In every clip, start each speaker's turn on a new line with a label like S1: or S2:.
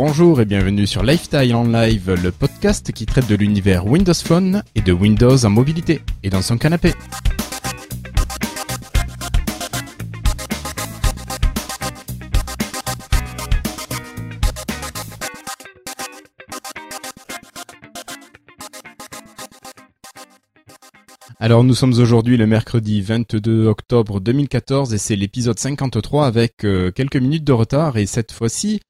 S1: bonjour et bienvenue sur Lifestyle en Live, le podcast qui traite de l'univers Windows Phone et de Windows en mobilité et dans son canapé. Alors nous sommes aujourd'hui le mercredi 22 octobre 2014 et c'est l'épisode 53 avec euh, quelques minutes de retard et cette fois-ci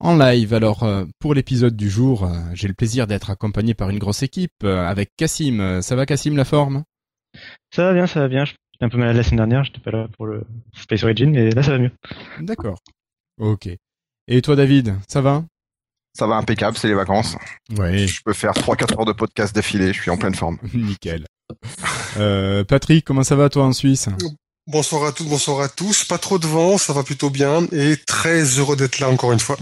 S1: en live. Alors euh, pour l'épisode du jour, euh, j'ai le plaisir d'être accompagné par une grosse équipe avec Cassim. Ça va Cassim la forme?
S2: Ça va bien, ça va bien. J'étais un peu malade la semaine dernière, j'étais pas là pour le Space Origin, mais là ça va mieux.
S1: D'accord. Ok. Et toi David, ça va?
S3: Ça va impeccable, c'est les vacances.
S1: Oui.
S3: Je peux faire 3-4 heures de podcast d'affilée, je suis en pleine forme.
S1: Nickel. Euh, Patrick, comment ça va toi en Suisse?
S4: Bonsoir à tous, bonsoir à tous. Pas trop de vent, ça va plutôt bien et très heureux d'être là encore une fois.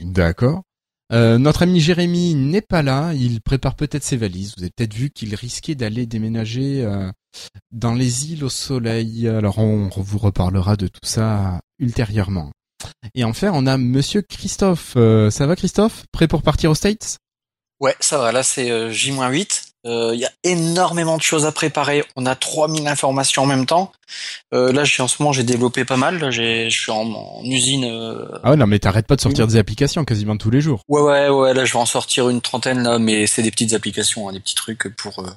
S1: D'accord. Euh, notre ami Jérémy n'est pas là, il prépare peut-être ses valises. Vous avez peut-être vu qu'il risquait d'aller déménager euh, dans les îles au soleil. Alors on vous reparlera de tout ça ultérieurement. Et enfin, on a Monsieur Christophe. ça va Christophe? Prêt pour partir aux States?
S5: Ouais, ça va. Là, c'est J-8. Il y a énormément de choses à préparer. On a 3000 informations en même temps. Euh, là, en ce moment, j'ai développé pas mal. Je suis en, usine. Euh...
S1: Ah ouais, non, mais t'arrêtes pas de sortir des applications quasiment tous les jours.
S5: Ouais, ouais, ouais. Là, je vais en sortir une trentaine là, mais c'est des petites applications, hein, des petits trucs pour euh,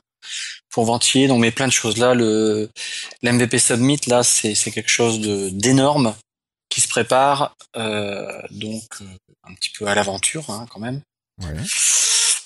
S5: pour ventiler. Donc, mais plein de choses là. Le l'MVP Submit là, c'est c'est quelque chose de d'énorme qui se prépare. Euh, donc, euh, un petit peu à l'aventure hein, quand même.
S1: Ouais.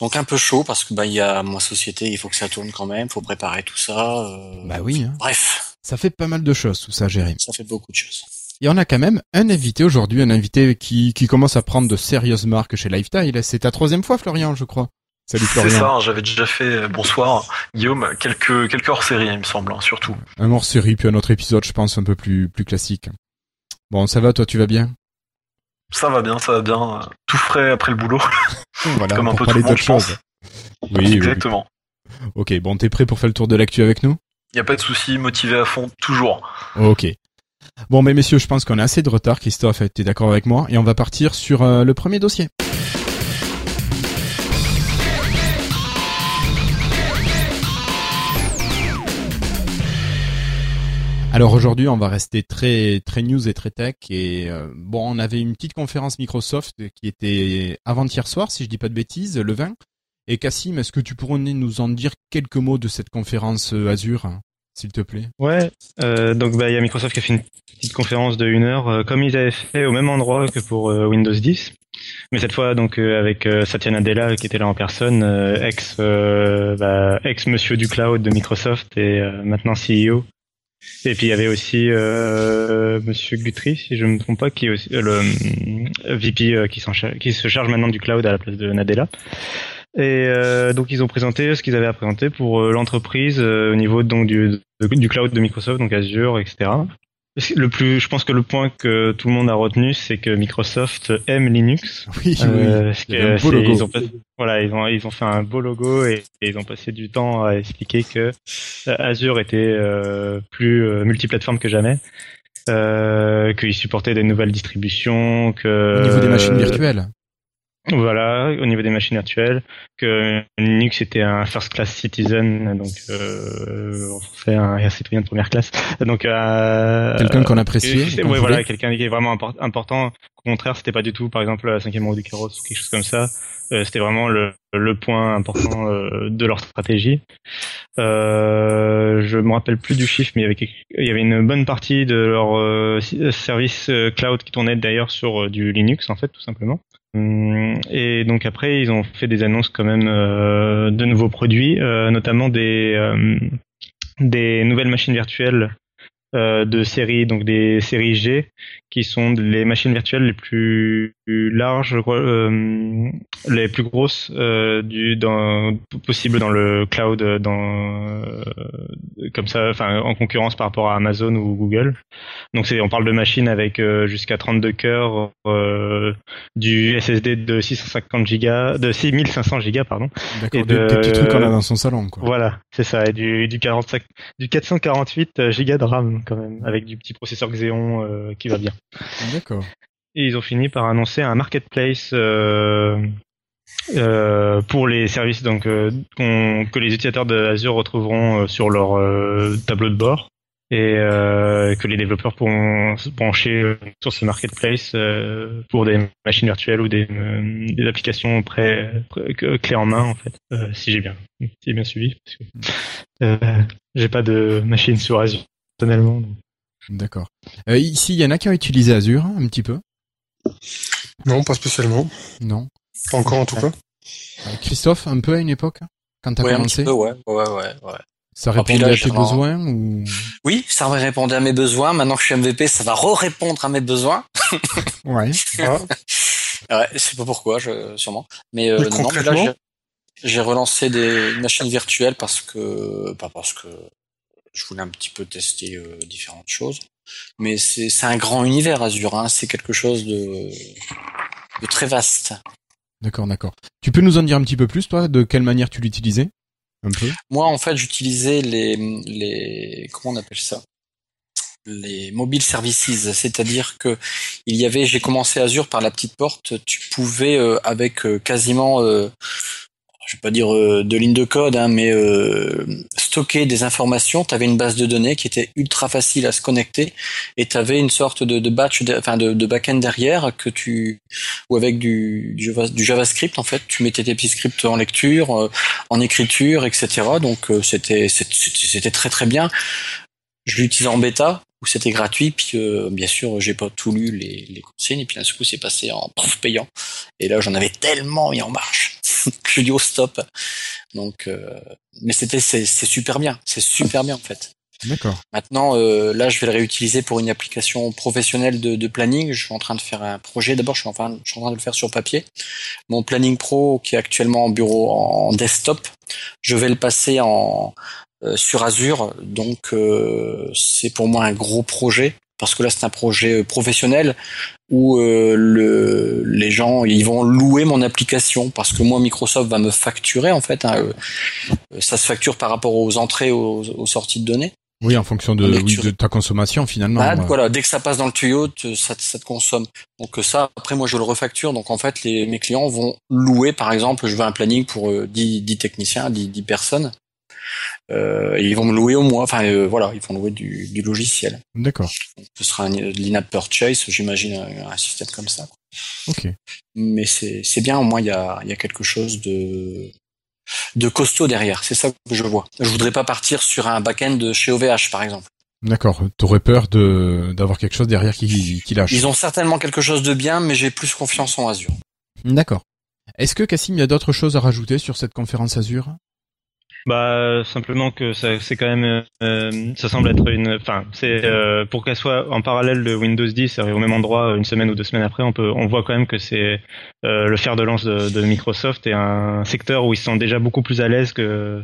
S5: Donc un peu chaud parce que bah il y a moins société, il faut que ça tourne quand même, faut préparer tout ça. Euh...
S1: Bah oui. Hein.
S5: Bref.
S1: Ça fait pas mal de choses tout ça, Jérémy.
S5: Ça fait beaucoup de choses.
S1: Et on a quand même un invité aujourd'hui, un invité qui, qui commence à prendre de sérieuses marques chez Lifetime. C'est ta troisième fois, Florian, je crois.
S6: Salut Florian. C'est ça, j'avais déjà fait, euh, bonsoir Guillaume, quelques, quelques hors-séries, il me semble, hein, surtout.
S1: Un hors-série, puis un autre épisode, je pense, un peu plus, plus classique. Bon, ça va, toi, tu vas bien?
S6: Ça va bien, ça va bien. Tout frais après le boulot.
S1: Voilà,
S6: Comme un
S1: peu
S6: tout le monde. Oui, exactement.
S1: Ok, bon, t'es prêt pour faire le tour de l'actu avec nous?
S6: Y a pas de souci, motivé à fond, toujours.
S1: Ok. Bon, mais messieurs, je pense qu'on a assez de retard. Christophe, t'es d'accord avec moi? Et on va partir sur euh, le premier dossier. Alors aujourd'hui, on va rester très très news et très tech et euh, bon, on avait une petite conférence Microsoft qui était avant-hier soir, si je dis pas de bêtises, le 20. Et Cassim, est-ce que tu pourrais nous en dire quelques mots de cette conférence euh, Azure, s'il te plaît?
S2: Ouais, euh, donc bah il y a Microsoft qui a fait une petite conférence de une heure, comme ils avaient fait au même endroit que pour Windows 10, mais cette fois donc avec Satya Nadella qui était là en personne, ex bah, ex monsieur du cloud de Microsoft et maintenant CEO et puis il y avait aussi euh, Monsieur Guthrie, si je ne me trompe pas, qui est aussi euh, le euh, VP euh, qui, qui se charge maintenant du cloud à la place de Nadella. Et donc ils ont présenté ce qu'ils avaient à présenter pour l'entreprise au niveau donc du cloud de Microsoft, donc Azure, etc. Le plus, je pense que le point que tout le monde a retenu, c'est que Microsoft aime Linux.
S1: Oui, euh,
S2: Ils ont, voilà, ils ont, ils ont fait un beau logo et, ils ont passé du temps à expliquer que euh, Azure était euh, plus multiplateforme que jamais, euh, qu'ils supportaient des nouvelles distributions, que
S1: au niveau des machines virtuelles.
S2: Voilà, au niveau des machines virtuelles, que Linux était un first class citizen, donc euh, fait un, citoyen de première classe. Donc euh,
S1: quelqu'un qu'on appréciait.
S2: Oui, voilà, quelqu'un qui est vraiment important. Au contraire, c'était pas du tout, par exemple, la cinquième roue du carrosse ou quelque chose comme ça. Euh, c'était vraiment le, le, point important euh, de leur stratégie. Euh, je me rappelle plus du chiffre, mais il y avait, il y avait une bonne partie de leur euh, service cloud qui tournait d'ailleurs sur du Linux, en fait, tout simplement. Hum, et donc après, ils ont fait des annonces quand même euh, de nouveaux produits, euh, notamment des euh, des nouvelles machines virtuelles de séries, donc des séries G, qui sont les machines virtuelles les plus, larges, euh, les plus grosses euh, du, dans, possible dans le cloud, dans, comme ça, enfin en concurrence par rapport à Amazon ou Google. Donc c'est, on parle de machines avec jusqu'à 32 cœurs, du SSD de 650 Go, de 6500 Go, pardon.
S1: D'accord, des, petits trucs qu'on a dans son salon, quoi.
S2: Voilà, c'est ça, et du, du 45, du 448 Go de RAM quand même, avec du petit processeur Xeon euh, qui va bien.
S1: D'accord.
S2: et ils ont fini par annoncer un marketplace euh, euh, pour les services donc euh, que les utilisateurs de Azure retrouveront sur leur tableau de bord et que les développeurs pourront se pencher sur ce marketplace pour des machines virtuelles ou des, applications clés en main en fait si j'ai bien si bien suivi parce que j'ai pas de machine sur Azure personnellement.
S1: D'accord. Euh, ici, il y en a qui ont utilisé Azure un petit peu.
S4: Non, pas spécialement.
S1: Non.
S4: Pas encore en tout cas.
S1: Euh, Christophe, un peu à une époque, quand t'as
S5: Ouais, un
S1: commencé,
S5: petit peu, ouais, ouais, ouais, ouais.
S1: ça répondait
S5: là,
S1: à tes besoins ou
S5: Oui, ça répondait à mes besoins. Maintenant que je suis MVP, ça va re-répondre à mes besoins.
S1: Ouais.
S4: Ah,
S5: Ouais, je sais pas pourquoi, je, sûrement. Mais, euh,
S4: Mais
S5: non, mais là, j'ai- j'ai relancé des machines virtuelles parce que, pas parce que je voulais un petit peu tester euh, différentes choses. Mais c'est un grand univers Azure, hein. c'est quelque chose de, de très vaste.
S1: D'accord, d'accord. Tu peux nous en dire un petit peu plus, toi, de quelle manière tu l'utilisais? Un peu?
S5: Moi, en fait, j'utilisais les, les, comment on appelle ça? Les mobile services, c'est-à-dire que il y avait, j'ai commencé Azure par la petite porte, tu pouvais euh, avec euh, quasiment, euh, je vais pas dire euh, de ligne de code, hein, mais euh, stocker des informations. Tu avais une base de données qui était ultra facile à se connecter, et tu avais une sorte de, de batch, de, enfin de, de backend derrière que tu, ou avec du, du, Java- du JavaScript en fait, tu mettais tes petits scripts en lecture. euh, en écriture, etc. Donc euh, c'était c'était très très bien. Je l'utilisais en bêta où c'était gratuit, puis euh, bien sûr j'ai pas tout lu les, les consignes et puis d'un coup c'est passé en payant. Et là j'en avais tellement mis en marche je dis au stop. Donc euh, mais c'était c'est c'est super bien, c'est super bien en fait.
S1: D'accord.
S5: Maintenant, euh, là, je vais le réutiliser pour une application professionnelle de, de planning. Je suis en train de faire un projet. D'abord, je suis, enfin, je suis en train de le faire sur papier. Mon planning pro, qui est actuellement en bureau en desktop, je vais le passer en euh, sur Azure. Donc, euh, c'est pour moi un gros projet parce que là, c'est un projet euh, professionnel où euh, le, les gens ils vont louer mon application parce que moi, Microsoft va me facturer en fait. hein, euh, ça se facture par rapport aux entrées, aux, aux sorties de données.
S1: Oui, en fonction de, oui, de ta consommation, finalement. Ouais.
S5: Voilà, dès que ça passe dans le tuyau, te- ça, te- ça te consomme. Donc euh, ça, après moi je le refacture. Donc en fait, les, mes clients vont louer, par exemple, je veux un planning pour euh, 10, 10 techniciens, 10, 10 personnes. Euh, et ils vont me louer au mois. Enfin euh, voilà, ils vont louer du, du logiciel.
S1: D'accord.
S5: Ce sera un in-app purchase, j'imagine un, un système comme ça.
S1: Ok.
S5: Mais c'est bien, au moins il y a, y a quelque chose de de costaud derrière. C'est ça que je vois. Je voudrais pas partir sur un back-end de chez OVH, par exemple.
S1: D'accord. T'aurais peur de d'avoir quelque chose derrière qui, qui lâche.
S5: Ils ont certainement quelque chose de bien, mais j'ai plus confiance en Azure.
S1: D'accord. Est-ce que Cassim, il y a d'autres choses à rajouter sur cette conférence Azure?
S2: Bah simplement que ça c'est quand même euh, ça semble être une enfin c'est euh, pour qu'elle soit en parallèle de Windows 10 au même endroit une semaine ou deux semaines après on peut on voit quand même que c'est euh, le fer de lance de, de Microsoft et un secteur où ils sont déjà beaucoup plus à l'aise que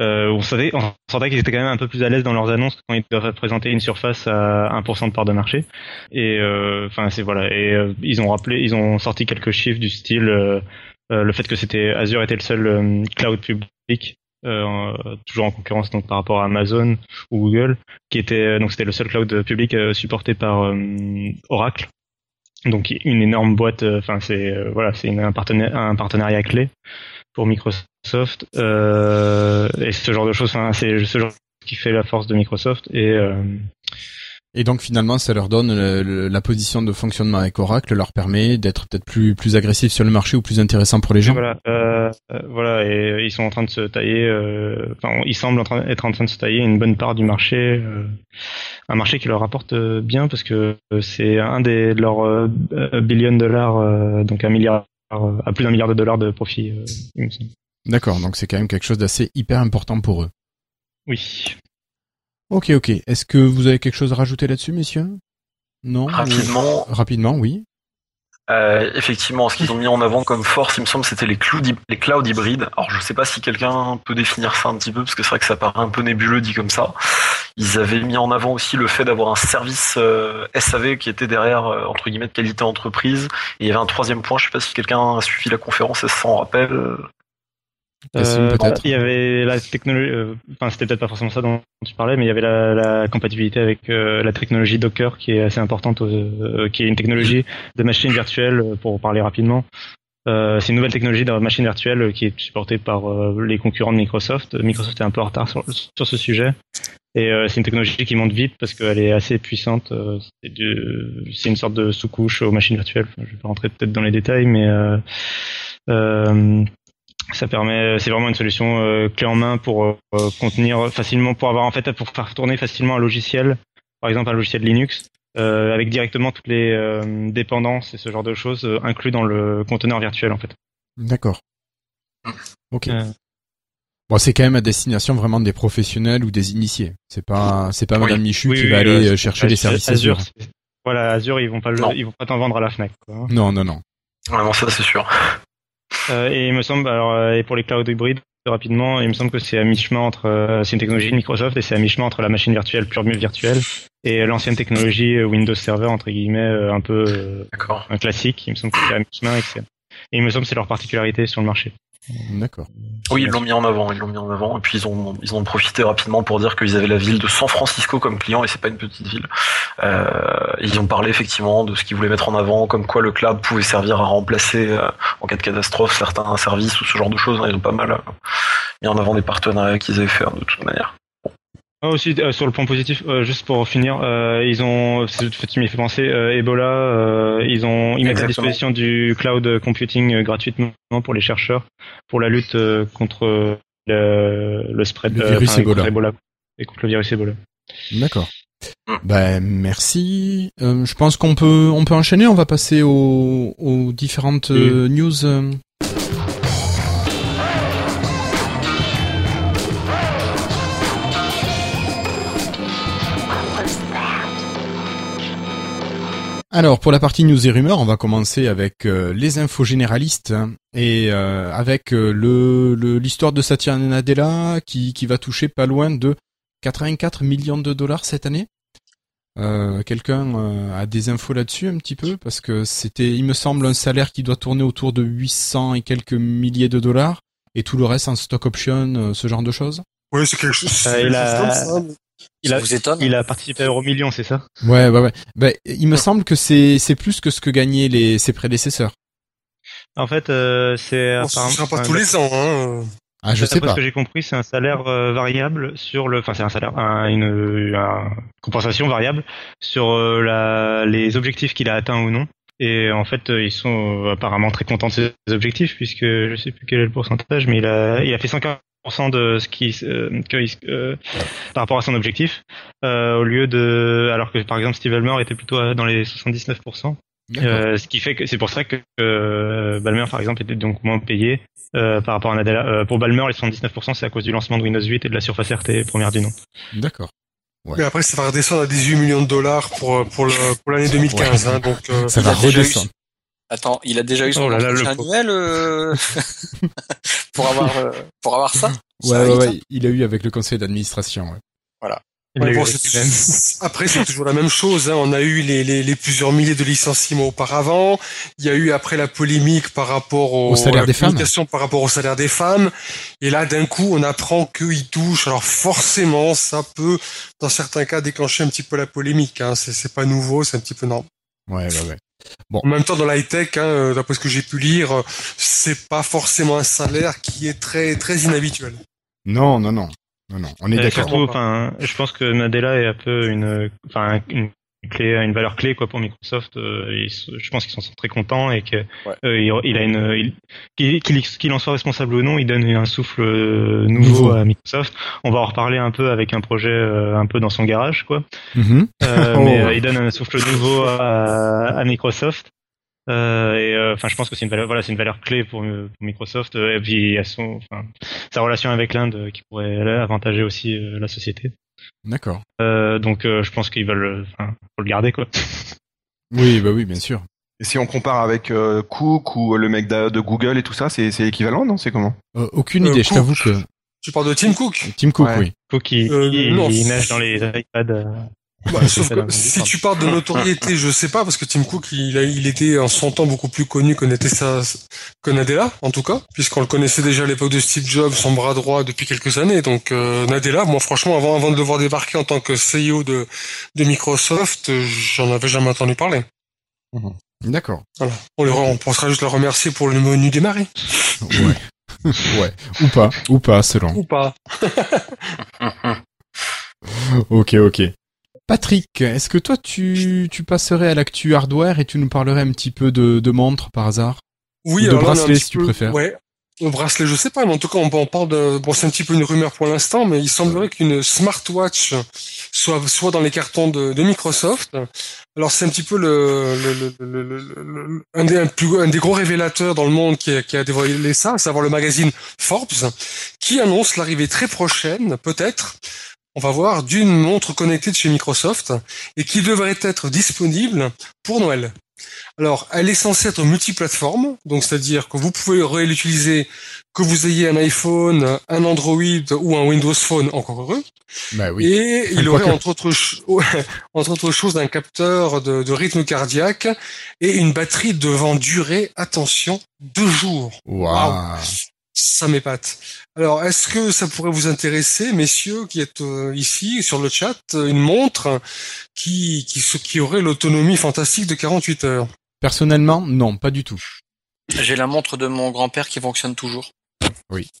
S2: euh, on sentait on sentait qu'ils étaient quand même un peu plus à l'aise dans leurs annonces quand ils doivent présenter une surface à 1% de part de marché. Et euh, enfin c'est voilà. Et euh, ils ont rappelé ils ont sorti quelques chiffres du style le fait que c'était Azure était le seul cloud public euh, toujours en concurrence donc par rapport à Amazon ou Google, qui était donc c'était le seul cloud public euh, supporté par euh, Oracle. Donc une énorme boîte, euh, enfin c'est euh, voilà, c'est un, un partenariat clé pour Microsoft euh, et ce genre de choses. C'est ce genre qui fait la force de Microsoft et euh,
S1: Et donc finalement, ça leur donne le- le- la position de fonctionnement avec Oracle, leur permet d'être peut-être plus plus agressif sur le marché ou plus intéressant pour les gens.
S2: voilà, euh, euh, voilà, et ils sont en train de se tailler. euh, Enfin, ils semblent en train- être en train de se tailler une bonne part du marché, euh, un marché qui leur rapporte euh, bien parce que euh, c'est un des de leurs euh, euh, billion de dollars, euh, donc un milliard, euh, à plus d'un milliard de dollars de profit. euh, il me semble.
S1: D'accord, donc c'est quand même quelque chose d'assez hyper important pour eux.
S2: Oui.
S1: Ok, ok. Est-ce que vous avez quelque chose à rajouter là-dessus, messieurs? Non
S6: Rapidement,
S1: Ou- Rapidement, oui.
S6: Euh, effectivement, ce qu'ils ont mis en avant comme force, il me semble, c'était les, les clouds hybrides. Alors, je sais pas si quelqu'un peut définir ça un petit peu, parce que c'est vrai que ça paraît un peu nébuleux dit comme ça. Ils avaient mis en avant aussi le fait d'avoir un service euh, SAV qui était derrière, euh, entre guillemets, de qualité entreprise. Et il y avait un troisième point, je sais pas si quelqu'un a suivi la conférence et s'en rappelle.
S2: Euh. Il y avait la technologie, euh, enfin c'était peut-être pas forcément ça dont tu parlais, mais il y avait la, la compatibilité avec euh, la technologie Docker qui est assez importante, qui est une technologie de machine virtuelle pour parler rapidement. C'est une nouvelle technologie de machine virtuelle qui est supportée par les concurrents de Microsoft. Microsoft est un peu en retard sur, sur ce sujet. Et c'est une technologie qui monte vite parce qu'elle est assez puissante. C'est, une sorte de sous-couche aux machines virtuelles. Enfin, je vais pas rentrer peut-être dans les détails, mais euh, ça permet, c'est vraiment une solution euh, clé en main pour euh, contenir facilement, pour avoir en fait, pour faire tourner facilement un logiciel, par exemple un logiciel Linux, euh, avec directement toutes les euh, dépendances et ce genre de choses euh, inclus dans le conteneur virtuel en fait.
S1: D'accord. Ok.
S2: Euh,
S1: Bon, c'est quand même à destination vraiment des professionnels ou des initiés. C'est pas, c'est pas
S6: Oui.
S1: Madame Michu
S2: oui,
S1: qui
S2: oui,
S1: va aller
S2: euh,
S1: euh, chercher les services Azure.
S2: Azure. Voilà, Azure, ils vont pas, le, ils vont pas t'en vendre à la Fnac. Quoi.
S1: Non, non, non.
S6: Vraiment, ça c'est sûr.
S2: Euh, et il me semble, alors, euh, et pour les clouds hybrides, rapidement, il me semble que c'est à mi-chemin entre, euh, c'est une technologie de Microsoft et c'est à mi-chemin entre la machine virtuelle, pure virtuelle, et l'ancienne technologie Windows Server, entre guillemets, euh, un peu euh, un classique. Il me semble que c'est à mi-chemin et et il me semble que c'est leur particularité sur le marché.
S1: D'accord.
S6: Oui, ils l'ont mis en avant, ils l'ont mis en avant, et puis ils ont ils ont profité rapidement pour dire qu'ils avaient la ville de San Francisco comme client, et c'est pas une petite ville. Euh, ils ont parlé effectivement de ce qu'ils voulaient mettre en avant, comme quoi le cloud pouvait servir à remplacer euh, en cas de catastrophe certains services ou ce genre de choses. Ils ont pas mal euh, mis en avant des partenariats qu'ils avaient fait hein, de toute manière.
S2: Ah, aussi euh, sur le point positif, euh, juste pour finir, euh, ils ont, c'est- tu m'y fais penser, euh, Ebola, euh, ils ont, ils mettent à disposition du cloud computing euh, gratuitement pour les chercheurs pour la lutte euh, contre le, le spread,
S1: Le virus
S2: enfin,
S1: Ebola.
S2: contre Ebola et contre le virus Ebola.
S1: D'accord. Ben merci. Euh, je pense qu'on peut on peut enchaîner. On va passer aux, aux différentes news. Alors pour la partie news et rumeurs, on va commencer avec euh, les infos généralistes hein, et euh, avec euh, le le- l'histoire de Satya Nadella qui qui va toucher pas loin de 84 millions de dollars cette année. Euh, Quelqu'un euh, a des infos là-dessus un petit peu? Parce que c'était, il me semble, un salaire qui doit tourner autour de 800 et quelques milliers de dollars et tout le reste en stock option, euh, ce genre de choses.
S4: Oui, c'est quelque chose.
S2: Euh, il a- Il a,
S5: vous étonne
S2: il a participé à Euromillion, c'est ça?
S1: Ouais, ouais, ouais. Ben, il me semble que c'est c'est plus que ce que gagnaient les ses prédécesseurs.
S2: En fait, euh, c'est
S4: ce sera pas tous les ans. Hein.
S1: Ah, je sais pas.
S2: ce que j'ai compris, c'est un salaire euh, variable sur le, enfin c'est un salaire, un- une, une compensation variable sur euh, la, les objectifs qu'il a atteints ou non. Et en fait, euh, ils sont apparemment très contents de ces objectifs puisque je sais plus quel est le pourcentage, mais il a, il a fait 50% de ce qui, euh, que euh, par rapport à son objectif, euh, au lieu de, alors que par exemple Steve Ballmer était plutôt dans les 79%.
S1: D'accord.
S2: Euh, ce qui fait que c'est pour ça que euh, Balmer par exemple était donc moins payé euh, par rapport à Nadella. Euh, pour Balmer, les 79% c'est à cause du lancement de Windows 8 et de la Surface RT première du nom.
S1: D'accord. Ouais.
S4: Mais après, ça va redescendre à 18 millions de dollars pour, pour le- pour l'année 2015. Hein, donc,
S1: Ça va redescendre.
S5: Attends, il a déjà eu son
S2: Oh là là, le
S5: entretien
S2: pauvre.
S5: annuel euh, pour avoir euh, pour avoir ça.
S1: Ouais,
S5: Ça
S1: ouais, ouais. Il a eu avec le conseil d'administration. Ouais.
S4: Ouais, bon,
S2: même.
S4: Après, c'est toujours la même chose. Hein. On a eu les, les, les plusieurs milliers de licenciements auparavant. Il y a eu après la polémique par rapport au,
S1: Au salaire
S4: la
S1: des femmes.
S4: par rapport au salaire des femmes. Et là, d'un coup, on apprend qu'ils touchent. Alors forcément, ça peut, dans certains cas, déclencher un petit peu la polémique. Hein. C'est, c'est pas nouveau, c'est un petit peu normal.
S1: Ouais, ouais,
S4: En même temps, dans l'high tech, hein, euh, d'après ce que j'ai pu lire, euh, c'est pas forcément un salaire qui est très très inhabituel.
S1: Non, non, non, non, non. On est d'accord.
S2: surtout, enfin, je pense que Nadella est un peu une, enfin, une clé, une valeur clé quoi pour Microsoft. Euh, je pense qu'ils sont très contents et que
S5: Ouais.
S2: euh, il, il a une, il- qu'il en soit responsable ou non, il donne un souffle euh, nouveau, à Microsoft. On va en reparler un peu avec un projet euh, un peu dans son garage quoi.
S1: Mhm.
S2: Euh,
S1: Oh.
S2: mais euh, il donne un souffle nouveau à, à Microsoft. Euh, et euh, enfin, je pense que c'est une valeur, voilà, c'est une valeur clé pour, pour Microsoft. euh, et puis, à son, sa relation avec l'Inde euh, qui pourrait avantager aussi euh, la société.
S1: D'accord.
S2: Euh, donc, euh, je pense qu'ils veulent, euh, faut le garder quoi.
S1: Oui, bah oui, bien sûr.
S3: Et si on compare avec euh, Cook ou le mec de, de Google et tout ça, c'est c'est équivalent, non? C'est comment?
S1: Euh, aucune
S4: Euh,
S1: idée. Je
S4: Cook.
S1: t'avoue que
S4: Tu parles de Tim Cook?
S1: Tim Cook,
S3: Ouais.
S1: oui.
S2: Faut qu'il
S4: Euh,
S2: il,
S4: non.
S2: il nage dans les iPads.
S4: Bah, sauf que si tu parles de notoriété, je sais pas, parce que Tim Cook, il, a, il était en son temps beaucoup plus connu que Nadella, en tout cas, puisqu'on le connaissait déjà à l'époque de Steve Jobs, son bras droit depuis quelques années. Donc euh, Nadella, moi franchement, avant, avant de le voir débarquer en tant que CEO de, de Microsoft, j'en avais jamais entendu parler.
S1: D'accord.
S4: Voilà. On, le, on pensera juste le remercier pour le menu démarrer.
S1: Ouais. ouais. Ou pas. Ou pas, selon.
S4: Ou pas.
S1: Ok, ok. Patrick, est-ce que toi tu, tu passerais à l'actu hardware et tu nous parlerais un petit peu de, de montres par hasard?
S4: Oui,
S1: Ou de
S4: alors là, on est un
S1: bracelet,
S4: petit
S1: si tu
S4: peu-
S1: préfères.
S4: Ouais. Le bracelet, je sais pas, mais en tout cas, on, on parle de, bon, c'est un petit peu une rumeur pour l'instant, mais il semblerait qu'une smartwatch soit, soit dans les cartons de, de Microsoft. Alors, c'est un petit peu le, le, le, le- le- le- un, des, un, plus, un des gros révélateurs dans le monde qui a, qui a dévoilé ça, à savoir le magazine Forbes, qui annonce l'arrivée très prochaine, peut-être, on va voir, d'une montre connectée de chez Microsoft et qui devrait être disponible pour Noël. Alors, elle est censée être multiplateforme, donc c'est-à-dire que vous pouvez réutiliser que vous ayez un iPhone, un Android ou un Windows Phone, encore heureux.
S1: Bah oui.
S4: Et il aurait entre autres, entre choses un capteur de, de rythme cardiaque et une batterie devant durer, attention, deux jours.
S1: Waouh.
S4: Ça m'épate. Alors, est-ce que ça pourrait vous intéresser, messieurs, qui êtes euh, ici sur le chat, euh, une montre qui, qui, qui aurait l'autonomie fantastique de 48 heures?
S1: Personnellement, non, pas du tout.
S5: J'ai la montre de mon grand-père qui fonctionne toujours.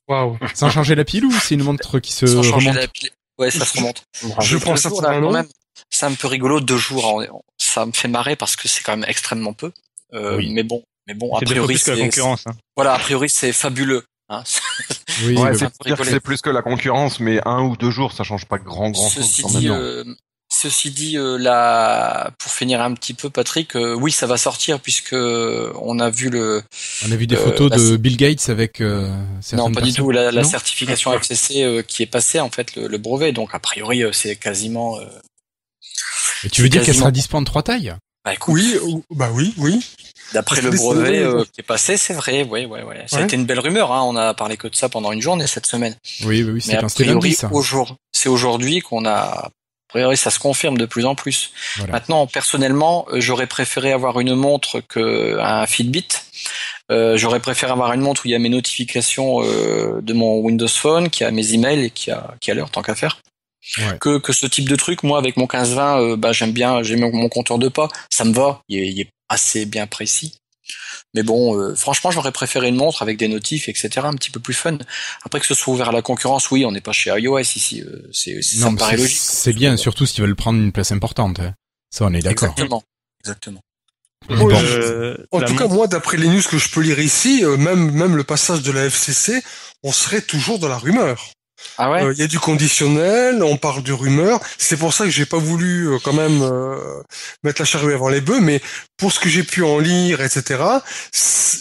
S4: Waouh.
S1: Sans changer la pile ou c'est une montre qui se
S5: Sans changer
S1: remonte?
S5: la pile. Ouais, ça se remonte.
S4: Je prends ça pour un
S5: même. C'est un peu rigolo, deux jours. hein. Ça me fait marrer parce que c'est quand même extrêmement peu. Euh,
S1: Oui.
S5: Mais bon, mais bon, a priori,
S2: la
S5: c'est
S2: concurrence. hein.
S5: voilà, a priori, c'est fabuleux. Hein.
S1: Oui,
S3: Ouais, c'est dire que plus que la concurrence, mais un ou deux jours, ça change pas grand grand chose.
S5: Ceci
S3: quand même.
S5: dit, euh, ceci dit, euh, la... pour finir un petit peu, Patrick, euh, oui, ça va sortir puisque on a vu le.
S1: On a vu des
S5: Euh,
S1: photos
S5: bah,
S1: de Bill Gates avec euh, certaines
S5: Non, pas du tout. La, la certification FCC euh, qui est passée en fait le, le brevet. Donc a priori, euh, c'est quasiment. euh,
S1: Et tu veux dire qu'elle sera dispo en trois tailles?
S5: Bah écoute,
S4: Oui, ou- bah oui, oui.
S5: D'après le
S4: c'est
S5: brevet euh, qui est passé, c'est vrai. Ouais, ouais, ouais. Ça a été une belle rumeur. Hein. On a parlé que de ça pendant une journée cette semaine.
S1: Oui, oui, oui, c'était lundi,
S5: priori,
S1: ça.
S5: aujourd'hui, c'est aujourd'hui qu'on a. A priori, ça se confirme de plus en plus.
S1: Voilà.
S5: Maintenant, personnellement, euh, j'aurais préféré avoir une montre que un Fitbit. Euh, j'aurais préféré avoir une montre où il y a mes notifications euh, de mon Windows Phone, qui a mes emails et qui a qui a l'heure tant qu'à faire.
S1: Ouais.
S5: Que que ce type de truc. Moi, avec mon 15-20, euh, bah j'aime bien, j'ai mon, mon compteur de pas, ça me va. Il est, il est assez bien précis. Mais bon, euh, franchement, j'aurais préféré une montre avec des notifs, etc., un petit peu plus fun. Après que ce soit ouvert à la concurrence, oui, on n'est pas chez iOS ici. euh, c'est, c'est- ça me paraît
S1: c'est-
S5: logique.
S1: C'est bien, surtout s'ils veulent prendre une place importante. hein. Ça, on est d'accord.
S5: Exactement. Exactement.
S1: Bon.
S2: Euh,
S4: En tout cas, moi, d'après les news que je peux lire ici, euh, même même le passage de la FCC, on serait toujours dans la rumeur.
S5: Ah ouais.
S4: Euh, Il y a du conditionnel, on parle de rumeur. C'est pour ça que j'ai pas voulu euh, quand même euh, mettre la charrue avant les bœufs, mais pour ce que j'ai pu en lire, etc. c'est-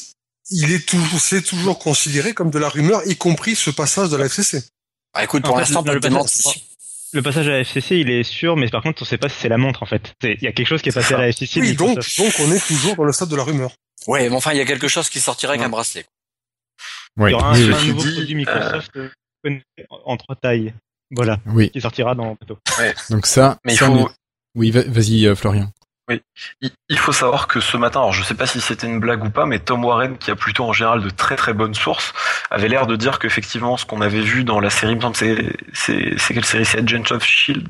S4: Il est toujours, c'est toujours considéré comme de la rumeur, y compris ce passage de la FCC.
S5: Ah, écoute, pour l'instant,
S2: le-
S5: pas
S2: le
S5: de
S2: passage-. Le passage à la FCC, il est sûr, mais par contre, on sait pas si c'est la montre en fait. Il y a quelque chose qui est passé à la FCC.
S4: Oui, donc, on est toujours dans le stade de la rumeur.
S5: Ouais, mais enfin, il y a quelque chose qui sortirait avec
S6: Ouais.
S5: un bracelet.
S1: Oui,
S2: Il y aura un, un nouveau
S6: dit,
S2: produit Microsoft en trois tailles. Voilà,
S1: Oui.
S2: qui sortira dans bientôt.
S1: Donc ça,
S6: Mais il
S1: ça,
S6: faut,
S1: oui, va- vas-y, euh, Florian.
S6: il, il faut savoir que ce matin, alors je sais pas si c'était une blague ou pas, mais Tom Warren, qui a plutôt en général de très très bonnes sources, avait l'air de dire qu'effectivement ce qu'on avait vu dans la série, il me semble, c'est c'est c'est quelle série, c'est Agents of Shield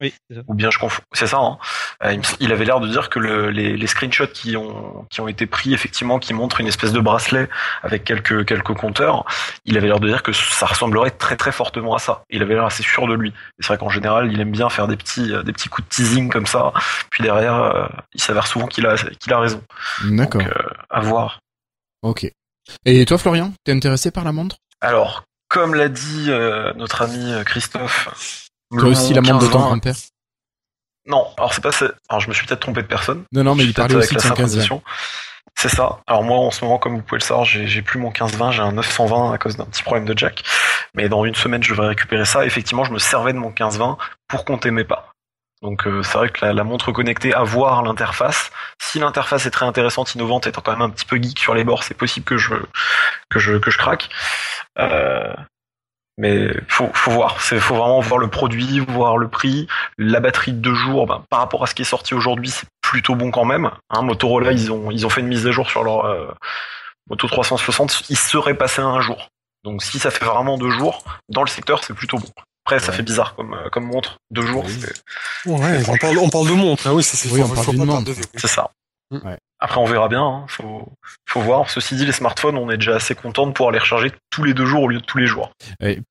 S2: Oui, c'est ça.
S6: ou bien je confonds, c'est ça. Hein Euh, il, avait l'air de dire que le, les, les screenshots qui ont qui ont été pris effectivement, qui montrent une espèce de bracelet avec quelques quelques compteurs, il avait l'air de dire que ça ressemblerait très très fortement à ça. Il avait l'air assez sûr de lui. Et c'est vrai qu'en général, il aime bien faire des petits euh, des petits coups de teasing comme ça. Puis derrière, euh, il s'avère souvent qu'il a qu'il a raison.
S1: D'accord.
S6: Donc, euh, à voir.
S1: Ok. Et toi, Florian, t'es intéressé par la montre?
S6: Alors, comme l'a dit euh, notre ami Christophe,
S1: Toi aussi, la montre de ton
S6: 15-20
S1: grand-père
S6: Non, alors c'est pas ça. Alors je me suis peut-être trompé de personne.
S1: Non, non, mais il parlait aussi de
S6: avec la
S1: 115
S6: synchronisation. C'est ça. Alors moi, en ce moment, comme vous pouvez le savoir, j'ai j'ai plus mon 15-20, j'ai un 920 à cause d'un petit problème de jack. Mais dans une semaine, je devrais récupérer ça. Effectivement, je me servais de mon 15-20 pour compter mes pas. Donc euh, c'est vrai que la, la montre connectée, à voir l'interface. Si l'interface est très intéressante, innovante, étant quand même un petit peu geek sur les bords, c'est possible que je que je que je craque. Euh, Mais faut, faut voir, c'est faut vraiment voir le produit, voir le prix, la batterie de deux jours. ben, par rapport à ce qui est sorti aujourd'hui, c'est plutôt bon quand même. Hein, Motorola, ils ont ils ont fait une mise à jour sur leur euh, Moto 360, ils seraient passés à un jour. Donc si ça fait vraiment deux jours dans le secteur, c'est plutôt bon. Après, ça
S1: Ouais.
S6: fait bizarre comme euh, comme montre, deux jours,
S1: Oui.
S6: c'est-
S4: Ouais, on parle, on parle de montre, hein, oui, ça c'est
S1: Oui, on parle d'une montre.
S6: c'est ça.
S1: Ouais.
S6: Après, on verra bien. Hein. Faut faut voir. Ceci dit, les smartphones, on est déjà assez content de pouvoir les recharger tous les deux jours au lieu de tous les jours.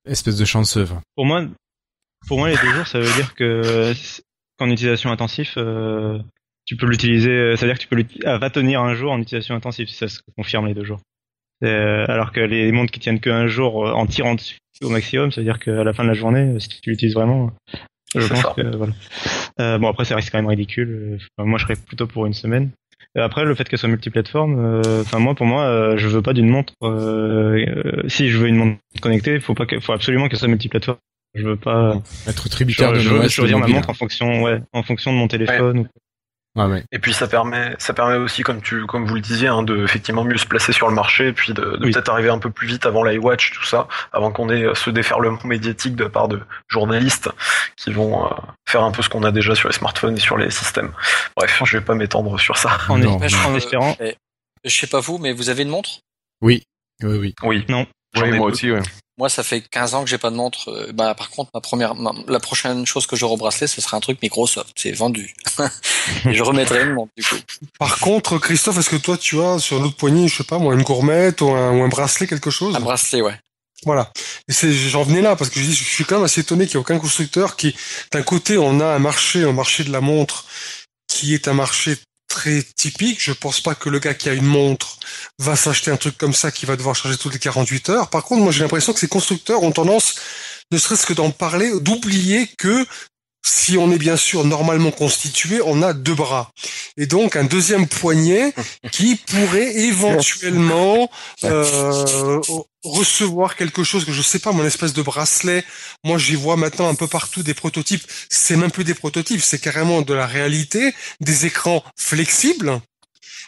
S1: Espèce de chanceux.
S2: Pour moi, pour moi, les deux jours, ça veut dire que qu'en utilisation intensive, euh, tu peux l'utiliser. euh, Ça veut dire que tu peux ah, va tenir un jour en utilisation intensive. Ça se confirme les deux jours. Euh, alors que les montres qui tiennent qu'un jour euh, en tirant dessus au maximum, ça veut dire qu'à la fin de la journée, euh, si tu l'utilises vraiment, je pense
S6: ça.
S2: que voilà. Euh, bon après, ça reste quand même ridicule. Euh, enfin, moi, je serais plutôt pour une semaine. Après, le fait qu'elle soit multiplateforme, euh, enfin moi, pour moi, euh, je veux pas d'une montre. euh, euh, si je veux une montre connectée, il faut pas, que, faut absolument qu'elle soit multiplateforme. Je veux pas.
S1: Être
S2: Je,
S1: tributaire de
S2: je veux
S1: l'OS
S2: choisir ma montre en fonction, ouais, en fonction de mon téléphone. ou-
S1: Ouais, ouais.
S6: Et puis ça permet, ça permet aussi, comme tu, comme vous le disiez, hein, de effectivement mieux se placer sur le marché, et puis de, de
S2: Oui.
S6: peut-être arriver un peu plus vite avant l'iWatch, tout ça, avant qu'on ait euh, ce déferlement médiatique de part de journalistes qui vont euh, faire un peu ce qu'on a déjà sur les smartphones et sur les systèmes. Bref, je vais pas m'étendre sur ça.
S2: En,
S1: Non.
S2: en espérant.
S5: Eh, Je sais pas vous, mais vous avez une montre?
S1: Oui, oui, oui.
S6: Oui.
S2: Non.
S6: J'en
S3: Oui,
S6: ai
S3: moi
S6: peu.
S3: aussi, ouais.
S5: Moi, ça fait 15 ans que j'ai pas de montre. Euh, Bah, par contre, ma première, ma- la prochaine chose que j'aurai au bracelet, ce sera un truc Microsoft. C'est vendu. Et je remettrai une montre, du coup.
S4: Par contre, Christophe, est-ce que toi tu as sur l'autre poignet, je sais pas moi, une gourmette ou un, ou un bracelet, quelque chose?
S5: Un bracelet, ouais.
S4: Voilà. Et j'en venais là parce que je, dis, je suis quand même assez étonné qu'il n'y ait aucun constructeur qui, d'un côté, on a un marché, un marché de la montre, qui est un marché très typique. Je pense pas que le gars qui a une montre va s'acheter un truc comme ça qui va devoir charger toutes les 48 heures. Par contre, moi, j'ai l'impression que ces constructeurs ont tendance, ne serait-ce que d'en parler, d'oublier que si on est bien sûr normalement constitué, on a deux bras. Et donc un deuxième poignet qui pourrait éventuellement euh, recevoir quelque chose que je sais pas, mon espèce de bracelet. Moi, j'y vois maintenant un peu partout des prototypes. C'est même plus des prototypes, c'est carrément de la réalité, des écrans flexibles.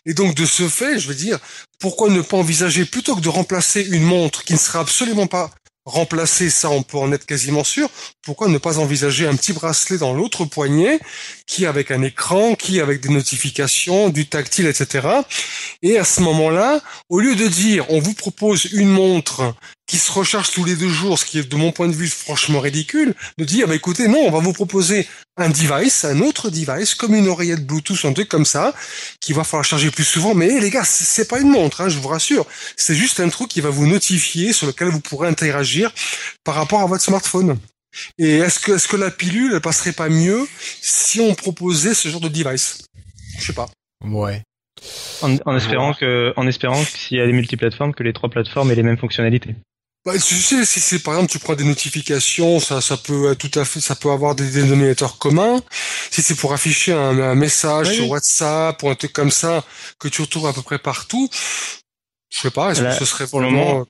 S4: Et donc, de ce fait, je veux dire, pourquoi ne pas envisager, plutôt que de remplacer une montre qui ne sera absolument pas remplacée, ça on peut en être quasiment sûr, pourquoi ne pas envisager un petit bracelet dans l'autre poignet, qui avec un écran, qui avec des notifications, du tactile, etc. Et à ce moment-là, au lieu de dire on vous propose une montre qui se recharge tous les deux jours, ce qui est de mon point de vue franchement ridicule, de dire bah écoutez non, on va vous proposer un device, un autre device, comme une oreillette Bluetooth, un truc comme ça, qui va falloir charger plus souvent. Mais les gars, c'est pas une montre, hein, je vous rassure. C'est juste un truc qui va vous notifier, sur lequel vous pourrez interagir par rapport à votre smartphone. Et est-ce que, est-ce que la pilule, elle passerait pas mieux si on proposait ce genre de device? Je sais pas.
S1: Ouais.
S2: En, en espérant que, en espérant que s'il y a des multiplateformes, que les trois plateformes aient les mêmes fonctionnalités.
S4: Bah, tu sais, si c'est par exemple tu prends des notifications, ça, ça peut tout à fait, ça peut avoir des dénominateurs communs. Si c'est pour afficher un, un message
S2: Oui,
S4: sur
S2: oui.
S4: WhatsApp ou un truc comme ça que tu retrouves à peu près partout, je sais pas, est-ce
S2: Là,
S4: que ce serait
S2: pour le
S4: vraiment...
S2: moment,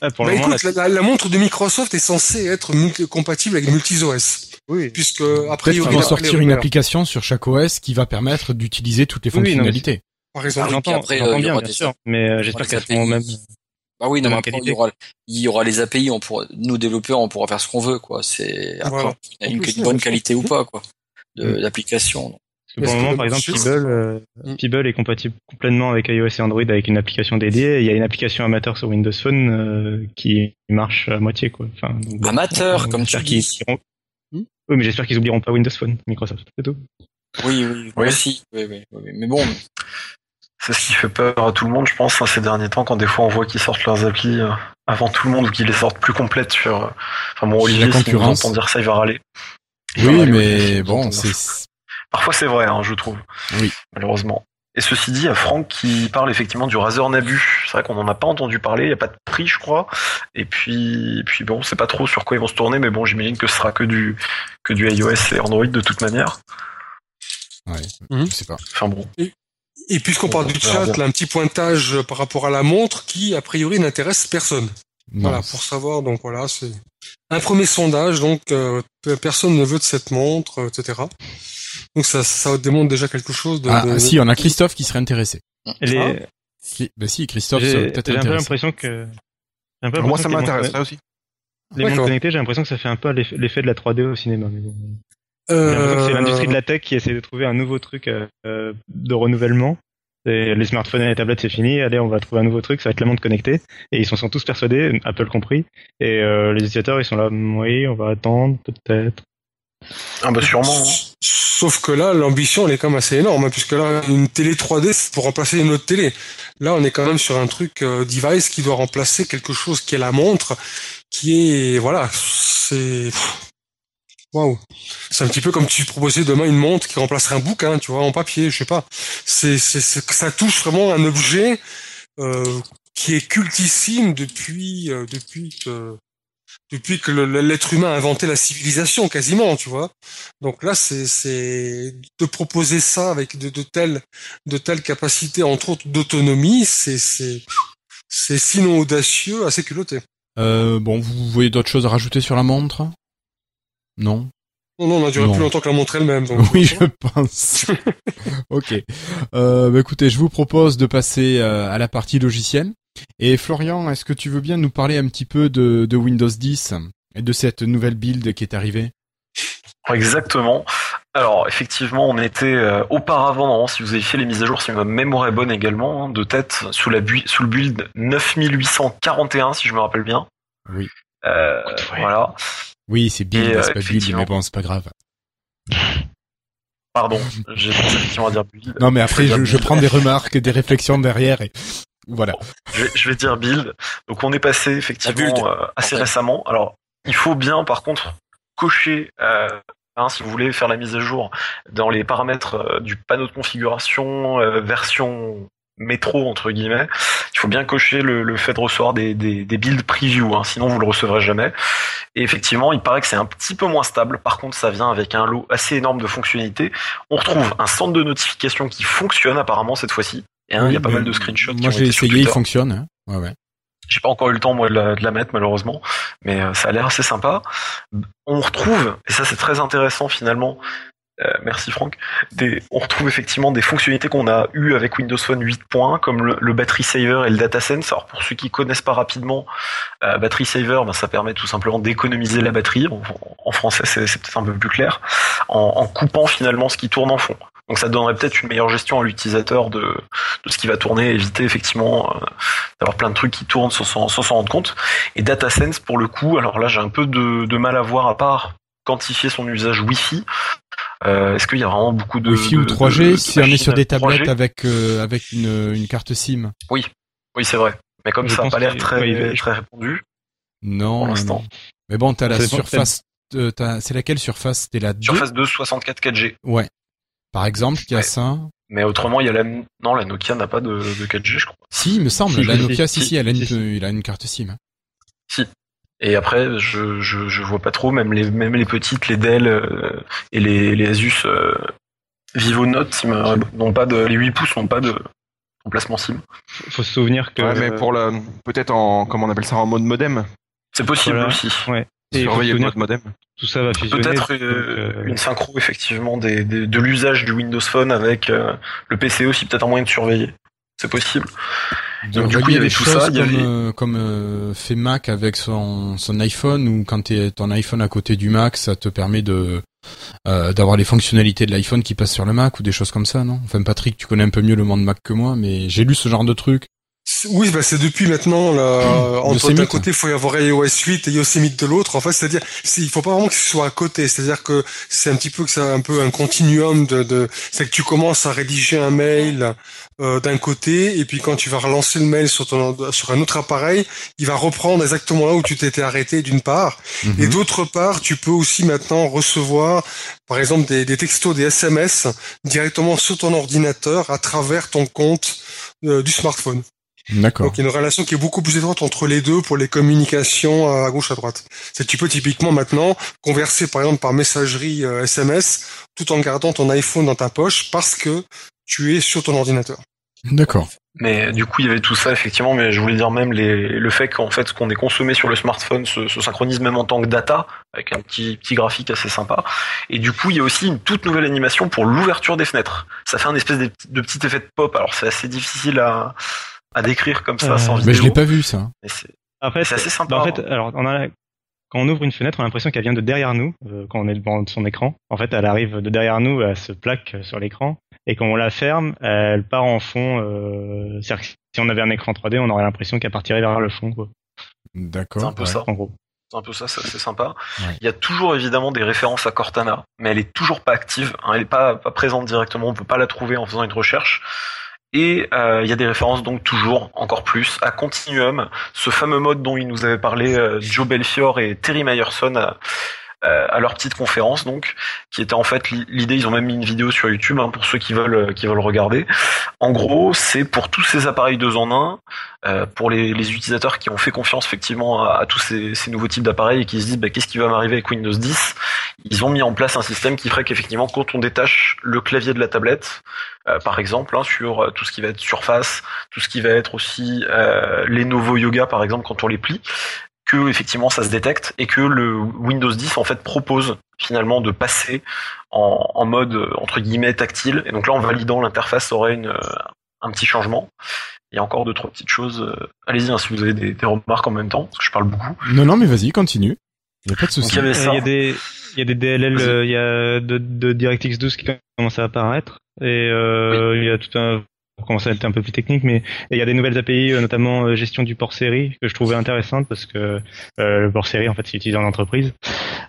S2: Ah, pour
S4: bah
S2: le moment,
S4: écoute, la, la- la montre de Microsoft est censée être multi- compatible avec multi-OS,
S2: oui.
S4: puisque a priori,
S1: qu'ils vont sortir une application sur chaque OS qui va permettre d'utiliser toutes les
S2: Oui, oui, non, mais
S1: fonctionnalités.
S4: par
S5: Ah
S4: exemple.
S5: oui,
S2: J'entends,
S5: après, euh, il y
S2: bien,
S5: aura
S2: bien sûr, mais euh, j'espère qu'elles seront même.
S5: Bah oui, non, mais après, il y aura, il y aura les API, on pourra, nous développeurs, on pourra faire ce qu'on veut, quoi. C'est, après,
S4: Voilà.
S5: il y a une,
S4: plus,
S5: bonne qualité ou pas, quoi. De,
S1: Mm.
S5: d'application.
S2: Pour le moment, par exemple, Peeble, euh,
S4: Mm.
S2: Peeble est compatible complètement avec iOS et Android avec une application dédiée. Il y a une application amateur sur Windows Phone euh, qui marche à moitié, quoi. Enfin, donc, bon,
S5: Amateur,
S2: euh,
S5: comme tu dis.
S2: oublieront- Oui, mais j'espère qu'ils oublieront pas Windows Phone, Microsoft, c'est tout.
S5: Oui, oui,
S6: Oui.
S5: aussi. Oui, oui, oui, oui. Mais bon,
S6: C'est ce qui fait peur à tout le monde, je pense, hein, ces derniers temps, quand des fois on voit qu'ils sortent leurs applis euh, avant tout le monde ou qu'ils les sortent plus complètes sur. Enfin bon, Olivier, si entend dire ça, il va râler. Il va
S1: Oui,
S6: râler,
S1: mais
S6: nous
S1: bon, c'est
S6: Parfois c'est vrai, hein, je trouve.
S1: Oui.
S6: Malheureusement. Et ceci dit, il y a Franck qui parle effectivement du Razer Nabu. C'est vrai qu'on n'en a pas entendu parler, il n'y a pas de prix, je crois. Et puis, et puis bon, c'est pas trop sur quoi ils vont se tourner, mais bon, j'imagine que ce sera que du, que du iOS et Android de toute manière.
S1: ouais,
S4: Mhm.
S1: je sais pas.
S6: Enfin bon.
S4: Et puisqu'on parle du chat, là, un petit pointage par rapport à la montre qui, a priori, n'intéresse personne.
S1: Non.
S4: Voilà, pour savoir, donc voilà, c'est un premier sondage, donc euh, pe- personne ne veut de cette montre, euh, etc. Donc ça, ça démontre déjà quelque chose de...
S1: Ah,
S4: de-
S1: si, on a Christophe qui serait intéressé.
S2: Les-
S4: Ah.
S1: Bah si, Christophe
S2: J'ai
S1: serait
S2: j'ai
S1: peut-être
S2: un peu l'impression que. un peu
S3: Moi, ça m'intéresserait
S2: montres-
S3: aussi.
S2: Les montres
S4: D'accord.
S2: connectées, j'ai l'impression que ça fait un peu l'eff- l'effet de la 3D au cinéma. Mais bon. J'ai
S4: Euh,
S2: l'impression que c'est l'industrie de la tech qui essaie de trouver un nouveau truc euh, euh, de renouvellement. Et les smartphones et les tablettes, c'est fini. Allez, on va trouver un nouveau truc, ça va être la montre connectée. Et ils s'en sont tous persuadés, Apple compris. Et euh, les utilisateurs, ils sont là, oui, on va attendre, peut-être.
S6: Ah bah hein.
S4: Sauf que là, l'ambition, elle est quand même assez énorme, hein, puisque là, une télé 3D, c'est pour remplacer une autre télé. Là, on est quand même sur un truc euh, device qui doit remplacer quelque chose qui est la montre, qui est, voilà, c'est, waouh. C'est un petit peu comme tu proposais demain une montre qui remplacerait un bouquin, tu vois, en papier, je sais pas. C'est, ça touche vraiment un objet, euh, qui est cultissime depuis, euh, depuis depuis que l'être humain a inventé la civilisation quasiment, tu vois. Donc là, c'est de proposer ça avec de, de telles de telles capacités, entre autres d'autonomie, c'est sinon audacieux, assez culotté.
S1: Euh, bon, vous voyez d'autres choses à rajouter sur la montre? Non?
S4: Non, non, on a duré
S1: Non.
S4: plus longtemps que la montre elle-même.
S1: Oui, je pense. ok. Euh, bah, écoutez, je vous propose de passer euh, à la partie logicielle. Et Florian, est-ce que tu veux bien nous parler un petit peu de, de Windows 10 et de cette nouvelle build qui est arrivée?
S6: Exactement. Alors effectivement, on était euh, auparavant, si vous avez fait les mises à jour, si ma mémoire est bonne également, hein, de tête sous la bu- sous le build 9841, si je me rappelle bien.
S1: Oui.
S6: Euh. Voilà.
S1: Oui, c'est build,
S6: Et, euh,
S1: c'est pas build, mais bon, c'est pas grave.
S6: Pardon, j'ai pensé effectivement à dire build.
S1: Non, mais après,
S6: Je
S1: prends des remarques, des réflexions derrière et voilà.
S6: je, vais, je vais dire build. Donc on est passé
S5: build,
S6: effectivement euh, assez
S5: en fait.
S6: récemment. Alors il faut bien par contre cocher, euh, hein, si vous voulez faire la mise à jour, dans les paramètres euh, du panneau de configuration euh, version métro entre guillemets, il faut bien cocher le, le fait de recevoir des, des, des builds preview, hein, sinon vous le recevrez jamais. Et effectivement, il paraît que c'est un petit peu moins stable. Par contre, ça vient avec un lot assez énorme de fonctionnalités. On retrouve un centre de notification qui fonctionne apparemment cette fois-ci. Il y a pas mal de screenshots.
S1: Moi, j'ai essayé, il fonctionne. hein. Ouais, ouais.
S6: J'ai pas encore eu le temps moi de la, de la mettre malheureusement, mais euh, ça a l'air assez sympa. On retrouve, et ça c'est très intéressant finalement, euh, merci Franck, des, on retrouve effectivement des fonctionnalités qu'on a eues avec Windows Phone 8.1 comme le, le Battery Saver et le DataSense. Alors pour ceux qui connaissent pas rapidement, euh, Battery Saver, ben, ça permet tout simplement d'économiser la batterie. En, en français c'est c'est peut-être un peu plus clair, en, en coupant finalement ce qui tourne en fond. Donc ça donnerait peut-être une meilleure gestion à l'utilisateur de, de ce qui va tourner, éviter effectivement euh, d'avoir plein de trucs qui tournent sans s'en rendre compte. Et DataSense, pour le coup, alors là j'ai un peu de, de mal à voir à part quantifier son usage Wi-Fi. Euh, Est-ce qu'il y a vraiment beaucoup de
S1: Wi-Fi
S6: de-
S1: ou
S6: de-
S1: 3G,
S6: de
S1: si on est sur des
S6: 3G?
S1: tablettes avec euh, avec une, une carte SIM.
S6: Oui, c'est vrai. Mais comme
S2: Je
S6: ça n'a pas l'air très,
S2: ouais,
S6: très répandu,
S1: Non.
S6: Pour l'instant.
S1: Mais bon, t'as la surface. c'est laquelle surface? La 2
S6: Surface 2 64 4G.
S1: Ouais. Par exemple, qui a
S6: Ouais.
S1: ça.
S6: Mais autrement, il y a la non, la Nokia n'a pas de, de 4G, je crois.
S1: Si, il me semble.
S2: Si,
S1: la
S2: si,
S1: Nokia,
S2: si,
S1: si, si, elle a une,
S2: si, si.
S1: il a une carte SIM. hein.
S6: Et après, je, je, je vois pas trop, même les, même les petites, les Dell euh, et les, les Asus euh, Vivo Note, ils me- n'ont pas de, les 8 pouces n'ont pas de emplacement SIM.
S2: Faut se souvenir que.
S3: Ouais, mais pour le, peut-être en, comment on appelle ça, en mode modem.
S6: C'est possible
S2: Voilà.
S6: aussi.
S2: Ouais. Et
S3: mode modem.
S2: tout ça va fusionner.
S6: Peut-être euh, une synchro effectivement des, des- de l'usage du Windows Phone avec euh, le PC aussi, peut-être un moyen de surveiller. C'est possible.
S1: De
S6: Donc, du coup, il y avait tout
S1: choses
S6: ça, il y
S1: comme,
S6: avait-
S1: euh, comme euh, fait Mac avec son, son iPhone ou quand t'es ton iPhone à côté du Mac, ça te permet de euh, d'avoir les fonctionnalités de l'iPhone qui passent sur le Mac ou des choses comme ça, non? Enfin, Patrick, tu connais un peu mieux le monde Mac que moi, mais j'ai lu ce genre de truc.
S4: Oui, bah c'est depuis maintenant là. Entre d'un côté, il faut y avoir iOS 8 et Yosemite de l'autre. En fait, c'est-à-dire, c'est- il faut pas vraiment que ce soit à côté. C'est-à-dire que c'est un petit peu que c'est un peu un continuum de. de c'est que tu commences à rédiger un mail euh, d'un côté et puis quand tu vas relancer le mail sur ton sur un autre appareil, il va reprendre exactement là où tu t'étais arrêté d'une part.
S1: Mhm.
S4: Et d'autre part, tu peux aussi maintenant recevoir, par exemple, des, des textos, des SMS directement sur ton ordinateur à travers ton compte euh, du smartphone.
S1: D'accord.
S4: Donc il y a une relation qui est beaucoup plus étroite entre les deux pour les communications à gauche à droite. C'est que tu peux typiquement maintenant converser par exemple par messagerie euh, SMS tout en gardant ton iPhone dans ta poche parce que tu es sur ton ordinateur.
S1: D'accord.
S6: Mais du coup, il y avait tout ça effectivement. Mais je voulais dire même les, le fait qu'en fait, ce qu'on est consommé sur le smartphone se, se synchronise même en tant que data avec un petit petit graphique assez sympa. Et du coup, il y a aussi une toute nouvelle animation pour l'ouverture des fenêtres. Ça fait un espèce de, de petit effet de pop. Alors c'est assez difficile à à décrire comme ça
S2: Euh,
S6: sans
S1: Mais
S6: vidéo.
S1: je l'ai pas vu ça.
S6: Mais c'est-
S2: En fait,
S6: C'est assez sympa,
S2: bah, en fait,
S6: hein.
S2: alors on a quand on ouvre une fenêtre, on a l'impression qu'elle vient de derrière nous, euh, quand on est devant son écran. En fait, elle arrive de derrière nous, elle se plaque sur l'écran, et quand on la ferme, elle part en fond. Euh, c'est-à-dire que si on avait un écran 3D, on aurait l'impression qu'elle partirait vers le fond.
S1: D'accord.
S6: C'est un peu
S1: ouais.
S6: ça.
S2: En gros.
S6: C'est un peu ça, ça, c'est sympa.
S1: Ouais.
S6: Il y a toujours évidemment des références à Cortana, mais elle est toujours pas active, hein, elle est pas, pas présente directement, on peut pas la trouver en faisant une recherche. Et euh, il y a des références donc toujours, encore plus, à Continuum, ce fameux mode dont il nous avait parlé euh, Joe Belfior et Terry Myerson euh, à leur petite conférence donc, qui était en fait li- l'idée, ils ont même mis une vidéo sur YouTube hein, pour ceux qui veulent euh, qui veulent regarder. En gros, c'est pour tous ces appareils deux en un, euh, pour les, les utilisateurs qui ont fait confiance effectivement à, tous ces, ces nouveaux types d'appareils et qui se disent bah, qu'est-ce qui va m'arriver avec Windows 10, ils ont mis en place un système qui ferait qu'effectivement quand on détache le clavier de la tablette, euh, par exemple, hein, sur euh, tout ce qui va être surface, tout ce qui va être aussi euh, les Novo Yoga par exemple quand on les plie, que effectivement ça se détecte et que le Windows 10 en fait propose finalement de passer en, en mode euh, entre guillemets tactile et donc là en validant l'interface aurait une, euh, un petit changement. Il y a encore deux trois petites choses. euh, Allez-y hein, si vous avez des, des remarques en même temps parce que je parle beaucoup.
S1: Non, non, mais vas-y, continue. Il y a pas de souci.
S6: il y
S2: Euh, a des, il y a des DLL, euh, il y a de, de DirectX 12 qui commencent à apparaître et euh, il y a tout un pour commencer à être un peu plus technique, mais il y a des nouvelles API, euh, notamment euh, gestion du port série, que je trouvais intéressante parce que euh, le port série, en fait, c'est utilisé en entreprise.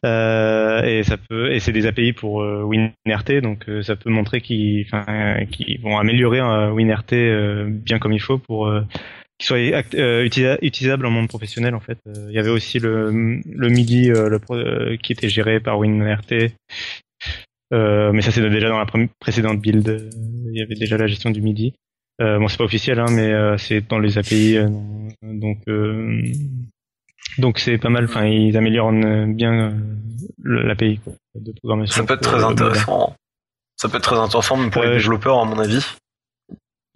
S2: Euh, et ça peut, et c'est des API pour euh, WinRT, donc ça peut montrer qu'ils, vont améliorer WinRT bien comme il faut pour qu'il soit utilisa- utilisable en monde professionnel en fait. Il y avait aussi le, le MIDI qui était géré par WinRT. Euh, mais ça c'est déjà dans la pré- précédente build. Il y avait déjà la gestion du MIDI. Euh, bon c'est pas officiel hein, mais euh, c'est dans les API euh, donc donc c'est pas mal. Enfin ils améliorent bien l'API de programmation.
S6: Ça peut être très intéressant. Ça peut être très intéressant même pour les développeurs à mon avis.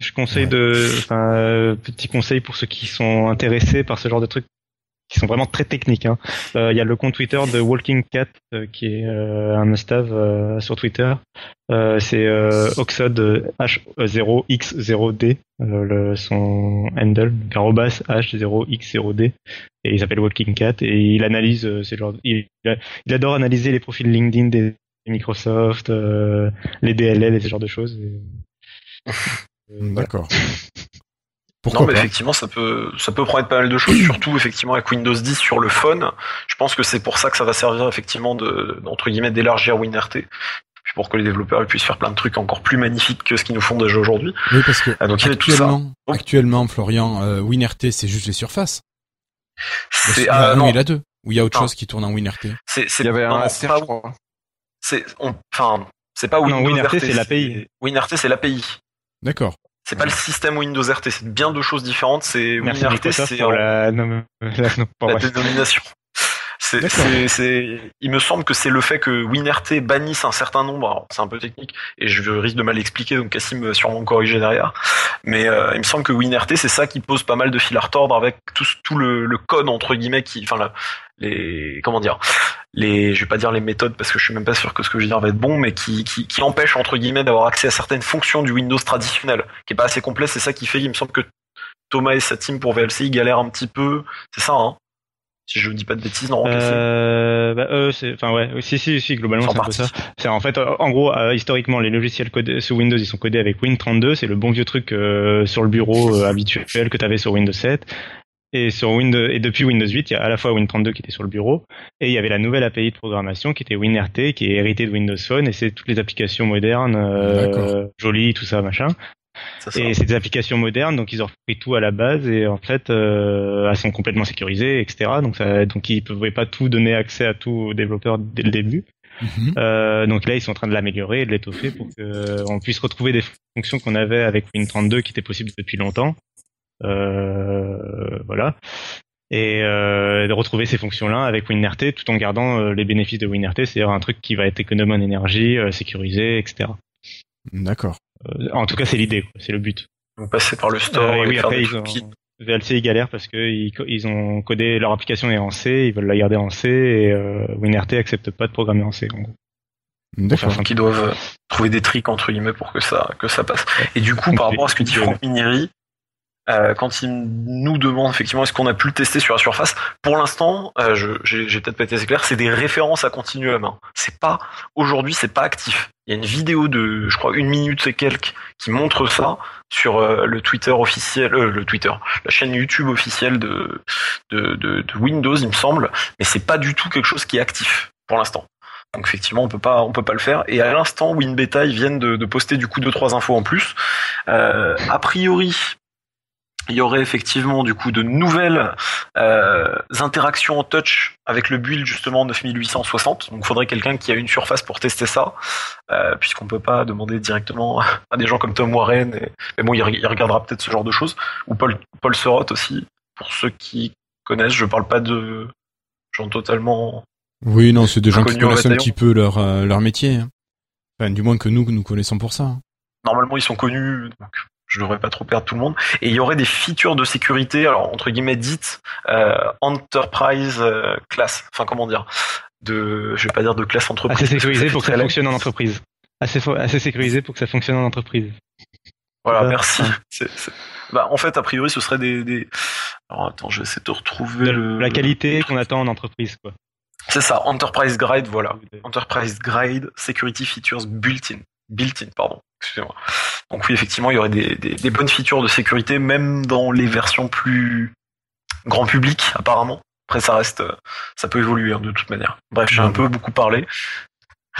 S2: Je conseille de, enfin, petit conseil pour ceux qui sont intéressés par ce genre de trucs, qui sont vraiment très techniques. hein. Euh, Il y a le compte Twitter de Walking Cat euh, qui est euh, un euh, sur Twitter. C'est Oxod H0x0d, euh, le, son handle, arrobas H0x0d, et il s'appelle Walking Cat et il analyse euh, ces genres. Il, il adore analyser les profils LinkedIn des Microsoft, les DLL et ce genre de choses. Et- Euh,
S1: D'accord.
S6: non
S1: Pourquoi
S6: mais
S1: pas
S6: effectivement ça peut ça peut promettre pas mal de choses, surtout effectivement avec Windows 10 sur le phone. Je pense que c'est pour ça que ça va servir effectivement de entre guillemets d'élargir WinRT. Puis pour que les développeurs puissent faire plein de trucs encore plus magnifiques que ce qu'ils nous font déjà aujourd'hui.
S1: Oui, parce que
S6: Ah, donc il y avait tout ça.
S1: actuellement,
S6: Oh.
S1: actuellement, Florian, euh, WinRT, c'est juste les surfaces.
S6: C'est
S1: Il y a-
S6: ah,
S1: non,
S6: non,
S1: il a deux. Ou il y a autre
S6: Non.
S1: chose qui tourne en WinRT.
S6: c'est c'est
S3: Il y avait un
S6: pas-
S3: je crois.
S6: c'est on enfin c'est pas
S2: Non,
S6: Windows
S2: WinRT,
S6: RT,
S2: c'est l'API.
S6: WinRT c'est l'API.
S1: D'accord.
S6: C'est pas le système Windows RT, c'est bien deux choses différentes. C'est WinRT,
S2: Microsoft
S6: c'est
S2: la, la,
S6: dénomination. C'est- il me semble que c'est le fait que WinRT bannisse un certain nombre, c'est un peu technique, et je risque de mal expliquer, donc Cassim va sûrement me corriger derrière, mais euh, il me semble que WinRT, c'est ça qui pose pas mal de fil à retordre avec tout, tout le, le code, entre guillemets, qui, enfin, la- les, comment dire, les, je vais pas dire les méthodes parce que je suis même pas sûr que ce que je vais dire va être bon, mais qui, qui, qui empêche, entre guillemets, d'avoir accès à certaines fonctions du Windows traditionnel, qui est pas assez complet, c'est ça qui fait, il me semble que Thomas et sa team pour VLC, ils galèrent un petit peu, c'est ça, hein? Si je dis pas de bêtises, non,
S2: Euh, bah, eux, c'est, enfin ouais, si, si, si, globalement,
S6: En
S2: c'est un peu
S6: partie.
S2: ça. C'est en fait, euh, en gros, euh, historiquement, les logiciels codés sous Windows, ils sont codés avec Win32, c'est le bon vieux truc euh, sur le bureau euh, habituel que tu avais sur Windows 7. Et sur Windows et depuis Windows 8, il y a à la fois Win32 qui était sur le bureau et il y avait la nouvelle API de programmation qui était WinRT qui est héritée de Windows Phone et c'est toutes les applications modernes, euh, jolies, tout ça, machin.
S6: Ça.
S2: Et c'est des applications modernes, donc ils ont repris tout à la base et en fait, euh, elles sont complètement sécurisées, etc. Donc, ça, donc ils ne pouvaient pas tout donner accès à tout aux développeurs dès le début.
S1: Mhm.
S2: Euh, donc là, ils sont en train de l'améliorer et de l'étoffer pour qu'on puisse retrouver des fonctions qu'on avait avec Win32 qui étaient possibles depuis longtemps. Euh, voilà. Et euh, de retrouver ces fonctions-là avec WinRT tout en gardant euh, les bénéfices de WinRT, c'est-à-dire un truc qui va être économe en énergie, euh, sécurisé, etc.
S1: D'accord.
S2: Euh, en tout cas, c'est l'idée, quoi, c'est le but.
S6: Vous passez par le store
S2: Euh, et
S6: et
S2: oui,
S6: faire
S2: après,
S6: des
S2: ils ont,
S6: qui-
S2: VLC, ils galèrent parce que ils, ont codé leur application est en C, ils veulent la garder en C et euh, WinRT accepte pas de programmer en C. En gros.
S1: D'accord.
S6: Qui doivent trouver des tricks entre guillemets pour que ça que ça passe. Et du coup, par rapport à ce que dit Franck Minieri, euh, quand ils nous demandent effectivement est-ce qu'on a pu le tester sur la surface, pour l'instant, euh, j'ai peut-être pas été assez clair, c'est des références à Continuum. Hein. C'est pas aujourd'hui, c'est pas actif. Il y a une vidéo de, je crois, une minute et quelques qui montre ça sur euh, le Twitter officiel, euh, le Twitter, la chaîne YouTube officielle de, de, de, de Windows, il me semble, mais c'est pas du tout quelque chose qui est actif pour l'instant. Donc effectivement, on peut pas, on peut pas le faire. Et à l'instant, WinBeta, ils viennent de, de poster du coup deux trois infos en plus. Euh, a priori, il y aurait effectivement du coup de nouvelles euh, interactions en touch avec le build justement 9860. Donc il faudrait quelqu'un qui a une surface pour tester ça, euh, puisqu'on peut pas demander directement à des gens comme Tom Warren. Et, mais bon, il, re- il regardera peut-être ce genre de choses. Ou Paul, Paul Sorot aussi. Pour ceux qui connaissent, je parle pas de gens totalement.
S1: Oui, non, c'est des gens qui connaissent un petit peu leur euh, leur métier. hein. Enfin, du moins que nous, nous connaissons pour ça.
S6: Normalement, ils sont connus, donc je devrais pas trop perdre tout le monde. Et il y aurait des features de sécurité, alors entre guillemets dites euh, enterprise euh, class. Enfin, comment dire? De, je vais pas dire de classe entreprise.
S2: Assez sécurisé pour que ça fonctionne en entreprise. Assez, assez sécurisé pour que ça fonctionne en entreprise.
S6: Voilà, merci. Bah, en fait, a priori, ce serait des, des... Alors attends, je vais essayer de retrouver
S2: De
S6: le...
S2: la qualité qu'on attend en entreprise, quoi.
S6: C'est ça, Enterprise Grade, voilà. Enterprise Grade Security Features Built-in. Built-in, pardon. Excusez-moi. Donc oui, effectivement, il y aurait des, des, des bonnes features de sécurité, même dans les versions plus grand public, apparemment. Après, ça reste, euh, ça peut évoluer hein, de toute manière. Bref, j'ai un peu beaucoup parlé.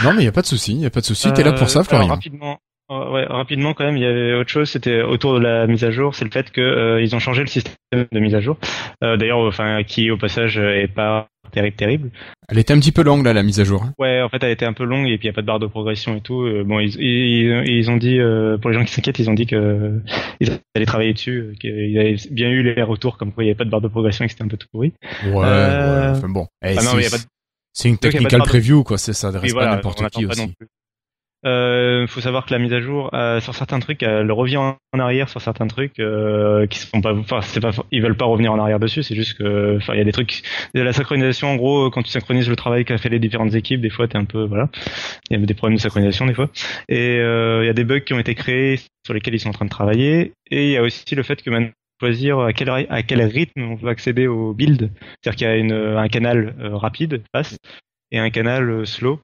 S1: Non, mais il y a pas de souci, il y a pas de souci. T'es là pour ça,
S2: Euh,
S1: Florian.
S2: alors, rapidement, euh, ouais, rapidement quand même, il y avait autre chose. C'était autour de la mise à jour, c'est le fait que euh, ils ont changé le système de mise à jour. Euh, D'ailleurs, enfin, qui au passage est pas terrible, terrible.
S1: Elle était un petit peu longue là, la mise à jour. hein.
S2: Ouais, en fait, elle été un peu longue et puis il y a pas de barre de progression et tout. Euh, bon, ils, ils, ils ont dit euh, pour les gens qui s'inquiètent, ils ont dit que ils allaient travailler dessus, euh, qu'ils avaient bien eu les retours comme quoi il y avait pas de barre de progression et que c'était un peu tout pourri.
S1: Ouais,
S2: Euh,
S1: ouais. Enfin bon. Eh,
S2: ah non,
S1: c'est-
S2: mais y a pas de-
S1: c'est une technical preview, quoi. C'est ça
S2: Oui,
S1: adresse
S2: voilà,
S1: pas n'importe qui aussi.
S2: plus. Euh, faut savoir que la mise à jour euh, sur certains trucs, elle revient en arrière sur certains trucs euh, qui se font pas. Enfin, c'est pas. Ils veulent pas revenir en arrière dessus. C'est juste que, enfin, il y a des trucs. de La synchronisation, en gros, quand tu synchronises le travail qu'a fait les différentes équipes, des fois, t'es un peu, voilà. Il y a des problèmes de synchronisation des fois. Et euh, il y a des bugs qui ont été créés sur lesquels ils sont en train de travailler. Et il y a aussi le fait que maintenant choisir à quel, ry- à quel rythme on veut accéder au build. C'est-à-dire qu'il y a une, un canal euh, rapide, fast, et un canal euh, slow.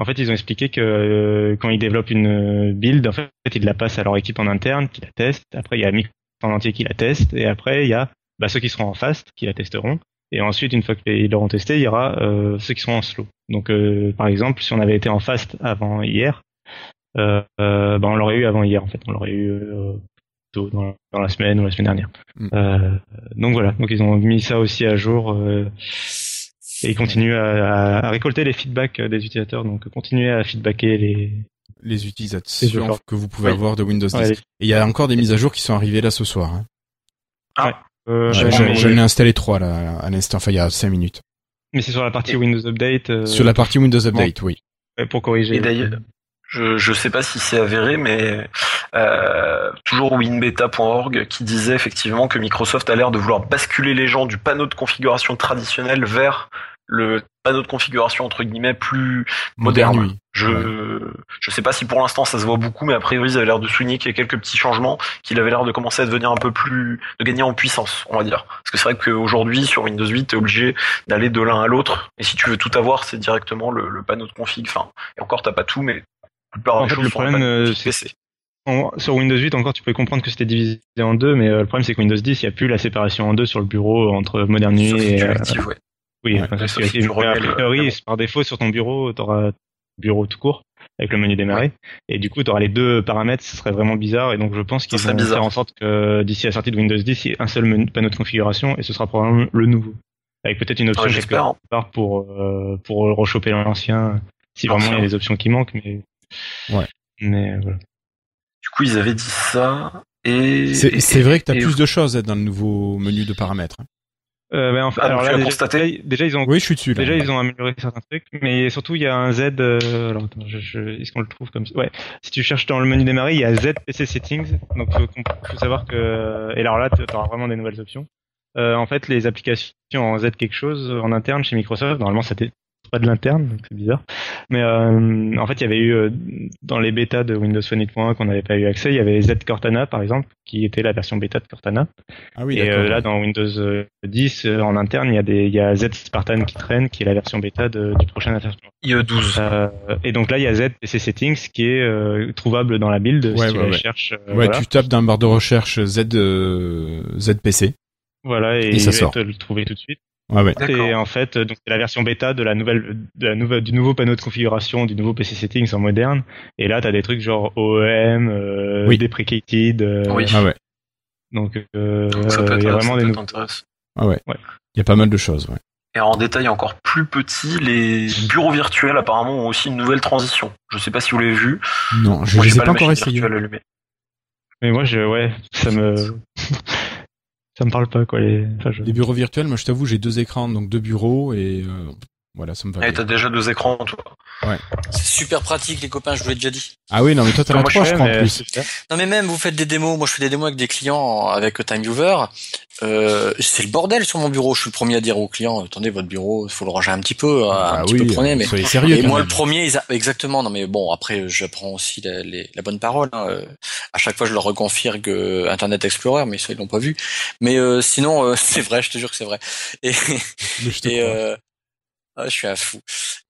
S2: En fait, ils ont expliqué que euh, quand ils développent une euh, build, en fait, ils la passent à leur équipe en interne, qui la teste. Après, il y a Microsoft en entier qui la teste. Et après, il y a bah, ceux qui seront en fast, qui la testeront. Et ensuite, une fois qu'ils l'auront testé, il y aura euh, ceux qui seront en slow. Donc, euh, par exemple, si on avait été en fast avant hier, bah, on l'aurait eu avant hier, en fait. On l'aurait eu tôt dans, dans la semaine ou la semaine dernière.
S1: Mm.
S2: Donc voilà. Donc, ils ont mis ça aussi à jour. Euh, et ils continuent à, récolter les feedbacks des utilisateurs. Donc, continuer à feedbacker les,
S1: Les
S2: C'est
S1: utilisations que vous pouvez
S6: Oui.
S1: avoir de Windows 10.
S2: Ouais,
S1: Et il y a encore des mises à jour qui sont arrivées là ce soir. hein.
S2: Euh,
S1: J'en
S2: ouais,
S1: j'en-
S2: mais-
S1: j'en ai installé trois là à l'instant, enfin il y a cinq minutes.
S2: Mais c'est sur la partie Windows Update. euh,
S1: Sur la partie Windows Update, oui.
S2: ouais, pour corriger.
S6: Et d'ailleurs, je je sais pas si c'est avéré, mais euh, toujours winbeta.org qui disait effectivement que Microsoft a l'air de vouloir basculer les gens du panneau de configuration traditionnel vers le panneau de configuration entre guillemets plus moderne. Je je sais pas si pour l'instant ça se voit beaucoup, mais a priori ils avaient l'air de souligner qu'il y a quelques petits changements, qu'il avait l'air de commencer à devenir un peu plus de gagner en puissance, on va dire. Parce que c'est vrai qu'aujourd'hui sur Windows 8 t'es obligé d'aller de l'un à l'autre, et si tu veux tout avoir c'est directement le, le panneau de config. Enfin, et encore t'as pas tout, mais la plupart
S2: En
S6: des
S2: fait,
S6: choses
S2: le problème, euh, c'est- sur Windows 8 encore, tu peux comprendre que c'était divisé en deux, mais euh, le problème c'est que Windows 10, il n'y a plus la séparation en deux sur le bureau entre Modern Nuit et.
S6: tu
S2: euh,
S6: ouais.
S2: Oui,
S1: Ouais,
S6: si
S2: que-
S6: le-
S2: par défaut, sur ton bureau, tu auras bureau tout court avec le menu démarrer, et du coup, tu auras les deux paramètres. Ce serait vraiment bizarre, et donc je pense qu'ils vont
S6: bizarre.
S2: faire en sorte que d'ici la sortie de Windows 10, il y ait un seul menu- panneau de configuration, et ce sera probablement le nouveau, avec peut-être une option
S6: Ouais,
S2: quelque
S6: hein.
S2: part pour euh, pour rechoper l'ancien, si vraiment il y a des options qui manquent, mais.
S1: Ouais.
S2: Mais voilà.
S6: Du coup ils avaient dit ça. Et
S1: C'est vrai que tu as
S6: et-
S1: plus de choses hein, dans le nouveau menu de paramètres.
S2: Euh, ben, en fait,
S6: Ah,
S2: alors là, déjà,
S6: constaté?
S2: déjà, ils ont
S1: Oui, je suis dessus là.
S2: Déjà, ils ont amélioré certains trucs, mais surtout, il y a un Z. euh, alors, attends, je, je- est-ce qu'on le trouve comme ça? Ouais. Si tu cherches dans le menu démarrer, il y a Z PC Settings. Donc, faut, faut savoir que. Et alors là, tu auras vraiment des nouvelles options. Euh, en fait, les applications en Z quelque chose en interne chez Microsoft, normalement, ça pas de l'interne, donc c'est bizarre. Mais euh, en fait, il y avait eu euh, dans les bêtas de Windows Phone 8.1 qu'on n'avait pas eu accès, il y avait Z Cortana par exemple, qui était la version bêta de Cortana.
S1: Ah oui,
S2: Et euh, là, dans Windows 10, euh, en interne, il y a des, il y a Z Spartan qui traîne, qui est la version bêta de- du prochain version.
S6: IE12.
S2: Euh, et donc là, il y a Z PC Settings qui est euh, trouvable dans la build
S1: Ouais,
S2: si
S1: ouais,
S2: tu la
S1: ouais.
S2: cherches. euh,
S1: ouais,
S2: voilà.
S1: tu tapes dans barre de recherche Z euh, ZPC.
S2: Voilà, et,
S1: Et ça
S2: il va
S1: sort.
S2: te le trouver tout de suite.
S1: Ouais, ouais.
S2: Et en fait, euh, donc c'est la version bêta de la nouvelle, de la nouvelle, du nouveau panneau de configuration, du nouveau PC Settings en moderne. Et là, t'as des trucs genre OEM, euh,
S1: Oui.
S2: deprecated. euh,
S6: Oui.
S1: Ah ouais.
S2: Donc, euh,
S6: ça peut
S2: il
S6: être,
S2: y a
S6: ça
S2: vraiment
S6: peut
S2: des
S6: être.
S1: Ah ouais.
S2: Ouais.
S1: Il y a pas mal de choses, ouais.
S6: Et en détail encore plus petit, les bureaux virtuels apparemment ont aussi une nouvelle transition. Je sais pas si vous l'avez vu.
S1: Non, je
S6: Moi,
S1: les
S6: j'ai
S1: ai pas
S6: la
S1: encore
S6: allumée.
S2: Mais moi, je, ouais, ça me, ça me parle pas quoi. Les, enfin,
S1: Les bureaux virtuels, moi je t'avoue, j'ai deux écrans, donc deux bureaux et euh, voilà, ça me va.
S6: Et t'as déjà deux écrans, toi.
S5: C'est super pratique, les copains, je vous l'ai déjà dit.
S1: Ah oui, non mais toi t'en as trois, je crois en plus.
S5: Non mais même vous faites des démos, moi je fais des démos avec des clients avec TimeViewer, euh, c'est le bordel sur mon bureau. Je suis le premier à dire aux clients attendez votre bureau, il faut le ranger un petit peu, un
S1: Ah
S5: petit
S1: oui,
S5: peu prenez, mais
S1: soyez sérieux.
S5: et moi
S1: même.
S5: le premier ils a- exactement non mais bon après j'apprends aussi la, les- la bonne parole. hein, euh, À chaque fois je leur reconfirme que Internet Explorer, mais ça ils l'ont pas vu. Mais euh, sinon euh, c'est vrai, je te jure que c'est vrai. Et,
S1: Mais je te
S5: et
S1: crois.
S5: euh, ah, je suis un fou.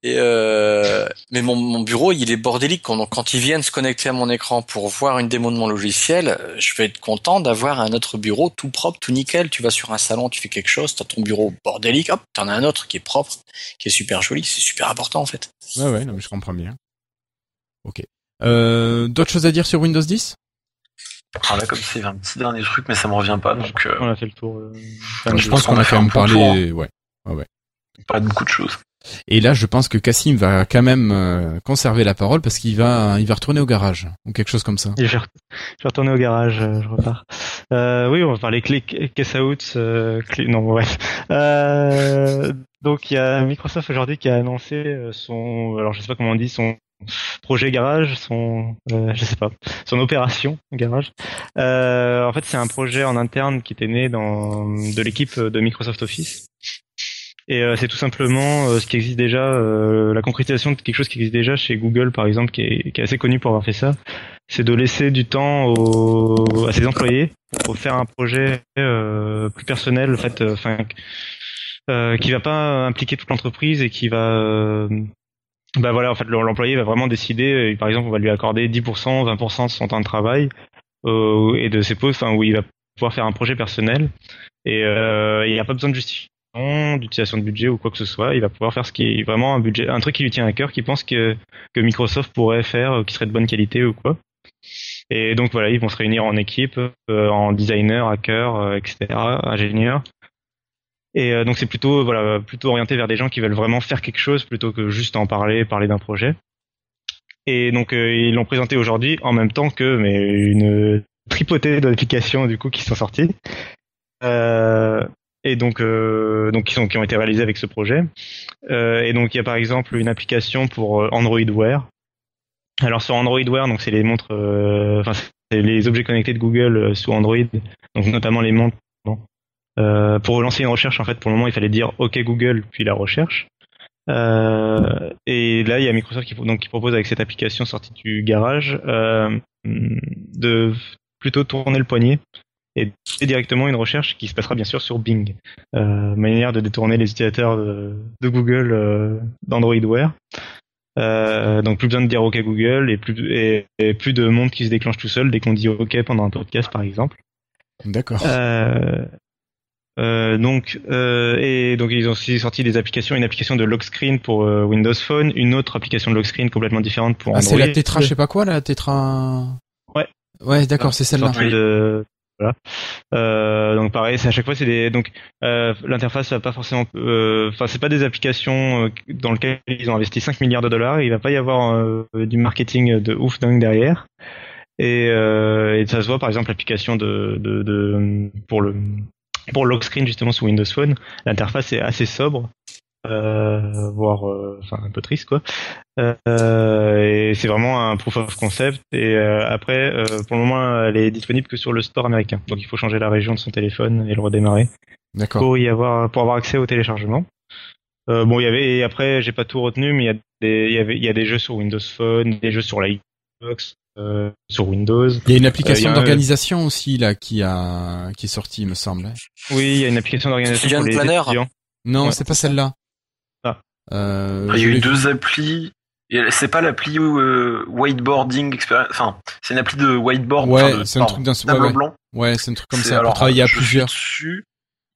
S5: Et euh, mais mon, mon bureau, il est bordélique. Quand, quand ils viennent se connecter à mon écran pour voir une démo de mon logiciel, euh, je vais être content d'avoir un autre bureau tout propre, tout nickel. Tu vas sur un salon, tu fais quelque chose, t'as ton bureau bordélique, hop, t'en as un autre qui est propre, qui est super joli. C'est super important en fait.
S1: Ouais, ouais, non mais je comprends bien. Ok. Euh, D'autres choses à dire sur Windows 10
S6: Ah, là, comme c'est un petit dernier truc, mais ça me revient pas, donc euh,
S2: On a fait le tour. euh, enfin,
S1: Je
S6: je
S1: pense
S6: qu'on a
S1: quand même parlé.
S6: tour.
S1: Ouais.
S6: Pas beaucoup de choses.
S1: Et là, je pense que Cassim va quand même euh, conserver la parole parce qu'il va, il va retourner au garage ou quelque chose comme ça.
S2: Je vais, retourner au garage, euh, je repars. Euh, oui, on va parler clé, caisse out, euh, clé, non, bref. Euh, donc il y a Microsoft aujourd'hui qui a annoncé euh, son, alors je sais pas comment on dit, son projet garage, son, euh, je sais pas, son opération garage. Euh, en fait, c'est un projet en interne qui était né dans de l'équipe de Microsoft Office. Et euh, c'est tout simplement euh, ce qui existe déjà, euh, la concrétisation de quelque chose qui existe déjà chez Google, par exemple, qui est, qui est assez connu pour avoir fait ça c'est de laisser du temps aux, à ses employés pour faire un projet euh, plus personnel, en fait, euh, enfin, euh, qui va pas impliquer toute l'entreprise et qui va, bah voilà, en fait, l'employé va vraiment décider. Par exemple, on va lui accorder 10%, 20% de son temps de travail et de ses pauses, enfin, où il va pouvoir faire un projet personnel et il n'y a pas besoin de justification d'utilisation de budget ou quoi que ce soit. Il va pouvoir faire ce qui est vraiment un budget, un truc qui lui tient à cœur, qui pense que Microsoft pourrait faire, euh, qui serait de bonne qualité ou quoi. Et donc voilà, ils vont se réunir en équipe, euh, en designer, hacker, euh, etc., ingénieur. Et donc c'est plutôt voilà plutôt orienté vers des gens qui veulent vraiment faire quelque chose plutôt que juste en parler, parler d'un projet. Et donc ils l'ont présenté aujourd'hui en même temps que mais une tripotée d'applications du coup qui sont sorties. Et donc euh, donc qui sont qui ont été réalisées avec ce projet. Euh, et donc il y a par exemple une application pour euh, Android Wear. Alors sur Android Wear, donc c'est les montres, euh, enfin c'est les objets connectés de Google euh, sous Android, donc notamment les montres. Pour relancer une recherche, en fait, pour le moment, il fallait dire OK Google puis la recherche. Et là, il y a Microsoft qui, donc, qui propose avec cette application sortie du garage de plutôt tourner le poignet et directement une recherche qui se passera bien sûr sur Bing. Euh, manière de détourner les utilisateurs de, de Google euh, d'Android Wear. Euh, donc plus besoin de dire OK Google et plus et, et plus de monde qui se déclenche tout seul dès qu'on dit OK pendant un podcast par exemple.
S1: D'accord.
S2: Euh, donc euh, et donc ils ont aussi sorti des applications, une application de lock screen pour euh, Windows Phone, une autre application de lock screen complètement différente pour
S1: Ah,
S2: Android.
S1: c'est la Tetra, je sais pas quoi, la Tetra.
S2: Ouais.
S1: Ouais, d'accord, c'est celle-là.
S2: de- voilà. Euh, donc pareil, c'est à chaque fois c'est des donc euh, l'interface va pas forcément euh, enfin c'est pas des applications euh, dans lesquelles ils ont investi 5 milliards de dollars, il va pas y avoir euh, du marketing de ouf dingue derrière. Et, et ça se voit par exemple l'application de, de, de pour le pour screen justement sous Windows Phone, l'interface est assez sobre. Euh, voire euh, enfin un peu triste quoi euh, et c'est vraiment un proof of concept et euh, après euh, pour le moment elle est disponible que sur le store américain donc il faut changer la région de son téléphone et le redémarrer
S1: D'accord.
S2: pour y avoir pour avoir accès au téléchargement Euh, bon, il y avait et après j'ai pas tout retenu, mais il y a des il y avait il y a des jeux sur Windows Phone, des jeux sur la Xbox, euh, sur Windows.
S1: Il y a une application
S2: Euh, a
S1: d'organisation aussi là qui a qui est sortie, il me semble. hein.
S2: Oui, il y a une application d'organisation pour les
S5: Planner.
S2: étudiants.
S1: Non,
S2: Ouais.
S1: c'est pas celle-là. Euh,
S6: Il y a eu deux applis. C'est pas l'appli euh, whiteboarding experience. Enfin, c'est une appli de whiteboard.
S1: Ouais,
S6: enfin,
S1: c'est un
S6: pardon,
S1: truc d'un-
S6: tableau
S1: ouais.
S6: blanc.
S1: Ouais, c'est un truc comme ça.
S6: alors,
S1: pour travailler à plusieurs.
S6: dessus.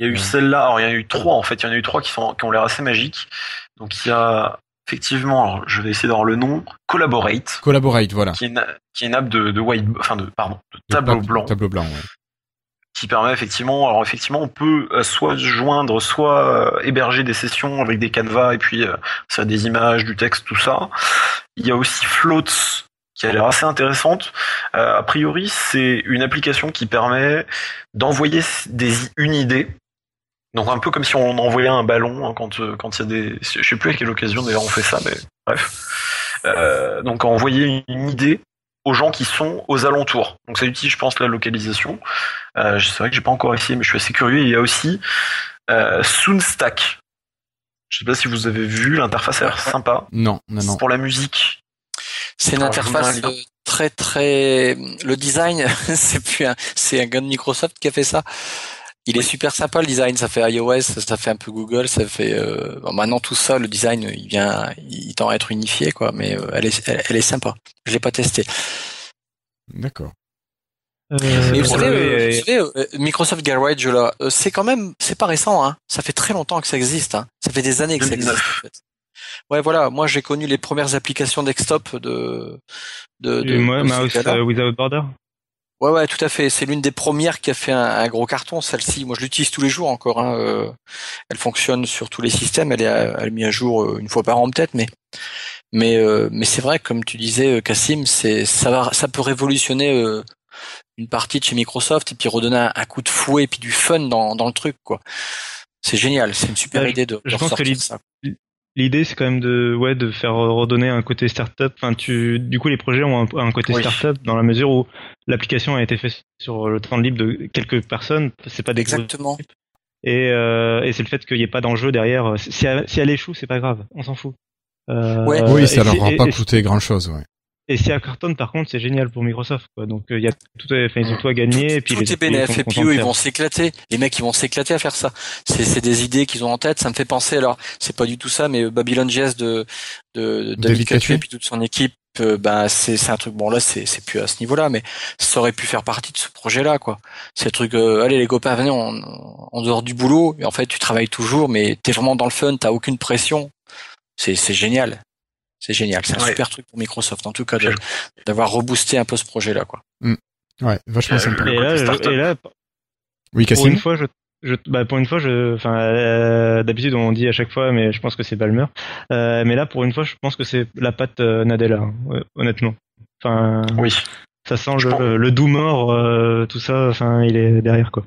S6: Il y a eu
S1: Ouais.
S6: celle-là. Alors, il y en a eu trois, en fait. Il y en a eu trois qui, sont, qui ont l'air assez magiques. Donc, il y a, effectivement, alors, je vais essayer d'avoir le nom, Collaborate,
S1: Collaborate, voilà.
S6: qui est une, qui est une app de, de white, enfin, de, pardon, de tableau
S1: Tab-
S6: blanc,
S1: Tableau blanc, ouais.
S6: Qui permet effectivement, alors, effectivement, on peut euh, soit se joindre, soit euh, héberger des sessions avec des canevas et puis, euh, ça des images, du texte, tout ça. Il y a aussi Floats, qui a l'air assez intéressante. A priori, c'est une application qui permet d'envoyer des, une idée. Donc un peu comme si on envoyait un ballon hein, quand quand il y a des, je sais plus à quelle occasion d'ailleurs on fait ça, mais bref. Euh, donc envoyer une idée aux gens qui sont aux alentours. Donc ça utilise, je pense, la localisation. Euh, c'est vrai que j'ai pas encore essayé, mais je suis assez curieux. Il y a aussi euh, Soonstack. Je sais pas si vous avez vu, l'interface a l'air sympa.
S1: Non, non, non.
S6: Pour la musique,
S5: C'est une interface euh, très très. Le design, c'est plus un, c'est un gars de Microsoft qui a fait ça. Il est super sympa le design. Ça fait iOS, ça fait un peu Google, ça fait. Euh... bon, maintenant tout ça, le design, il vient, il tend à être unifié quoi. Mais euh, elle est, elle, elle est sympa. Je l'ai pas testé.
S1: D'accord.
S2: Euh,
S5: Mais vous
S2: pour
S5: savez, euh, vous savez, euh, Microsoft Garage là, euh, c'est quand même, c'est pas récent. Hein. Ça fait très longtemps que ça existe. Hein. Ça fait des années que ça existe.
S6: 2009.
S5: En fait. Ouais, voilà. Moi, j'ai connu les premières applications desktop de de. de,
S2: Mouse Without Border.
S5: Ouais, ouais, tout à fait. C'est l'une des premières qui a fait un, un gros carton, celle-ci. Moi, je l'utilise tous les jours encore. Hein. euh, elle fonctionne sur tous les systèmes. Elle est, à- elle est mise à jour euh, une fois par an peut-être, mais mais euh, mais c'est vrai, comme tu disais, Cassim, c'est ça va, ça peut révolutionner euh, une partie de chez Microsoft et puis redonner un, un coup de fouet et puis du fun dans dans le truc, quoi. C'est génial. C'est une super idée de, de
S2: je pense que
S5: ça.
S2: L'idée, c'est quand même de, ouais, de faire redonner un côté startup. Enfin, tu, du coup, les projets ont un, un côté
S6: Oui.
S2: startup dans la mesure où l'application a été faite sur le temps libre de quelques personnes. C'est pas des
S5: Exactement.
S2: Et, euh, et c'est le fait qu'il n'y ait pas d'enjeu derrière. Si elle, si elle échoue, c'est pas grave, on s'en fout. Euh,
S5: Ouais.
S1: oui,
S2: et
S1: ça leur
S2: si-
S1: aura
S2: et-
S1: pas
S2: et-
S1: coûté grand chose, ouais.
S2: Et si elle cartonne, par contre, c'est génial pour Microsoft. Quoi. Donc euh, il y a tout, à- enfin, ils ont tout à gagner. et puis
S5: tout
S2: les
S5: est bénéf et puis eux
S2: de
S5: ils vont s'éclater les mecs ils vont s'éclater à faire ça c'est des idées qu'ils ont en tête ça me fait penser alors c'est pas du tout ça mais euh, Babylon JS de de
S1: David
S5: David.
S1: Catuet
S5: et puis toute son équipe euh, ben c'est c'est un truc bon là c'est c'est plus à ce niveau là mais ça aurait pu faire partie de ce projet là quoi c'est le truc euh, allez les copains venez on en dehors du boulot et en fait tu travailles toujours mais t'es vraiment dans le fun t'as aucune pression c'est c'est génial c'est génial c'est un
S6: Ouais.
S5: super truc pour Microsoft en tout cas d'avoir reboosté un peu ce projet là quoi
S1: Ouais, vachement
S6: Euh,
S1: sympa.
S2: Et là, je- et là,
S1: Oui,
S2: pour
S1: Cassim
S2: une fois, je, je, bah, pour une fois, je, enfin, euh, d'habitude on dit à chaque fois, mais je pense que c'est Balmer. Euh, mais là, pour une fois, je pense que c'est la patte euh, Nadella, hein, honnêtement. Enfin,
S6: oui.
S2: ça sent le, le doux mort, euh, tout ça. Enfin, il est derrière quoi.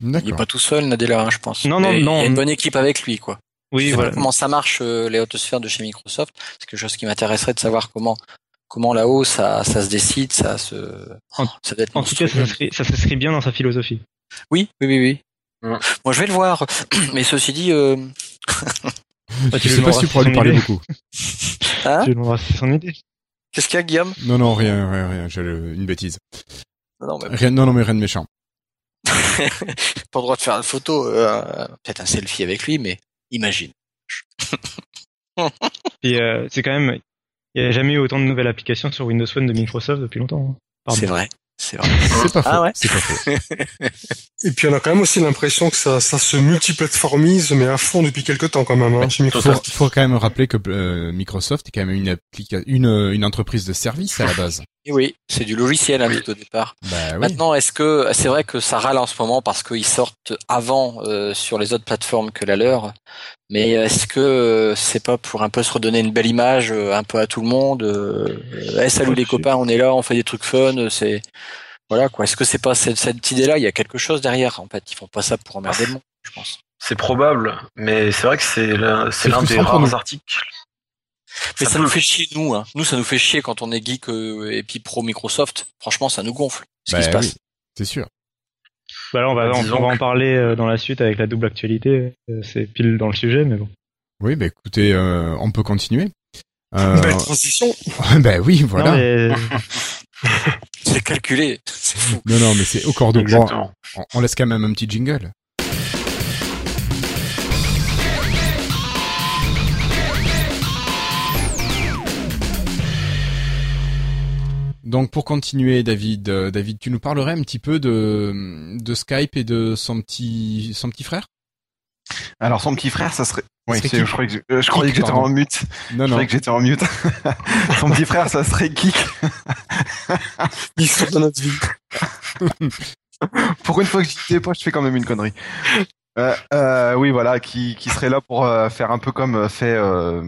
S5: Il est pas tout seul, Nadella, hein, je pense.
S2: Non, non,
S5: Mais
S2: non.
S5: Il y a une bonne équipe avec lui, quoi.
S2: Oui,
S5: je sais
S2: voilà.
S5: pas comment ça marche, euh, les hautes sphères de chez Microsoft. C'est quelque chose qui m'intéresserait de savoir comment, comment là-haut ça, ça se décide, ça se,
S2: En-
S5: ça doit être
S2: En tout cas, ça s'inscrit, ça s'inscrit bien dans sa philosophie.
S5: Oui, oui, oui, oui.
S6: Mm.
S5: Moi, je vais le voir. Mais ceci dit, euh,
S2: Bah,
S1: Je
S2: lui
S1: sais pas si tu pourras lui parler
S2: idée.
S1: beaucoup.
S5: hein
S2: Tu lui demanderas si c'est son idée.
S5: Qu'est-ce qu'il y a, Guillaume?
S1: Non, non, rien, rien, rien. J'ai une bêtise.
S5: Non, mais
S1: Rien, non, non, mais rien de méchant.
S5: pas le droit de faire une photo, euh, peut-être un selfie avec lui, mais imagine.
S2: Puis euh, c'est quand même, il n'y a jamais eu autant de nouvelles applications sur Windows Phone de Microsoft depuis longtemps. hein.
S5: C'est vrai. C'est vrai.
S1: C'est pas faux.
S5: Ah ouais
S1: C'est pas faux.
S4: Et puis on a quand même aussi l'impression que ça, ça se multiplateformise, mais à fond depuis quelques temps quand même, hein, chez
S1: Faut,
S4: Microsoft.
S1: faut quand même rappeler que euh, Microsoft est quand même une, une, une entreprise de service à la base.
S5: Et oui, c'est du logiciel, hein, tout au départ.
S1: Bah oui.
S5: Maintenant, est-ce que c'est vrai que ça râle en ce moment parce qu'ils sortent avant euh, sur les autres plateformes que la leur, mais est-ce que euh, c'est pas pour un peu se redonner une belle image euh, un peu à tout le monde euh, eh, salut les copains, on est là, on fait des trucs fun, c'est voilà quoi. Est-ce que c'est pas cette, cette idée-là Il y a quelque chose derrière. En fait, ils font pas ça pour emmerder le monde, je pense.
S6: C'est probable, mais c'est vrai que c'est l'un des rares articles.
S5: Mais
S6: Ça
S5: ça, nous fait chier nous. Hein. Nous, ça nous fait chier quand on est geek euh, et puis pro Microsoft. Franchement, ça nous gonfle. Ce
S1: Bah
S5: qui se passe.
S1: oui, c'est sûr.
S2: Bah là, on va, on,
S6: Disons
S2: on va en
S6: que-
S2: parler euh, dans la suite avec la double actualité. Euh, C'est pile dans le sujet, mais bon.
S1: Oui, bah écoutez, euh, on peut continuer. Euh,
S4: Belle transition.
S1: bah oui, voilà.
S2: Mais-
S5: C'est calculé. C'est fou.
S1: Non, non, mais c'est au cordeau. Bon, on, on laisse quand même un petit jingle. Donc pour continuer, David, euh, David, tu nous parlerais un petit peu de, de Skype et de son petit son petit frère?
S3: Alors son petit frère, ça serait. Oui,
S1: serait
S3: c'est-
S1: Kik.
S3: je croyais que, euh, je croyais que j'étais
S1: pardon.
S3: en mute.
S1: Non,
S3: Je
S1: non.
S3: croyais que j'étais en mute. son petit frère, ça serait Kik.
S4: L'histoire de notre vie.
S3: Pour une fois que j'y étais pas, je fais quand même une connerie. Euh, euh, oui, voilà, qui, qui serait là pour euh, faire un peu comme euh, fait euh,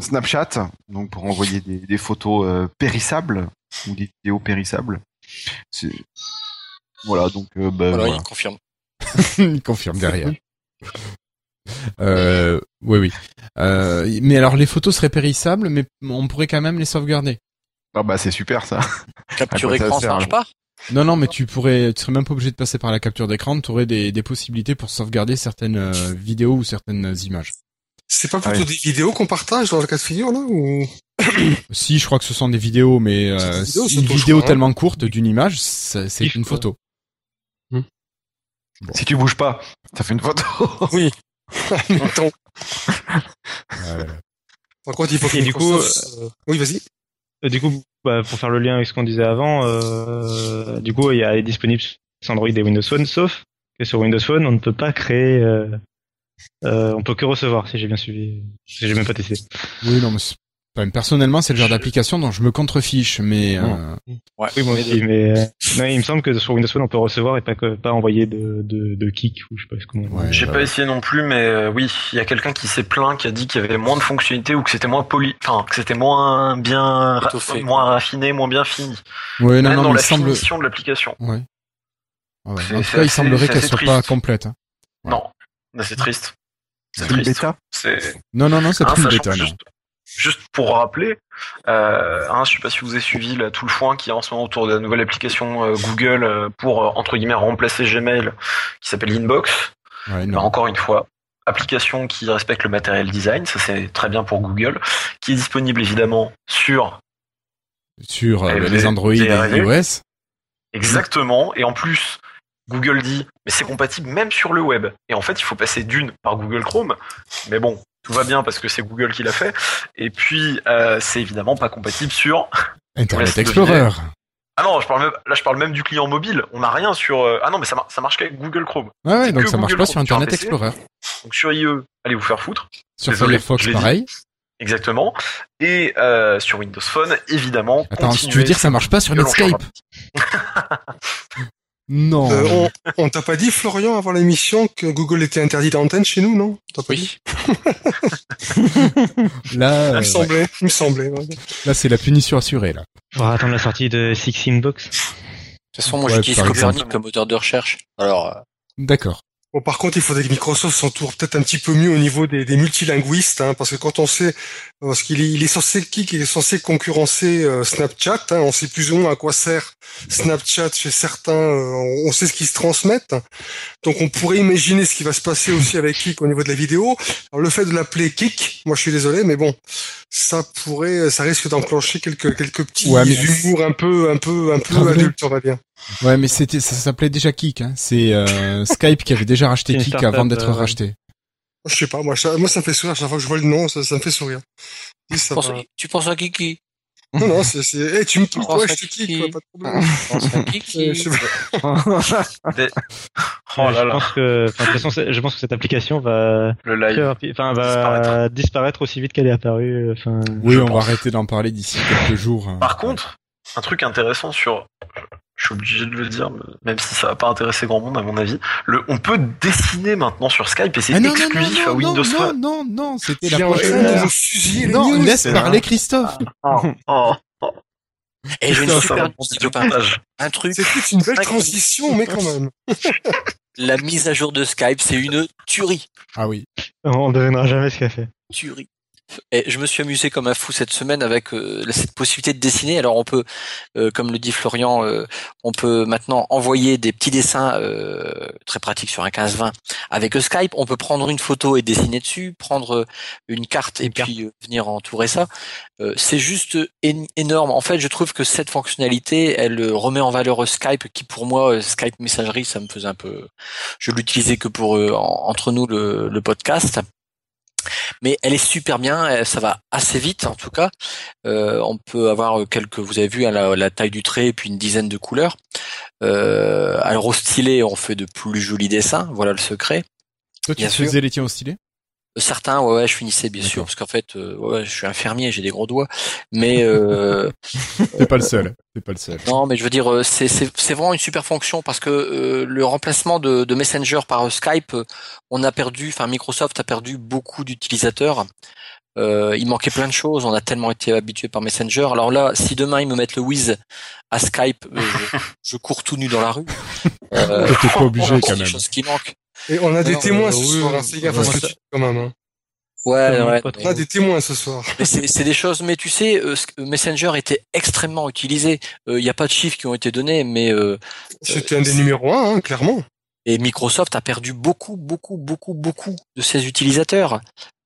S3: Snapchat, donc pour envoyer des, des photos euh, périssables ou des vidéos périssables. Voilà, donc euh, bah,
S5: Voilà,
S3: voilà.
S5: il confirme.
S1: Il confirme derrière. Euh, oui, oui. Euh, mais alors les photos seraient périssables, mais on pourrait quand même les sauvegarder.
S3: Ah bah c'est super ça.
S5: Capture
S3: quoi ça
S5: écran, ça marche pas?
S1: Non, non, mais tu pourrais, tu serais même pas obligé de passer par la capture d'écran. Tu aurais des, des possibilités pour sauvegarder certaines euh, vidéos ou certaines images.
S4: C'est pas plutôt
S3: Ah oui.
S4: des vidéos qu'on partage dans le cas de figure, là, ou?
S1: Si, je crois que ce sont des vidéos, mais euh,
S4: des vidéos,
S1: une vidéo
S4: crois, hein.
S1: tellement courte d'une image, c'est une photo.
S3: Si tu bouges pas, ça fait une photo.
S4: Oui.
S1: Euh,
S4: Par contre, il faut que
S2: Et du coup,
S4: euh, Oui, vas-y.
S2: Euh, du coup, bah, pour faire le lien avec ce qu'on disait avant, euh, du coup, il y a disponible sur Android et Windows Phone, sauf que sur Windows Phone, on ne peut pas créer, euh, on peut que recevoir, si j'ai bien suivi, si j'ai même pas testé.
S1: oui, non, mais personnellement, c'est le genre d'application dont je me contrefiche, mais euh,
S5: Ouais.
S2: Oui, moi
S5: mais
S2: aussi, mais euh, non, il me semble que sur Windows Phone, on peut recevoir et pas que, pas envoyer de, de, de kick ou je sais pas comment.
S1: Ouais.
S6: J'ai
S1: euh,
S6: pas essayé non plus, mais euh, oui, il y a quelqu'un qui s'est plaint, qui a dit qu'il y avait moins de fonctionnalités ou que c'était moins poli, enfin que c'était moins bien, ra- moins raffiné, moins bien fini.
S1: ouais, non,
S6: Même
S1: non,
S6: dans
S1: mais
S6: la
S1: semble,
S6: finition de l'application.
S1: ouais. Ah ouais. En tout cas, il semblerait
S6: c'est
S1: qu'elle soit
S6: triste.
S1: pas complète. hein. Ouais.
S6: Non, c'est triste. C'est triste.
S3: bêta.
S6: C'est
S1: Non, non, non, c'est
S6: Hein,
S1: une
S6: sachant
S1: bêta,
S6: juste, juste pour rappeler, euh, hein, je sais pas si vous avez suivi là, tout le foin qui est en ce moment autour de la nouvelle application euh, Google euh, pour euh, entre guillemets remplacer Gmail, qui s'appelle Inbox.
S1: Ouais,
S6: Bah, encore une fois, application qui respecte le matériel design, ça c'est très bien pour Google, qui est disponible évidemment sur
S1: Sur euh, les Android et iOS.
S6: exactement, et en plus Google dit mais c'est compatible même sur le web. Et en fait, il faut passer d'une par Google Chrome, mais bon. Tout va bien parce que c'est Google qui l'a fait. Et puis, euh, c'est évidemment pas compatible sur
S1: Internet Explorer.
S6: Ah non, je parle même, là je parle même du client mobile. On n'a rien sur. euh, Ah non, mais ça, mar- ça marche qu'avec Google Chrome.
S1: Ouais, ouais, donc ça marche pas sur
S6: Chrome sur un
S1: Internet. Explorer.
S6: Donc sur IE, allez vous faire foutre.
S1: Sur
S6: Désolé,
S1: Firefox,
S6: dit.
S1: pareil.
S6: Exactement. Et euh, sur Windows Phone, évidemment.
S1: Attends, tu veux dire que ça marche pas sur Netscape Non.
S4: Euh, on on t'a pas dit, Florian, avant l'émission, que Google était interdit d'antenne chez nous, non? T'as pas dit?
S1: Là,
S4: Il
S1: euh,
S4: me semblait, il me semblait. ouais.
S1: là c'est la punition assurée là.
S2: On va attendre la sortie de Six Inbox.
S5: De toute façon, moi
S1: Ouais,
S5: j'utilise Copernic comme moteur de recherche. Alors, euh,
S1: D'accord.
S4: Bon, par contre, il faudrait que Microsoft s'entoure peut-être un petit peu mieux au niveau des, des multilinguistes, hein, parce que quand on sait, parce qu'il est, il est censé, qui est censé concurrencer euh, Snapchat, hein, on sait plus ou moins à quoi sert Snapchat chez certains, euh, on, sait ce qui se transmettent, donc on pourrait imaginer ce qui va se passer aussi avec Kik au niveau de la vidéo. Alors le fait de l'appeler Kik, moi je suis désolé, mais bon, ça pourrait, ça risque d'enclencher quelques quelques petits
S1: Ouais, mais-
S4: humours un peu, un peu, un peu adultes, on va dire.
S1: Ouais, mais c'était, ça s'appelait déjà Kik. Hein. C'est euh, Skype qui avait déjà racheté Kik avant d'être
S2: euh,
S1: racheté.
S4: Je sais pas, moi ça, moi ça me fait sourire à chaque fois que je vois le nom, ça, ça me fait sourire. Et ça
S5: tu, penses,
S4: va.
S5: tu penses à Kiki?
S4: Non, non, c'est, c'est, eh, tu me ouais,
S5: ça
S4: je te kick, pas de problème.
S5: Tu penses à Kiki?
S4: Euh, je sais pas.
S6: Des- Oh là
S2: je
S6: là,
S2: pense que, enfin, de toute façon, c'est- je pense que cette application va,
S6: le live.
S2: très rapi- enfin, va disparaître. aussi vite qu'elle est apparue. Enfin,
S1: Oui,
S6: je
S1: on va
S6: pense.
S1: arrêter d'en parler d'ici quelques jours. hein.
S6: Par contre, un truc intéressant sur, je suis obligé de le dire, même si ça va pas intéresser grand monde à mon avis, le, on peut dessiner maintenant sur Skype et c'est
S1: Ah non, non, non,
S6: exclusif à
S1: non,
S6: Windows
S1: non,
S6: Phone.
S1: non, non, c'était la prochaine.
S4: fusiller les
S1: Non,
S4: news.
S1: laisse parler
S6: vrai.
S1: Christophe.
S6: Oh,
S5: Et j'ai une
S6: ça
S5: super
S6: montage.
S5: Un truc,
S4: C'est toute une belle transition, mais quand même.
S5: la mise à jour de Skype, c'est une tuerie.
S1: Ah oui.
S2: on ne devinera jamais ce qu'elle fait.
S5: Tuerie. Et je me suis amusé comme un fou cette semaine avec euh, cette possibilité de dessiner. Alors on peut, euh, comme le dit Florian, euh, on peut maintenant envoyer des petits dessins euh, très pratiques sur un 15-20 avec Skype. On peut prendre une photo et dessiner dessus, prendre une carte et puis euh, venir entourer ça. Euh, c'est juste énorme. En fait, je trouve que cette fonctionnalité, elle euh, remet en valeur Skype, qui pour moi, euh, Skype messagerie, ça me faisait un peu. Je l'utilisais que pour euh, en- entre nous le, le podcast. Mais elle est super bien, euh, ça va assez vite en tout cas. Euh, on peut avoir quelques, vous avez vu hein, la, la taille du trait et puis une dizaine de couleurs. Euh, alors au stylet, on fait de plus jolis dessins, voilà le secret.
S1: Toi, tu
S5: Bien sûr.
S1: faisais les tiens au stylet?
S5: Certains, ouais, ouais, je finissais bien sûr, parce qu'en fait, euh, ouais, je suis infirmier, j'ai des gros doigts, mais euh,
S1: T'es pas le seul. T'es pas le seul.
S5: non, mais je veux dire, euh, c'est c'est c'est vraiment une super fonction parce que euh, le remplacement de, de Messenger par euh, Skype, on a perdu, enfin Microsoft a perdu beaucoup d'utilisateurs. Euh, il manquait plein de choses, on a tellement été habitué par Messenger. Alors là, si demain ils me mettent le Wiz à Skype, euh, je, je cours tout nu dans la rue. Euh,
S1: T'es pas obligé quand même.
S5: qui.
S4: Et on a des témoins
S2: euh,
S4: ce
S2: oui,
S4: soir, hein, fais gaffe à
S5: oui,
S4: ce que
S5: ça-
S4: tu dis quand même. Hein.
S5: Ouais, ouais.
S4: On a des témoins ce soir.
S5: C'est c'est des choses, mais tu sais, euh, Messenger était extrêmement utilisé. Euh, Il n'y a pas de chiffres qui ont été donnés, mais euh,
S4: C'était un des numéros un, hein, clairement.
S5: et Microsoft a perdu beaucoup, beaucoup, beaucoup, beaucoup de ses utilisateurs.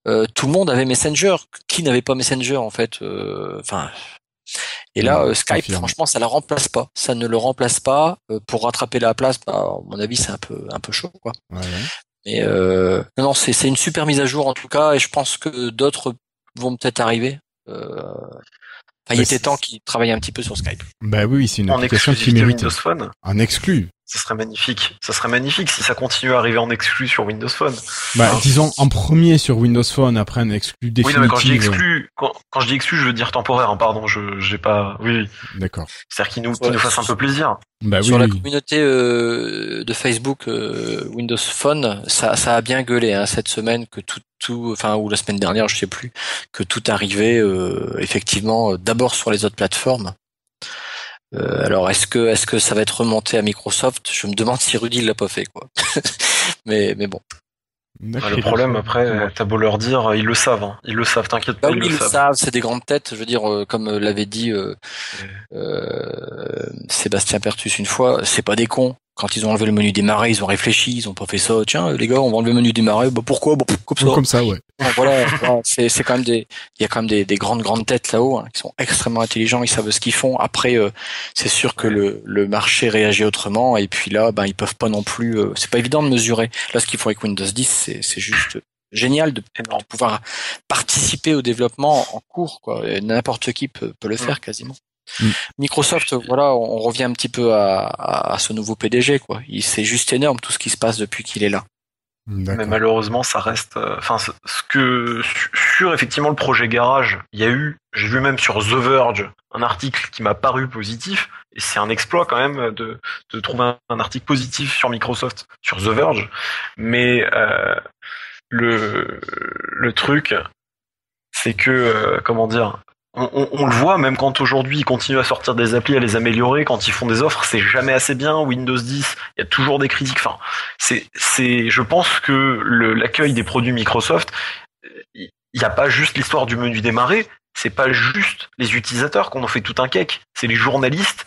S5: Euh, tout le monde avait Messenger. Qui n'avait pas Messenger en fait euh, Enfin. Et là,
S1: Ouais,
S5: euh, Skype,
S1: confirme.
S5: franchement, ça la remplace pas. Ça ne le remplace pas. Euh, pour rattraper la place, bah, à mon avis, c'est un peu, un peu chaud, quoi.
S1: Ouais, ouais.
S5: Mais euh, non, non, c'est c'est une super mise à jour en tout cas, et je pense que d'autres vont peut-être arriver. Euh, Enfin, il
S1: Ouais,
S5: était temps qu'ils travaillent un petit peu sur Skype.
S1: Bah oui, c'est une
S6: En
S1: application qui mérite.
S6: Windows Phone,
S1: Un exclu.
S6: Ça serait magnifique. Ça serait magnifique si ça continue à arriver en exclu sur Windows Phone.
S1: Bah,
S6: Ah.
S1: disons en premier sur Windows Phone, après un exclu
S6: Oui,
S1: définitif.
S6: non, mais quand je dis exclu, quand, quand je dis exclu, je veux dire temporaire. hein, pardon, je j'ai pas. Oui, oui.
S1: D'accord.
S6: c'est-à-dire qu'il nous, qu'il
S5: Ouais.
S6: nous fasse un peu plaisir.
S1: Bah oui.
S5: sur la
S1: oui.
S5: communauté euh, de Facebook euh, Windows Phone, ça, ça a bien gueulé hein, cette semaine que tout, tout, enfin ou la semaine dernière, je sais plus, que tout arrivait euh, effectivement euh, d'abord sur les autres plateformes. Euh, alors est-ce que est-ce que ça va être remonté à Microsoft? Je me demande si Rudy l'a pas fait quoi. mais mais bon.
S1: D'accord.
S6: Le problème après, t'as beau leur dire, ils le savent. hein. Ils le savent. T'inquiète
S5: Bah
S6: pas,
S5: oui,
S6: ils
S5: ils
S6: le
S5: le
S6: savent.
S5: savent, c'est des grandes têtes. Je veux dire, euh, comme euh, l'avait dit euh, euh, Sébastien Pertus une fois, c'est pas des cons. Quand ils ont enlevé le menu démarrer, ils ont réfléchi, ils ont pas fait ça. Tiens, les gars, on va enlever le menu démarrer. Bah pourquoi? Bah, Comme ça.
S1: Comme ça, ouais.
S5: Voilà, c'est c'est quand même des, il y a quand même des, des grandes grandes têtes là-haut hein, qui sont extrêmement intelligents, ils savent ce qu'ils font. Après, euh, c'est sûr que le, le marché réagit autrement et puis là, ben ils peuvent pas non plus. euh, c'est pas évident de mesurer. Là, ce qu'ils font avec Windows 10, c'est c'est juste génial de, pouvoir participer au développement en cours. Quoi. Et N'importe qui peut, peut le faire quasiment.
S1: Mm.
S5: Microsoft, voilà, on revient un petit peu à, à, à ce nouveau PDG. quoi. Il- C'est juste énorme tout ce qui se passe depuis qu'il est là.
S6: Mais malheureusement, ça reste. euh, Enfin, ce ce que sur effectivement le projet Garage, il y a eu. J'ai vu même sur The Verge un article qui m'a paru positif. Et c'est un exploit quand même de, de trouver un, un article positif sur Microsoft, sur The Verge. Mais euh, le le truc, c'est que euh, comment dire. On, le voit même quand aujourd'hui ils continuent à sortir des applis, à les améliorer, quand ils font des offres, c'est jamais assez bien. Windows 10, il y a toujours des critiques. Enfin, c'est, c'est, je pense que l'accueil des produits Microsoft, il n'y a pas juste l'histoire du menu démarrer, c'est pas juste les utilisateurs qu'on en fait tout un cake, c'est les journalistes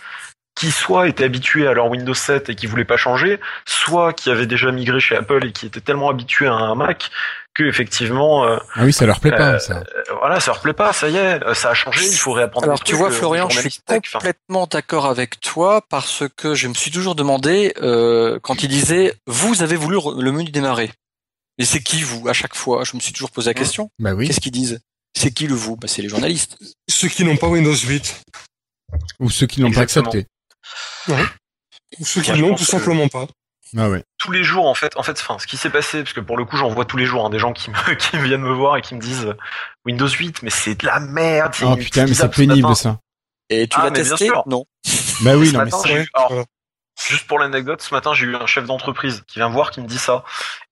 S6: qui soit étaient habitués à leur Windows 7 et qui voulaient pas changer, soit qui avaient déjà migré chez Apple et qui étaient tellement habitués à un Mac que effectivement, euh,
S1: Ah oui, ça leur plaît pas,
S6: euh,
S1: ça.
S6: euh, voilà, ça leur plaît pas, ça y est, ça a changé, il faut réapprendre.
S5: Alors tu vois Florian, je suis
S6: tech,
S5: complètement d'accord avec toi parce que je me suis toujours demandé euh, quand il disait vous avez voulu le menu démarrer. Et c'est qui vous à chaque fois? Je me suis toujours posé la question.
S1: Bah oui.
S5: Qu'est-ce qu'ils disent? C'est qui le vous? Bah, C'est les journalistes.
S4: Ceux qui n'ont pas Windows 8.
S1: Ou ceux qui l'ont pas accepté.
S4: Ou ceux qui
S6: je
S4: l'ont tout
S6: que-
S4: simplement pas.
S1: Ah ouais.
S6: tous les jours en fait en fait enfin ce qui s'est passé parce que pour le coup j'en vois tous les jours hein, des gens qui me qui viennent me voir et qui me disent euh, Windows 8 mais c'est de la merde c'est
S1: Oh
S6: une
S1: putain, mais c'est
S6: ce
S1: pénible ça.
S5: Et tu
S6: Ah,
S5: l'as testé. Non.
S1: Bah oui, non, mais
S6: matin,
S4: Voilà.
S6: juste pour l'anecdote ce matin j'ai eu un chef d'entreprise qui vient me voir qui me dit ça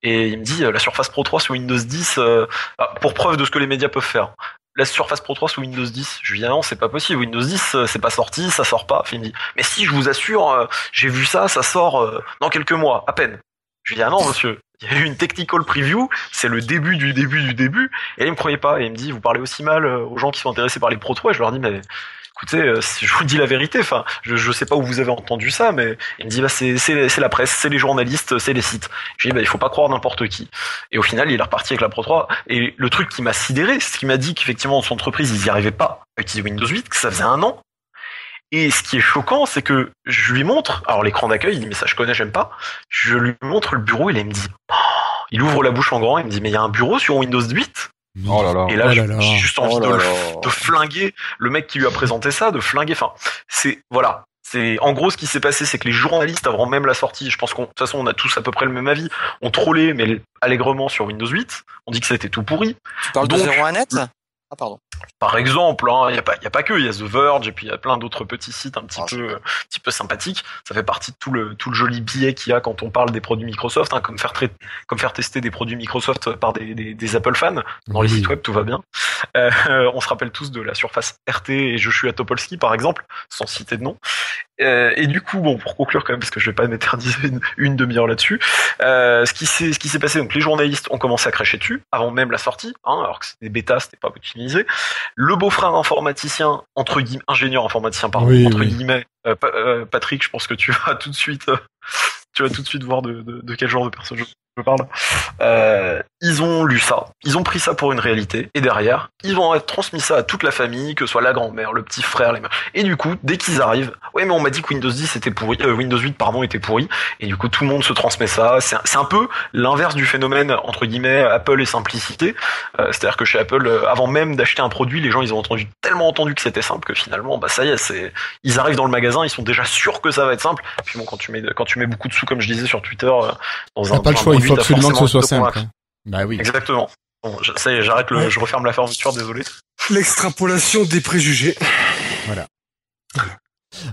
S6: et il me dit euh, la Surface Pro 3 sur Windows 10 euh, ah, pour preuve de ce que les médias peuvent faire la Surface Pro 3 sous Windows 10 je lui dis ah non c'est pas possible. Windows 10 euh, c'est pas sorti ça sort pas. Il me dit mais si je vous assure euh, j'ai vu ça ça sort euh, dans quelques mois à peine. Je lui dis ah non monsieur. Il y a eu une technical preview, c'est le début du début du début, et là, il me croyait pas, et il me dit, vous parlez aussi mal aux gens qui sont intéressés par les Pro 3, et je leur dis, mais écoutez, euh, je vous dis la vérité, enfin, je, je sais pas où vous avez entendu ça, mais il me dit, bah, c'est, la presse, c'est les journalistes, c'est les sites. J'ai dit, bah, il faut pas croire n'importe qui. Et au final, il est reparti avec la Pro 3, et le truc qui m'a sidéré, c'est ce qu'il m'a dit qu'effectivement, dans son entreprise, ils y arrivaient pas à utiliser Windows 8, que ça faisait un an, et ce qui est choquant, c'est que je lui montre, alors l'écran d'accueil, il dit mais ça je connais, j'aime pas. Je lui montre le bureau, et il me dit, oh il ouvre la bouche en grand, il me dit mais il y a un bureau sur Windows 8
S3: Oh là là.
S6: Et là,
S1: Oh
S6: j'ai
S1: là là.
S6: j'ai juste envie
S5: Oh
S6: de,
S5: là
S6: le-
S5: là.
S6: de flinguer le mec qui lui a présenté ça, de flinguer. Enfin, c'est voilà. C'est en gros ce qui s'est passé, c'est que les journalistes avant même la sortie, je pense qu'on de toute façon on a tous à peu près le même avis, ont trollé mais allègrement sur Windows 8. On dit que c'était tout pourri.
S5: Tu parles
S6: Donc-
S5: de 01net Ah pardon.
S6: Par exemple, hein, il n'y a pas, il y a pas que, il y a The Verge et puis il y a plein d'autres petits sites un petit
S5: Ah,
S6: peu, un petit peu sympathiques. Ça fait partie de tout le, tout le joli billet qu'il y a quand on parle des produits Microsoft, hein, comme faire trai- comme faire tester des produits Microsoft par des, des, des Apple fans dans les sites web, tout va bien. Euh, on se rappelle tous de la surface RT et Joshua Topolsky par exemple, sans citer de nom. Euh, et du coup, bon, pour conclure quand même, parce que je vais pas m'éterniser une, une demi-heure là-dessus, euh, ce qui s'est ce qui s'est passé, donc les journalistes ont commencé à cracher dessus avant même la sortie, hein, alors que c'était bêta, c'était pas utilisé. Le beau-frère informaticien, entre guillemets, ingénieur informaticien, pardon,
S1: Oui,
S6: entre
S1: oui.
S6: guillemets, euh, Pa- euh, Patrick, je pense que tu vas tout de suite, euh, tu vas tout de suite voir de, de, de quel genre de personne je, je parle. Euh, ils ont lu ça, ils ont pris ça pour une réalité, et derrière, ils vont transmis ça à toute la famille, que ce soit la grand-mère, le petit frère, les mères. Et du coup, dès qu'ils arrivent, ouais, mais on m'a dit que Windows 10 était pourri, euh, Windows 8 pardon était pourri, et du coup tout le monde se transmet ça. C'est un, un peu l'inverse du phénomène entre guillemets Apple et simplicité. Euh, C'est-à-dire que chez Apple, euh, avant même d'acheter un produit, les gens ils ont entendu tellement entendu que c'était simple que finalement, bah ça y est, c'est ils arrivent dans le magasin, ils sont déjà sûrs que ça va être simple. Puis bon, quand tu mets quand tu mets beaucoup de sous comme je disais sur Twitter, euh, dans un
S1: pas le choix, faut
S6: t'as
S1: absolument que ce soit simple. hein. Bah oui.
S6: Exactement. Bon, ça y est, j'arrête le, je referme la fermeture, désolé.
S4: L'extrapolation des préjugés.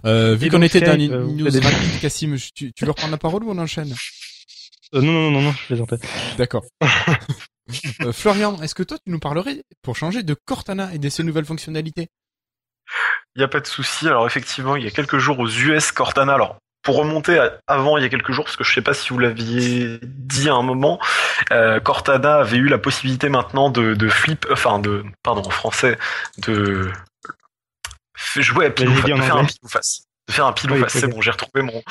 S1: Euh, vu qu'on était dans une
S2: euh,
S1: news rapide, Cassim, tu, tu veux reprendre la parole ou on enchaîne?
S2: Euh, non, non, non, non, je plaisantais.
S1: D'accord. Euh, Florian, est-ce que toi tu nous parlerais, pour changer, de Cortana et de ses nouvelles fonctionnalités?
S6: Il n'y a pas de souci. Alors effectivement, il y a quelques jours aux US, Cortana. Alors pour remonter à- avant, il y a quelques jours, parce que je sais pas si vous l'aviez dit à un moment, euh, Cortana avait eu la possibilité maintenant de, de flip, enfin de, pardon, en français, de jouer à pile ou face, de faire un pile ou face. De faire un pile ou face, c'est bon, j'ai retrouvé mon,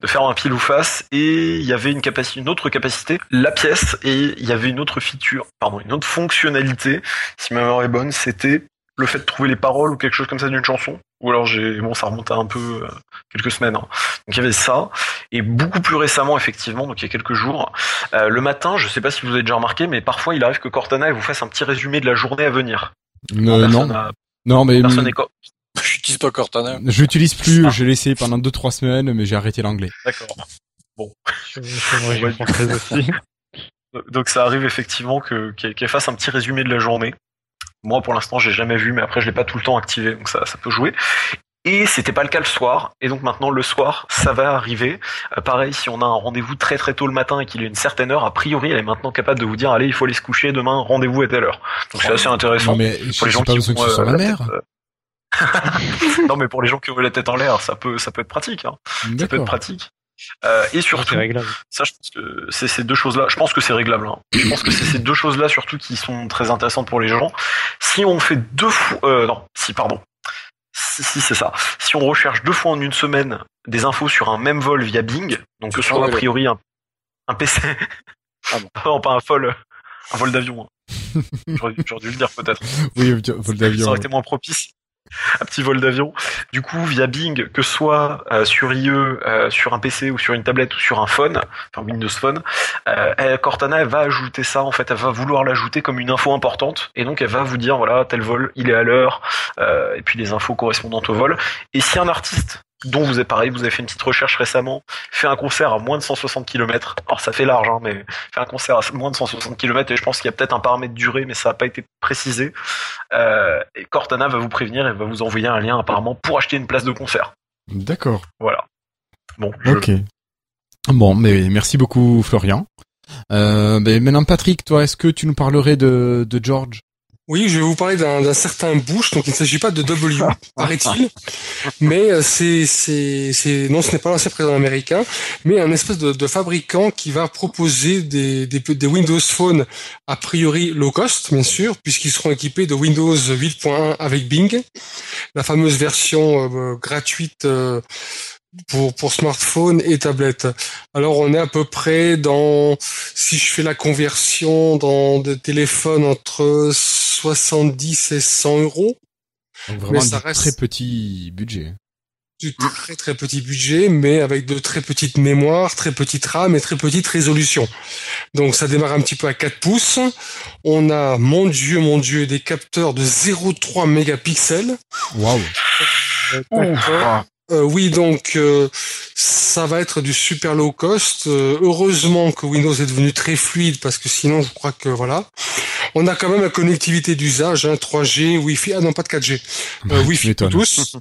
S6: de faire un pile ou face, et il y avait une capacité, une autre capacité, la pièce, et il y avait une autre feature, pardon, une autre fonctionnalité, si ma mémoire est bonne, c'était le fait de trouver les paroles ou quelque chose comme ça d'une chanson. Ou alors j'ai bon ça remonte à un peu euh, quelques semaines. hein. Donc il y avait ça et beaucoup plus récemment effectivement donc il y a quelques jours euh, le matin je sais pas si vous avez déjà remarqué mais parfois il arrive que Cortana elle vous fasse un petit résumé de la journée à venir.
S1: Euh, Non, non,
S6: a-
S1: non, mais
S6: personne
S5: J'utilise pas Cortana.
S1: je l'utilise plus.
S6: Ah.
S1: J'ai laissé pendant deux trois semaines, mais j'ai arrêté l'anglais.
S6: d'accord.
S2: Française aussi.
S6: Donc ça arrive effectivement que qu'elle fasse un petit résumé de la journée. Moi pour l'instant j'ai jamais vu mais après je l'ai pas tout le temps activé donc ça ça peut jouer. Et c'était pas le cas le soir et donc maintenant le soir ça va arriver. Euh, pareil si on a un rendez-vous très très tôt le matin et qu'il est une certaine heure a priori elle est maintenant capable de vous dire allez il faut aller se coucher demain rendez-vous à telle heure. Donc c'est assez intéressant.
S1: Non, mais
S6: pour les gens
S1: pas
S6: qui ont, euh, la
S1: mère.
S6: tête, euh, non mais pour les gens qui ont la tête en l'air ça peut ça peut être pratique hein. ça peut être pratique. Euh, et surtout ça, je pense que c'est ces deux choses-là. Je pense que c'est réglable. hein. Je pense que c'est ces deux choses-là surtout qui sont très intéressantes pour les gens. Si on fait deux fois, euh, non, si pardon, si, si c'est ça. Si on recherche deux fois en une semaine des infos sur un même vol via Bing, donc que ce soit
S5: Ah
S6: a priori un, un PC,
S5: Ah bon.
S6: non pas un vol, un vol d'avion. hein. J'aurais dû- le dire peut-être.
S1: Oui, vol
S6: Ça
S1: d'avion.
S6: aurait été moins propice. Un petit vol d'avion. Du coup, via Bing, que ce soit euh, sur IE, euh, sur un PC ou sur une tablette ou sur un phone, enfin Windows Phone, euh, Cortana elle va ajouter ça. En fait, elle va vouloir l'ajouter comme une info importante, et donc elle va vous dire voilà tel vol, il est à l'heure, euh, et puis les infos correspondantes au vol. Et si un artiste dont vous êtes pareil, vous avez fait une petite recherche récemment, fait un concert à moins de 160 km. Alors ça fait large, hein, mais fait un concert à moins de 160 km et je pense qu'il y a peut-être un paramètre durée, mais ça n'a pas été précisé. Euh, et Cortana va vous prévenir et va vous envoyer un lien apparemment pour acheter une place de concert.
S1: D'accord.
S6: Voilà. Bon, je-
S1: Ok. Bon, mais merci beaucoup Florian. Euh, ben maintenant Patrick, toi, est-ce que tu nous parlerais de, de George?
S4: Oui, je vais vous parler d'un certain Bush, donc il ne s'agit pas de W, paraît-il, mais euh, c'est, c'est, c'est, non, ce n'est pas l'ancien président américain, mais un espèce de, de fabricant qui va proposer des, des, des, Windows Phone a priori low cost, bien sûr, puisqu'ils seront équipés de Windows 8.1 avec Bing, la fameuse version euh, gratuite euh, pour, pour smartphone et tablette. Alors on est à peu près dans, si je fais la conversion dans des téléphones entre 70 et 100 euros.
S1: Donc vraiment ça reste très petit budget.
S4: Du très très petit budget, mais avec de très petites mémoires, très petites RAM et très petite résolution. Donc ça démarre un petit peu à 4 pouces. On a, mon dieu, mon dieu, des capteurs de 0,3 mégapixels.
S1: Waouh.
S4: Euh, oui, donc euh, ça va être du super low cost. Euh, heureusement que Windows est devenu très fluide parce que sinon, je crois que voilà. On a quand même la connectivité d'usage, hein, 3G, Wi-Fi, ah non pas de 4G, Wi-Fi pour tous.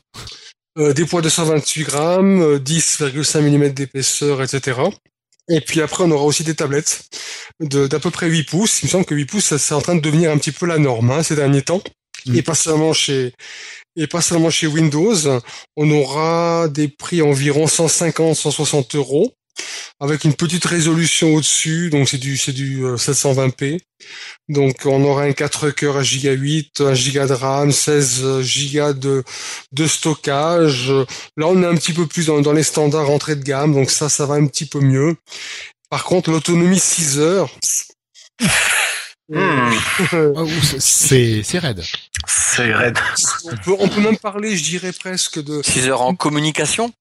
S4: des poids de 128 grammes, 10,5 mm d'épaisseur, etc. Et puis après, on aura aussi des tablettes d'à peu près 8 pouces. Il me semble que 8 pouces, c'est en train de devenir un petit peu la norme hein, ces derniers temps. Mm. Et pas seulement chez et pas seulement chez Windows. On aura des prix environ 150, 160 euros avec une petite résolution au-dessus, donc c'est du c'est du 720p. Euh, donc on aura un 4 cœurs à giga 8, 1 giga de RAM, 16 giga de de stockage. Là on est un petit peu plus dans, dans les standards entrée de gamme, donc ça ça va un petit peu mieux. Par contre l'autonomie 6 heures.
S1: Hmm. Oh, c'est c'est raide.
S6: C'est raide.
S4: On peut, on peut même parler, je dirais presque de
S5: 6 heures en communication?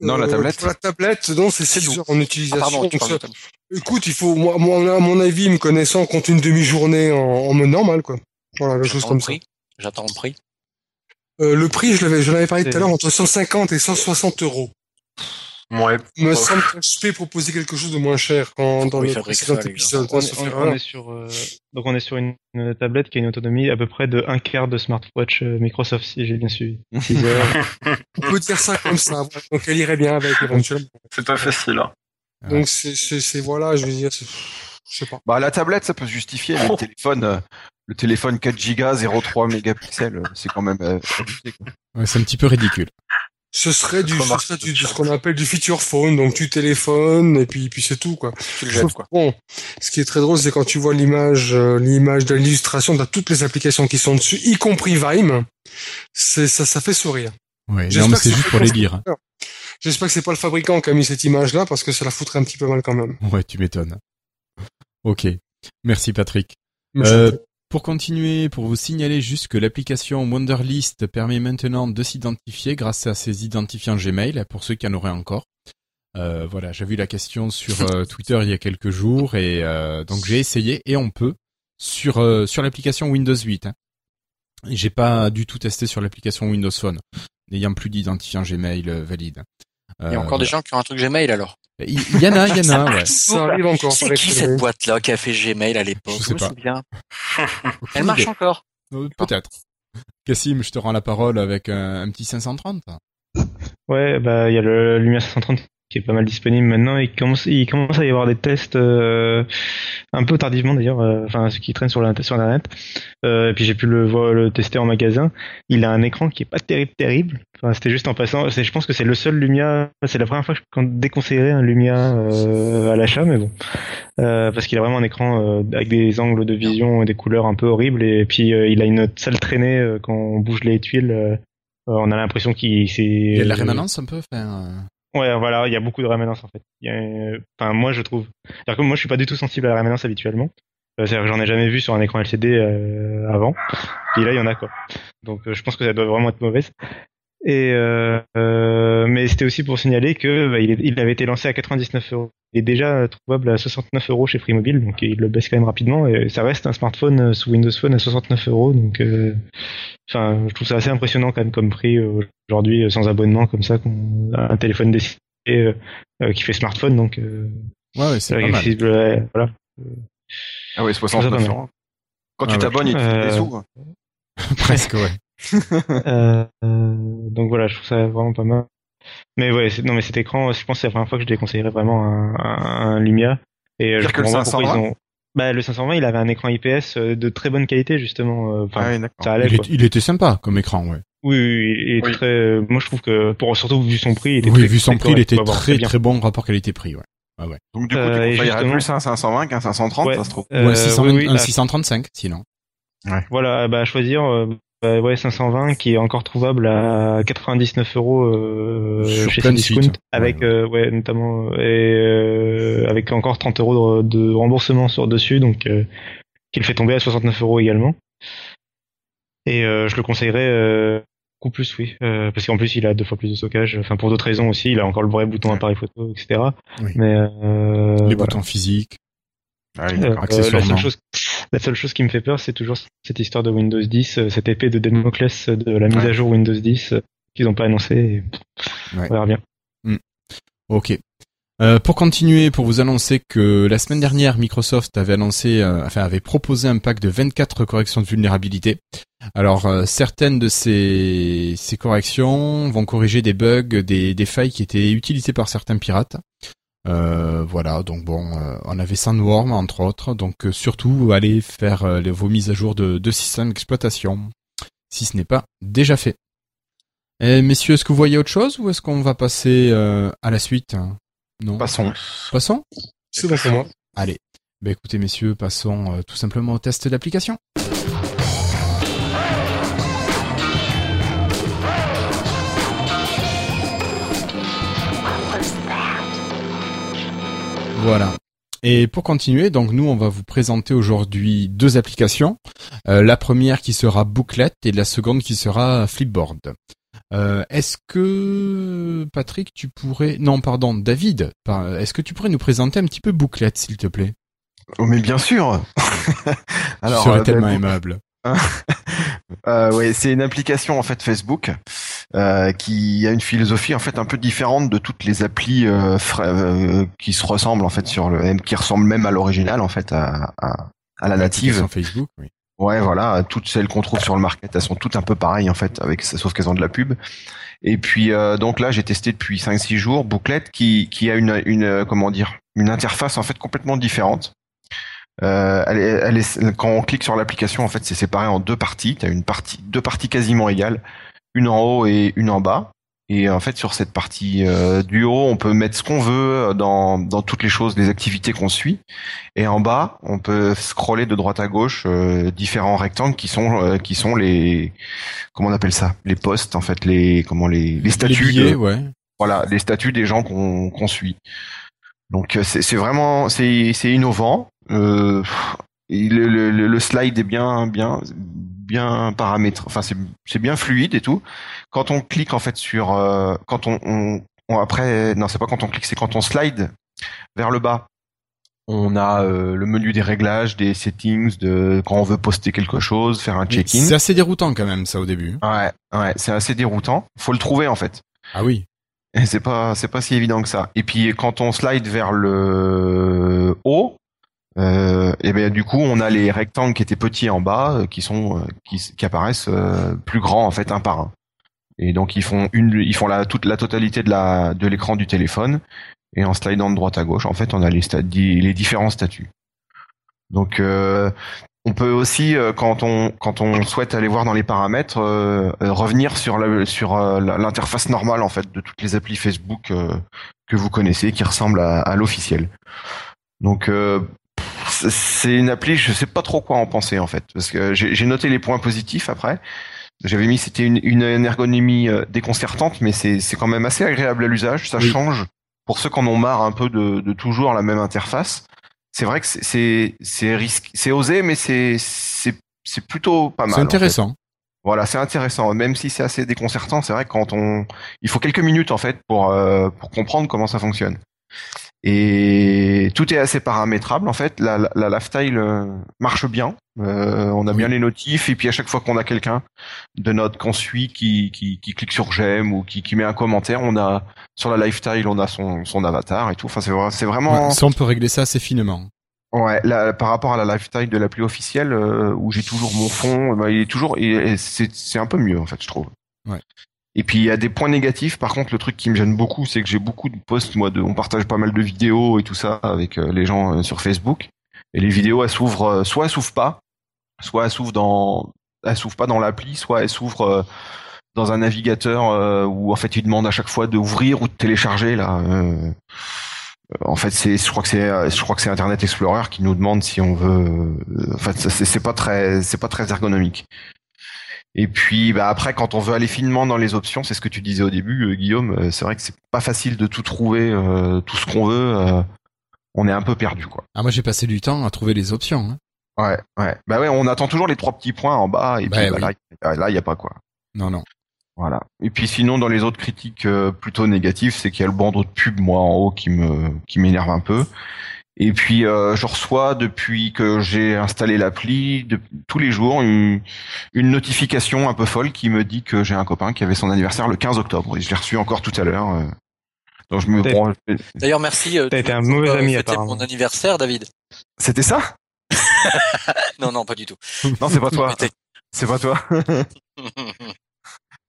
S3: Non, la euh, tablette.
S4: la tablette, non, c'est 6 heures en utilisation. écoute, il faut, moi, à mon avis, me connaissant, compte une demi-journée en, en mode normal, quoi. Voilà, quelque chose comme ça.
S5: J'attends le prix.
S4: Euh, le prix, je l'avais, je l'avais parlé tout à l'heure, entre 150 et 160 euros.
S6: Ouais.
S4: Me semble que je peux proposer quelque chose de moins cher quand dans le
S2: précédent épisode. On, on, est sur euh, donc on est sur une, tablette qui a une autonomie à peu près de un quart de smartwatch euh, Microsoft si j'ai bien suivi.
S4: on peut dire ça comme ça. Donc elle irait bien avec éventuellement.
S6: C'est pas facile. Hein.
S4: Donc c'est c'est voilà, je veux dire, je sais pas.
S3: Bah la tablette ça peut justifier le téléphone. Euh, le téléphone 4 Go 0,3 mégapixels, c'est quand même euh,
S1: ouais, c'est un petit peu ridicule.
S4: Ce serait du, ce serait du, ce qu'on appelle du feature phone, donc tu téléphones et puis puis c'est tout quoi. Bon, ce qui est très drôle, c'est quand tu vois l'image, euh, l'image de l'illustration de toutes les applications qui sont dessus, y compris Vime, c'est ça, ça fait sourire.
S1: Ouais, non, mais c'est juste pour les lire.
S4: J'espère que c'est pas le fabricant qui a mis cette image-là parce que ça la foutrait un petit peu mal quand même.
S1: Ouais, tu m'étonnes. Ok, merci Patrick. Euh, pour continuer, pour vous signaler juste que l'application Wonderlist permet maintenant de s'identifier grâce à ses identifiants Gmail, pour ceux qui en auraient encore. Euh, voilà, j'ai vu la question sur euh, Twitter il y a quelques jours et euh, donc j'ai essayé et on peut sur sur l'application Windows 8. Hein. J'ai pas du tout testé sur l'application Windows Phone, n'ayant plus d'identifiant Gmail valide.
S5: Il y a encore des gens qui ont un truc Gmail alors?
S1: Il y, en a, il y en a, ouais.
S4: Ça arrive encore.
S5: C'est qui cette boîte-là qui a fait Gmail à l'époque?
S1: Je sais pas.
S5: Elle marche encore.
S1: Euh, peut-être. Cassim, je te rends la parole avec un, un petit 530.
S2: Ouais, bah il y a le Lumia 530 qui est pas mal disponible maintenant. Il commence, il commence à y avoir des tests euh, un peu tardivement d'ailleurs, euh, enfin ce qui traîne sur, la, sur internet. Euh, et puis j'ai pu le, le tester en magasin. Il a un écran qui est pas terrible, terrible. Enfin, c'était juste en passant. Je pense que c'est le seul Lumia. C'est la première fois que je déconseillerais un Lumia à l'achat, mais bon, parce qu'il a vraiment un écran avec des angles de vision et des couleurs un peu horribles. Et puis il a une sale traînée quand on bouge les tuiles. on a l'impression qu'il c'est. Il
S1: y a la rémanence un peu. Enfin,
S2: Ouais, voilà, il y a beaucoup de rémanence en fait. Enfin, moi je trouve. C'est-à-dire que moi je suis pas du tout sensible à la rémanence habituellement. Euh, c'est-à-dire que j'en ai jamais vu sur un écran LCD euh, avant. Et là il y en a quoi. Donc euh, je pense que ça doit vraiment être mauvaise. Et mais c'était aussi pour signaler que bah, il, avait été lancé à 99 euros. Il est déjà trouvable à 69 euros chez Free Mobile, donc il le baisse quand même rapidement. Et ça reste un smartphone sous Windows Phone à 69 euros, donc enfin je trouve ça assez impressionnant quand même comme prix aujourd'hui euh, sans abonnement comme ça, qu'on a un téléphone décidé euh, euh, qui fait smartphone, donc
S1: ouais, ouais c'est pas mal.
S2: voilà.
S3: Ah oui, 69 euros. Quand tu t'abonnes, il te des sous.
S1: Presque, ouais.
S2: euh, donc voilà, je trouve ça vraiment pas mal. Mais ouais, non mais cet écran, je pense que c'est la première fois que je déconseillerais vraiment un, un, Lumia. Et je comprends pas pourquoi ils ont. Bah, le 520, il avait un écran IPS euh, de très bonne qualité justement. euh, Enfin,
S3: Ah oui, d'accord.
S2: ça allait.
S1: Il,
S2: quoi.
S1: est- il était sympa comme écran, ouais.
S2: Oui, oui, il est
S6: Oui.
S2: très. euh, Moi, je trouve que pour surtout vu son prix, il était
S1: Oui,
S2: très,
S1: vu son
S2: très
S1: prix, il était très
S2: bien.
S1: très bon rapport qualité-prix, ouais.
S3: Donc du coup,
S2: Euh,
S3: tu conseillerais
S2: justement-
S3: plus un 520 qu'un 530,
S2: Ouais.
S3: ça se trouve.
S2: Euh,
S1: ouais, 600
S2: oui, oui,
S1: un
S2: ah,
S1: 635, sinon.
S2: Voilà, bah à choisir. euh, bah, ouais, 520 qui est encore trouvable à 99 euros euh, chez Cdiscount, avec euh, ouais notamment et euh, avec encore 30 euros de, de remboursement sur dessus, donc euh, qui le fait tomber à 69 euros également. Et euh, je le conseillerais euh, beaucoup plus, oui, euh, parce qu'en plus il a deux fois plus de stockage. Enfin pour d'autres raisons aussi, il a encore le vrai bouton appareil photo, etc.
S1: Oui.
S2: Mais euh,
S1: Les
S2: voilà.
S1: boutons physiques.
S3: Ah oui,
S2: Euh, la, seule chose, la seule chose qui me fait peur, c'est toujours cette histoire de Windows 10, euh, cette épée de Damoclès de la mise
S3: Ouais.
S2: à jour Windows 10 euh, qu'ils n'ont pas annoncé. et
S1: Ouais.
S2: On verra bien.
S1: Ok. Euh, pour continuer, pour vous annoncer que la semaine dernière, Microsoft avait annoncé, euh, enfin avait proposé un pack de 24 corrections de vulnérabilité. Alors euh, certaines de ces, ces corrections vont corriger des bugs, des, des failles qui étaient utilisées par certains pirates. Euh, voilà, donc bon, euh, on avait Sandworm entre autres, donc euh, surtout allez faire euh, les, vos mises à jour de, de système d'exploitation, si ce n'est pas déjà fait. Et messieurs, est-ce que vous voyez autre chose ou est-ce qu'on va passer euh, à la suite Non?
S3: Passons.
S1: Passons?
S4: C'est moi.
S1: Allez. Ben écoutez messieurs, passons euh, tout simplement au test d'application. Voilà. Et pour continuer, donc nous on va vous présenter aujourd'hui deux applications. Euh, la première qui sera Booklet et la seconde qui sera Flipboard. Euh, est-ce que Patrick, tu pourrais, non pardon, David, est-ce que tu pourrais nous présenter un petit peu Booklet, s'il te plaît?
S3: Oh, mais bien sûr.
S1: Alors, serais
S3: euh,
S1: tellement
S3: ben,
S1: aimable.
S3: Euh, ouais, c'est une application en fait Facebook euh, qui a une philosophie en fait un peu différente de toutes les applis euh, euh, qui se ressemblent en fait sur le qui ressemblent même à l'original en fait à, à, à la native.
S1: Facebook, oui.
S3: Ouais, voilà, toutes celles qu'on trouve sur le market, elles sont toutes un peu pareilles en fait, avec sauf qu'elles ont de la pub. Et puis euh, donc là, j'ai testé depuis 5-6 jours Booklet qui qui a une une comment dire une interface en fait complètement différente. Euh, elle est, elle est, quand on clique sur l'application, en fait, c'est séparé en deux parties. Tu as une partie, deux parties quasiment égales, une en haut et une en bas. Et en fait, sur cette partie euh, du haut, on peut mettre ce qu'on veut dans, dans toutes les choses, les activités qu'on suit. Et en bas, on peut scroller de droite à gauche euh, différents rectangles qui sont euh, qui sont les comment on appelle ça? Les posts, en fait, les comment les les
S1: Les
S3: statuts.
S1: billets,
S3: de-
S1: ouais.
S3: voilà, les statuts des gens qu'on qu'on suit. Donc euh, c'est c'est vraiment c'est c'est innovant. Euh, le, le, le slide est bien bien bien paramétré. Enfin c'est bien fluide et tout. Quand on clique en fait sur euh, quand on, on, on- après non c'est pas quand on clique c'est quand on slide vers le bas. On a euh, le menu des réglages, des settings, de quand on veut poster quelque chose, faire un check-in.
S1: C'est assez déroutant quand même, ça, au début.
S3: Ouais, ouais, c'est assez déroutant. Faut le trouver en fait.
S1: Ah oui.
S3: C'est pas c'est pas si évident que ça. Et puis quand on slide vers le haut, euh, et bien du coup on a les rectangles qui étaient petits en bas euh, qui sont euh, qui, qui apparaissent euh, plus grands en fait un par un. Et donc ils font une ils font la toute la totalité de la de l'écran du téléphone et en slidant de droite à gauche en fait on a les les différents statuts. Donc euh, on peut aussi, euh, quand on quand on souhaite aller voir dans les paramètres, euh, revenir sur la, sur l'interface normale en fait de toutes les applis Facebook euh, que vous connaissez, qui ressemble à, à l'officiel. Donc euh, c'est- une appli, je sais pas trop quoi en penser en fait, parce que j'ai noté les points positifs après. J'avais mis c'était une, une ergonomie euh, déconcertante, mais c'est quand même assez agréable à l'usage. Ça
S1: Oui.
S3: change pour ceux qui en ont marre un peu de, de toujours la même interface. C'est vrai que c'est- c'est c'est risqué, c'est osé, mais c'est c'est plutôt pas mal.
S1: C'est
S3: en fait.
S1: intéressant.
S3: Voilà, c'est intéressant, même si c'est assez déconcertant. C'est vrai que quand on, il faut quelques minutes en fait pour euh, pour comprendre comment ça fonctionne. Et tout est assez paramétrable en fait. La, la, la lifestyle euh, marche bien. Euh, on a
S1: Oui.
S3: bien les notifs et puis à chaque fois qu'on a quelqu'un de notre qu'on suit qui, qui qui clique sur j'aime ou qui qui met un commentaire, on a sur la lifestyle on a son son avatar et tout. Enfin c'est vrai- c'est vraiment
S1: ça, on peut régler ça assez finement.
S3: Ouais, là, par rapport à la lifestyle de l'appli officielle, euh, où j'ai toujours mon fond, bah, il est toujours, et, et c'est c'est un peu mieux en fait, je trouve.
S1: Ouais.
S3: Et puis il y a des points négatifs. Par contre, le truc qui me gêne beaucoup, c'est que j'ai beaucoup de posts, moi, de, on partage pas mal de vidéos et tout ça avec euh, les gens euh, sur Facebook. Et les vidéos, elles s'ouvrent, euh, soit elles s'ouvrent pas, soit elles s'ouvrent dans, elles s'ouvrent pas dans l'appli, soit elles s'ouvrent dans un navigateur où en fait il demande à chaque fois d'ouvrir ou de télécharger là. En fait, c'est, je crois que c'est, je crois que c'est Internet Explorer qui nous demande si on veut. En fait, c'est pas très, c'est pas très ergonomique. Et puis, bah après, quand on veut aller finement dans les options, c'est ce que tu disais au début, euh, Guillaume. euh, C'est vrai que c'est pas facile de tout trouver, euh, tout ce qu'on veut. euh, on est un peu perdu, quoi.
S1: Ah, moi j'ai passé du temps à trouver les options. Hein.
S3: Ouais, ouais. Bah ouais, on attend toujours les trois petits points en bas, et
S1: Bah
S3: puis bah,
S1: oui.
S3: là, là, il y a pas quoi.
S1: Non, non.
S3: Voilà. Et puis sinon, dans les autres critiques euh, plutôt négatives, c'est qu'il y a le bandeau de pub, moi, en haut, qui me qui m'énerve un peu. Et puis, euh, je reçois depuis que j'ai installé l'appli, de- tous les jours, une, une notification un peu folle qui me dit que j'ai un copain qui avait son anniversaire le 15 octobre. Et je l'ai reçu encore tout à l'heure. euh. Donc je me
S2: T'as-
S3: bon, je-
S5: D'ailleurs, merci. euh,
S2: T'as
S5: tu
S2: été un mauvais ami, apparemment.
S5: mon anniversaire, David.
S3: C'était ça?
S5: Non, non, pas du tout.
S3: Non, c'est pas toi. C'est pas toi.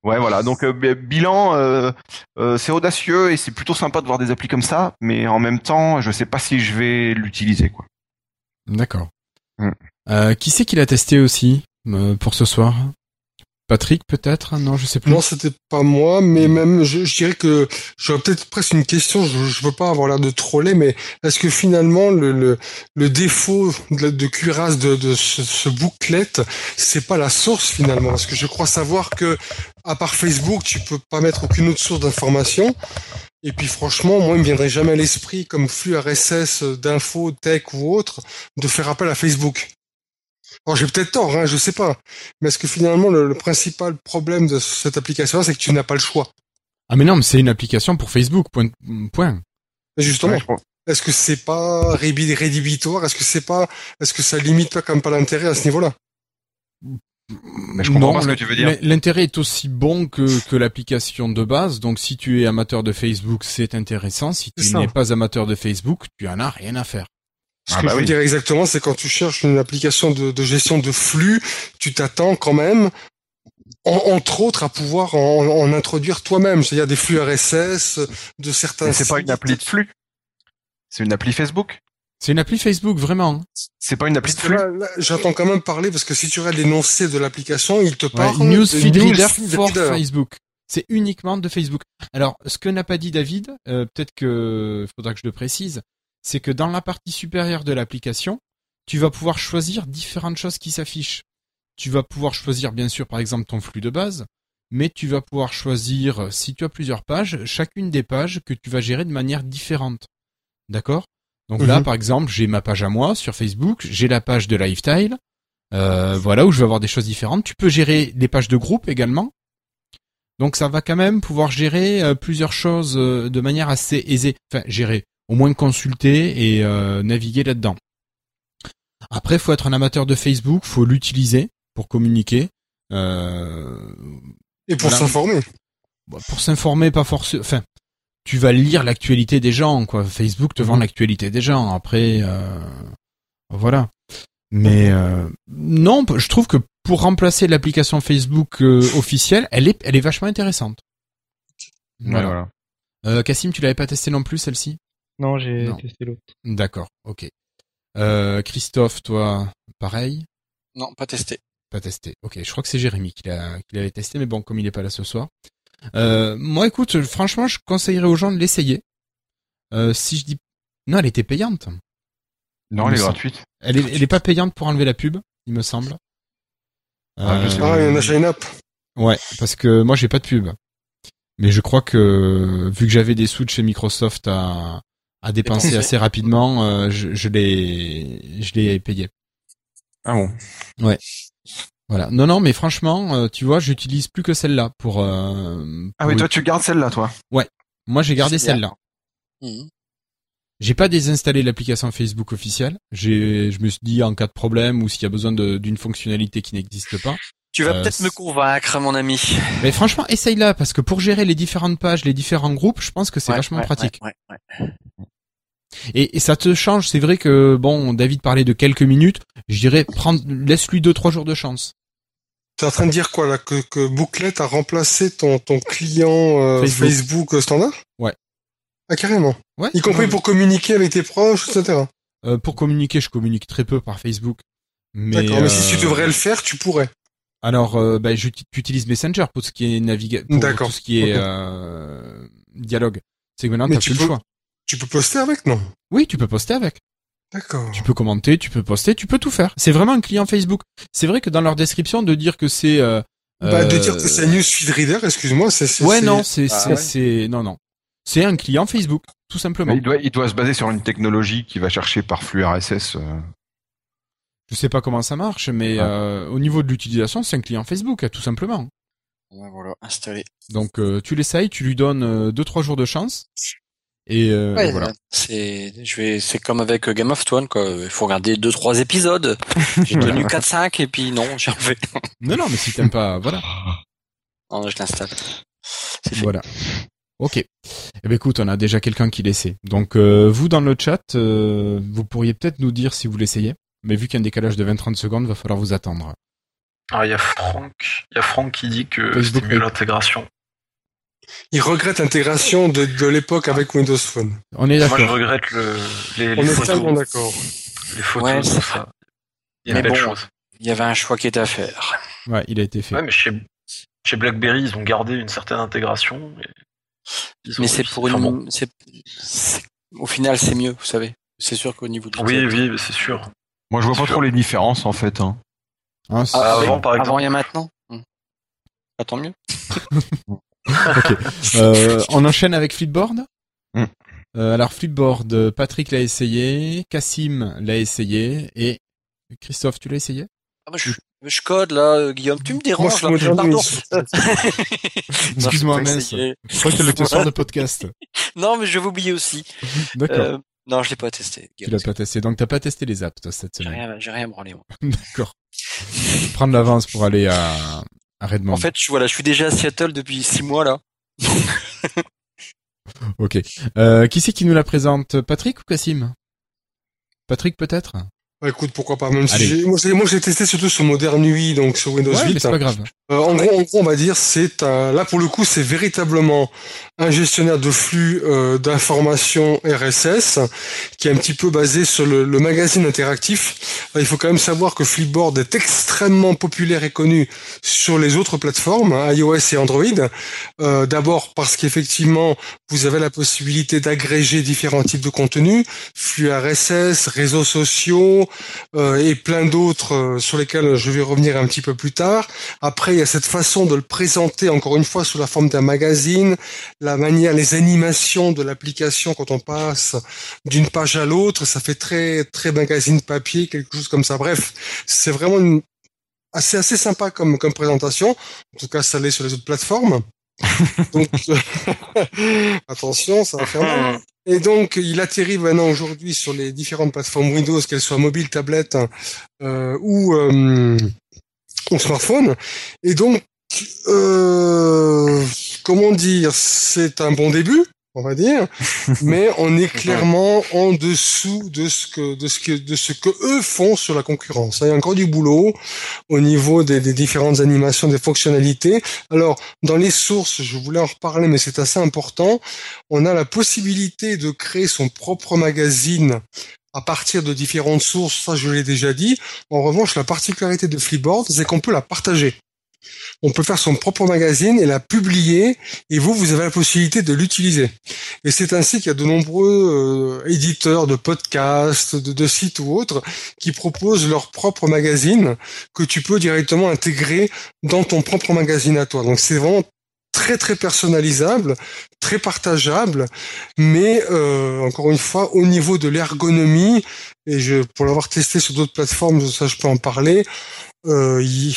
S3: Ouais, voilà. Donc euh, bilan, euh, euh, c'est audacieux et c'est plutôt sympa de voir des applis comme ça, mais en même temps, je sais pas si je vais l'utiliser, quoi.
S1: D'accord. Euh, qui c'est qui l'a testé aussi euh, pour ce soir? Patrick peut-être? Non, je sais plus.
S4: Non, c'était pas moi, mais même, je, je dirais que j'aurais peut-être presque une question. Je, je veux pas avoir l'air de troller, mais est-ce que finalement le, le, le défaut de, cuirasse de, de ce, ce booklet, c'est pas la source finalement? Parce que je crois savoir que à part Facebook, tu peux pas mettre aucune autre source d'information. Et puis franchement, moi, il me viendrait jamais à l'esprit, comme flux RSS d'infos, tech ou autre, de faire appel à Facebook. Alors j'ai peut-être tort, hein, je sais pas. Mais est-ce que finalement le, le principal problème de cette application, c'est que tu n'as pas le choix?
S1: Ah mais non, mais c'est une application pour Facebook. Point. point.
S4: Justement,
S3: Ouais,
S4: est-ce que c'est pas rédhibitoire? Est-ce que c'est pas, est-ce que ça limite pas quand même pas l'intérêt à ce niveau-là?
S3: Mais je comprends
S1: Non,
S3: pas ce que tu veux dire.
S1: L'intérêt est aussi bon que, que l'application de base. Donc si tu es amateur de Facebook, c'est intéressant. Si tu n'es pas amateur de Facebook, tu en as rien à faire.
S4: Ce
S3: Ah
S4: que
S3: bah
S4: je veux
S3: oui.
S4: dire exactement, c'est quand tu cherches une application de, de gestion de flux, tu t'attends quand même, en- entre autres, à pouvoir en, en introduire toi-même, c'est-à-dire des flux RSS de certains.
S3: Mais c'est pas une appli de flux. C'est une appli Facebook.
S1: C'est une appli Facebook, vraiment.
S3: C'est pas une appli de flux.
S4: là, là, j'entends quand même parler parce que si tu regardes l'énoncé de l'application, il te
S1: Ouais,
S4: parle
S1: Newsfeed
S4: de
S1: Reader
S4: Newsfeed
S1: for
S4: Reader.
S1: Facebook. C'est uniquement de Facebook. Alors, ce que n'a pas dit David, euh, peut-être que faudra que je le précise, c'est que dans la partie supérieure de l'application, tu vas pouvoir choisir différentes choses qui s'affichent. Tu vas pouvoir choisir, bien sûr, par exemple, ton flux de base, mais tu vas pouvoir choisir, euh, si tu as plusieurs pages, chacune des pages que tu vas gérer de manière différente. D'accord? Donc là,
S4: Mhm.
S1: par exemple, j'ai ma page à moi sur Facebook, j'ai la page de Lifestyle, euh, voilà, où je vais avoir des choses différentes. Tu peux gérer les pages de groupe également. Donc ça va quand même pouvoir gérer euh, plusieurs choses euh, de manière assez aisée. Enfin, gérer, au moins consulter et euh, naviguer là-dedans. Après, faut être un amateur de Facebook, faut l'utiliser pour communiquer. Euh,
S4: Et pour
S1: Voilà.
S4: s'informer.
S1: Bon, pour s'informer, pas forcément. Enfin, tu vas lire l'actualité des gens, quoi. Facebook te vend
S4: Mhm.
S1: l'actualité des gens. Après, euh, voilà. Mais euh, non, je trouve que pour remplacer l'application Facebook euh, officielle, elle est, elle est vachement intéressante. Voilà.
S3: voilà.
S1: Euh, Cassim, tu l'avais pas testé non plus celle-ci?
S2: Non, j'ai
S1: Non.
S2: testé l'autre.
S1: D'accord, ok. Euh, Christophe, toi, pareil,
S5: Non, pas testé.
S1: pas testé. Ok, je crois que c'est Jérémy qui l'a, qui l'avait testé, mais bon, comme il est pas là ce soir. Euh, moi, écoute, franchement, je conseillerais aux gens de l'essayer. Euh, si je dis, non, elle était payante.
S3: Non, elle est gratuite.
S1: Elle est, elle est pas payante pour enlever la pub, il me semble.
S3: Ah, je sais
S4: Ah, il y en a chez.
S1: Ouais, parce que moi j'ai pas de pub. Mais je crois que vu que j'avais des sous de chez Microsoft à, à dépenser assez rapidement, euh, je, je l'ai je l'ai payé.
S3: Ah bon?
S1: Voilà. Non non, mais franchement, euh, tu vois, j'utilise plus que celle-là pour. euh,
S3: Ah oui, toi tu gardes celle-là, toi?
S1: Moi j'ai gardé celle-là.
S5: Mhm.
S1: J'ai pas désinstallé l'application Facebook officielle. J'ai, je me suis dit en cas de problème ou s'il y a besoin d'une fonctionnalité qui n'existe pas.
S5: Tu vas
S1: Euh,
S5: peut-être me convaincre, mon ami.
S1: Mais franchement, essaye-la parce que pour gérer les différentes pages, les différents groupes, je pense que c'est
S5: Ouais,
S1: vachement
S5: ouais,
S1: pratique.
S5: ouais, ouais, ouais.
S1: Et, et ça te change. C'est vrai que bon, David parlait de quelques minutes. Je dirais, prendre, laisse-lui deux trois jours de chance.
S4: T'es en train de dire quoi là que, que Booklet a remplacé ton, ton client euh,
S1: Facebook.
S4: Facebook. standard?
S1: Ouais.
S4: Ah carrément.
S1: Ouais.
S4: Y compris pour communiquer avec tes proches, etc.
S1: Euh, pour communiquer, je communique très peu par Facebook. Mais,
S4: D'accord, mais si tu
S1: euh,
S4: devrais le faire, tu pourrais.
S1: Alors, euh, bah, j'uti- j'utilise Messenger pour ce qui est naviga pour tout ce qui est euh, dialogue. C'est que maintenant, t'as
S4: tu
S1: plus
S4: peux-
S1: le choix.
S4: Tu peux poster avec, non?
S1: Oui, tu peux poster avec.
S4: D'accord.
S1: Tu peux commenter, tu peux poster, tu peux tout faire. C'est vraiment un client Facebook. C'est vrai que dans leur description de dire que c'est euh,
S4: Bah, de
S1: euh,
S4: dire que c'est un newsfeed reader, excuse-moi, c'est... c'est-
S1: Ouais,
S4: c'est-
S1: non, c'est
S5: Ah ouais.
S1: non non. C'est un client Facebook, tout simplement.
S3: Mais il doit, il doit se baser sur une technologie qui va chercher par flux RSS. Euh.
S1: Je sais pas comment ça marche, mais
S3: Ouais.
S1: euh, au niveau de l'utilisation, c'est un client Facebook, tout simplement.
S5: Ouais, voilà, installé.
S1: Donc euh, tu l'essayes, tu lui donnes euh, deux trois jours de chance, et, euh,
S5: Ouais,
S1: et voilà.
S5: C'est, je vais, c'est comme avec euh, Game of Thrones, quoi. Il faut regarder deux, trois épisodes. J'ai tenu 4, 5, et puis non, j'ai enlevé.
S1: Non non, mais si t'aimes pas, voilà,
S5: Non, je l'installe. C'est fait.
S1: voilà. Ok. Eh ben écoute, on a déjà quelqu'un qui l'essaie. Donc euh, vous dans le chat, euh, vous pourriez peut-être nous dire si vous l'essayez. Mais vu qu'il y a un décalage de 20-30 secondes, va falloir vous attendre.
S6: Ah, il y a Franck, il y a Franck qui dit que c'était mieux l'intégration.
S4: Il regrette l'intégration de, de l'époque avec Windows Phone.
S1: On est
S6: Moi, je
S1: d'accord.
S6: regrette le, les,
S4: On
S6: les
S4: est
S6: photos.
S4: tellement d'accord.
S6: Les photos,
S5: Ouais, c'est
S6: ça. Il y a
S5: Mais
S6: une belle
S5: bon,
S6: chose.
S5: Il y avait un choix qui était à faire.
S1: Ouais, il a été fait.
S6: Ouais, mais chez, chez BlackBerry, ils ont gardé une certaine intégration.
S5: Mais c'est pour une, au final, c'est mieux, vous savez. C'est sûr qu'au niveau du
S6: Oui, oui, c'est sûr.
S3: Moi, je vois pas trop les différences en fait. Hein.
S1: Hein, c'est-
S5: Ah,
S6: Avant, par exemple.
S5: Avant, il y a maintenant. Hmm. Ah, tant mieux.
S1: Ok. Euh, on enchaîne avec Flipboard.
S3: Hmm.
S1: Euh, alors Flipboard, euh, Patrick l'a essayé, Cassim l'a essayé et Christophe, tu l'as essayé?
S5: Ah, bah, je, je code, là, euh, Guillaume. Tu me
S4: Moi,
S5: déranges,
S4: je
S5: là. Pardon.
S1: Excuse-moi,
S5: Non, je
S1: crois que le soir de podcast.
S5: Non, mais je vais oublier aussi.
S1: D'accord.
S5: Euh, non, je l'ai pas testé.
S1: tu l'as pas testé, donc t'as pas testé les apps toi, cette
S5: J'ai
S1: semaine.
S5: rien, j'ai rien branlé, moi.
S1: D'accord. Prendre l'avance pour aller à, à Redmond.
S5: En fait, je, voilà, je suis déjà à Seattle depuis six mois, là.
S1: Ok. Euh, qui c'est qui nous la présente? Patrick ou Cassim Patrick peut-être?
S4: Bah, écoute, pourquoi pas, même si
S1: Allez.
S4: moi, j'ai, moi, j'ai testé surtout sur Modern UI, donc sur Windows
S1: Ouais, mais
S4: 8.
S1: c'est pas grave.
S4: Euh, en gros, en gros, on va dire, c'est un, là pour le coup, c'est véritablement un gestionnaire de flux euh, d'informations RSS qui est un petit peu basé sur le, le magazine interactif. Euh, il faut quand même savoir que Flipboard est extrêmement populaire et connu sur les autres plateformes, hein, iOS et Android. Euh, D'abord parce qu'effectivement, vous avez la possibilité d'agréger différents types de contenus, flux RSS, réseaux sociaux et plein d'autres euh, sur lesquels je vais revenir un petit peu plus tard. Après, il y a cette façon de le présenter, encore une fois, sous la forme d'un magazine, la manière, les animations de l'application quand on passe d'une page à l'autre, ça fait très, très magazine papier, quelque chose comme ça. Bref, c'est vraiment une- assez, assez sympa comme, comme présentation. En tout cas, ça l'est sur les autres plateformes. Donc, euh, attention, ça va faire mal. Et donc, il atterrit maintenant aujourd'hui sur les différentes plateformes Windows, qu'elles soient mobiles, tablettes euh, ou, euh, smartphone. Et donc, euh, comment dire, c'est un bon début, on va dire, mais on est clairement en dessous de ce que de ce que de ce que eux font sur la concurrence. Il y a encore du boulot au niveau des, des différentes animations, des fonctionnalités. Alors, dans les sources, je voulais en reparler, mais c'est assez important. On a la possibilité de créer son propre magazine à partir de différentes sources, ça je l'ai déjà dit. En revanche, la particularité de Flipboard, c'est qu'on peut la partager. On peut faire son propre magazine et la publier, et vous, vous avez la possibilité de l'utiliser. Et c'est ainsi qu'il y a de nombreux euh, éditeurs de podcasts, de, sites ou autres, qui proposent leur propre magazine que tu peux directement intégrer dans ton propre magazine à toi. Donc c'est vraiment très très personnalisable, très partageable, mais euh, encore une fois au niveau de l'ergonomie et pour l'avoir testé sur d'autres plateformes, ça je peux en parler. Euh, il,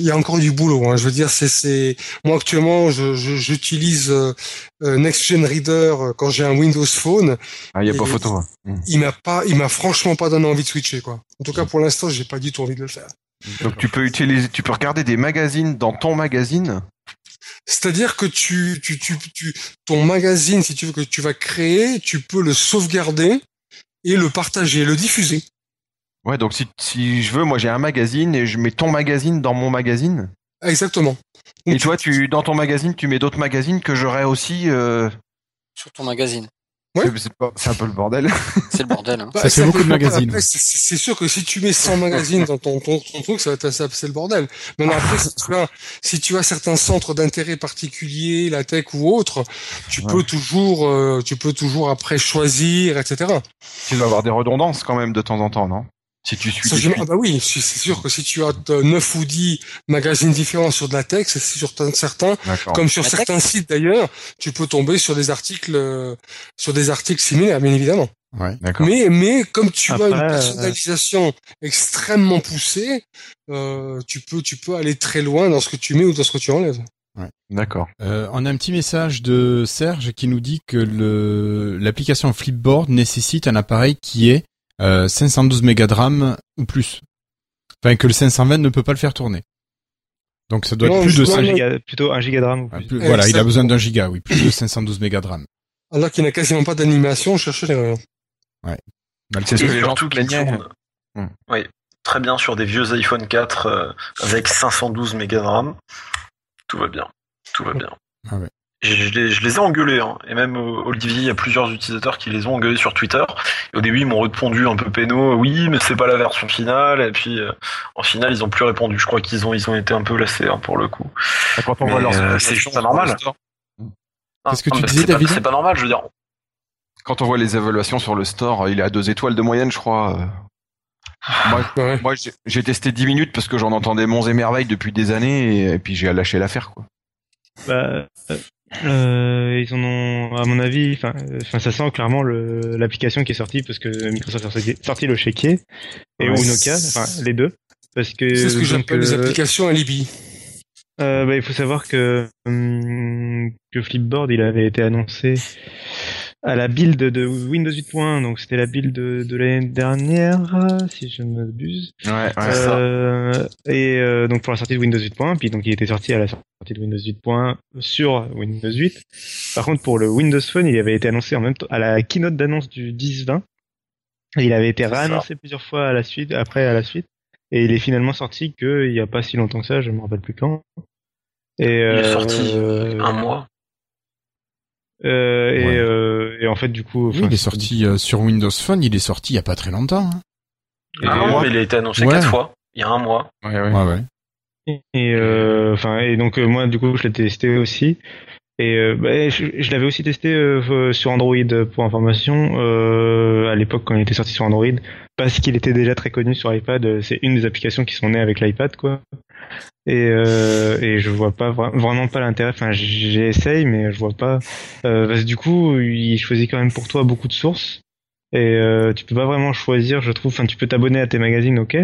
S4: il y a encore du boulot. Hein. Je veux dire, c'est c'est moi actuellement, je- je- j'utilise euh, euh, Next Gen Reader euh, quand j'ai un Windows Phone.
S3: Ah, il y a pas photo. hein. Mm.
S4: Il m'a pas, il m'a franchement pas donné envie de switcher quoi. En tout cas, pour l'instant, j'ai pas du tout envie de le faire.
S3: Donc tu peux utiliser, tu peux regarder des magazines dans ton magazine?
S4: C'est-à-dire que tu, tu, tu, tu, ton magazine, si tu veux que tu vas créer, tu peux le sauvegarder et le partager, le diffuser.
S3: Ouais, donc si, si je veux, moi j'ai un magazine et je mets ton magazine dans mon magazine.
S4: Exactement.
S3: Et toi, tu dans ton magazine, tu mets d'autres magazines que j'aurais aussi. Euh...
S5: Sur ton magazine.
S4: Ouais.
S3: C'est- C'est pas- c'est un peu le bordel.
S5: C'est le bordel. Hein.
S4: Bah,
S1: Ça fait beaucoup de magazines.
S4: Après, c'est- sûr que si tu mets 100 magazines dans ton, ton, ton truc, ça va être assez, c'est le bordel. Maintenant, après, si tu as, si tu as certains centres d'intérêt particuliers, la tech ou autre, tu
S3: Ouais.
S4: peux toujours, euh, tu peux toujours après choisir, etc.
S3: tu dois avoir des redondances quand même de temps en temps, non? Si tu suis.
S4: Ça, je- ah bah oui, c'est sûr que si tu as 9 ou 10 magazines différents sur de la tech, c'est sur certains, comme sur
S5: La tech
S4: certains sites d'ailleurs, tu peux tomber sur des articles, euh, sur des articles similaires, bien évidemment.
S1: Ouais.
S3: D'accord.
S4: Mais, mais comme tu as une
S2: euh,
S4: personnalisation extrêmement poussée, euh, tu peux, tu peux aller très loin dans ce que tu mets ou dans ce que tu enlèves.
S3: D'accord.
S1: Euh, on a un petit message de Serge qui nous dit que le l'application Flipboard nécessite un appareil qui est euh, 512 mégas de RAM ou plus. Enfin que le 520 ne peut pas le faire tourner. Donc ça doit
S4: Non,
S1: être plus de
S4: non,
S1: 5
S2: Un
S4: non.
S2: giga, plutôt un giga de RAM ou
S1: Ah,
S2: plus.
S1: plus- voilà, il a besoin d'un giga, oui, plus de 512 mégas de RAM.
S4: Alors qu'il n'y a quasiment pas d'animation, cherchez l'erreur.
S1: Bah, le
S3: C'est ce que les gens. Hmm.
S6: Oui, très bien sur des vieux iPhone 4 euh, avec 512 mégas de RAM. Tout va bien. Tout va bien.
S1: Ah ouais.
S6: Je, je les, je les ai engueulés, hein. et même euh, Olivier, il y a plusieurs utilisateurs qui les ont engueulés sur Twitter. Et au début, ils m'ont répondu un peu péno, oui, mais c'est pas la version finale. Et puis, euh, en finale, ils ont plus répondu. Je crois qu'ils ont, ils ont été un peu lassés hein, pour le coup.
S3: Quand on
S6: Mais,
S3: voit leurs
S6: euh,
S3: évaluations
S6: c'est juste
S3: sur
S6: pas normal.
S3: le store-
S1: Qu'est-ce que
S6: Ah,
S1: tu
S6: mais
S1: disais,
S6: c'est pas-
S1: David
S6: C'est pas normal, je veux dire.
S3: Quand on voit les évaluations sur le store, il est à deux étoiles de moyenne, je crois. euh. Moi,
S4: Ouais.
S3: moi, j'ai- j'ai testé 10 minutes parce que j'en entendais monts et merveilles depuis des années et, et puis j'ai lâché l'affaire, quoi.
S2: Bah, euh, ils en ont, à mon avis, enfin, ça sent clairement l'application qui est sortie parce que Microsoft a sorti, le chéquier et
S3: Ouais.
S2: ou Nokia, enfin les deux, parce que
S4: C'est ce que j'appelle les
S2: euh,
S4: applications alibi.
S2: euh, bah, il faut savoir que hum, que Flipboard, il avait été annoncé à la build de Windows 8.1, donc c'était la build de, de l'année dernière, si je ne m'abuse.
S3: Ouais, ouais.
S6: ça.
S2: Euh, et euh, donc pour la sortie de Windows 8.1, puis donc il était sorti à la sortie de Windows 8.1 sur Windows 8. Par contre pour le Windows Phone, il avait été annoncé en même temps à la keynote d'annonce du 10-20. Et il avait été
S6: ça.
S2: réannoncé plusieurs fois à la suite, après à la suite. Et il est finalement sorti qu'il n'y a pas si longtemps que ça, je me rappelle plus quand. Et,
S6: Il est sorti euh, un mois.
S2: Euh, et,
S1: Ouais.
S2: euh, et en fait du coup,
S1: Oui, il est sorti euh, sur Windows Phone, il est sorti il y a pas très longtemps. hein.
S2: et-
S6: Ah non, mais il a été annoncé
S1: Ouais.
S6: quatre fois. Il y a un mois.
S3: Ouais, ouais.
S1: Ouais, ouais.
S2: Et euh, enfin et donc moi du coup je l'ai testé aussi et euh, bah, je, je l'avais aussi testé euh, sur Android pour information euh, à l'époque quand il était sorti sur Android parce qu'il était déjà très connu sur iPad c'est une des applications qui sont nées avec l'iPad quoi et euh, et je vois pas vra- vraiment pas l'intérêt. Enfin j'essaye mais je vois pas. Euh, parce que du coup il choisit quand même pour toi beaucoup de sources. Et euh, tu peux pas vraiment choisir je trouve. Enfin tu peux t'abonner à tes magazines ok.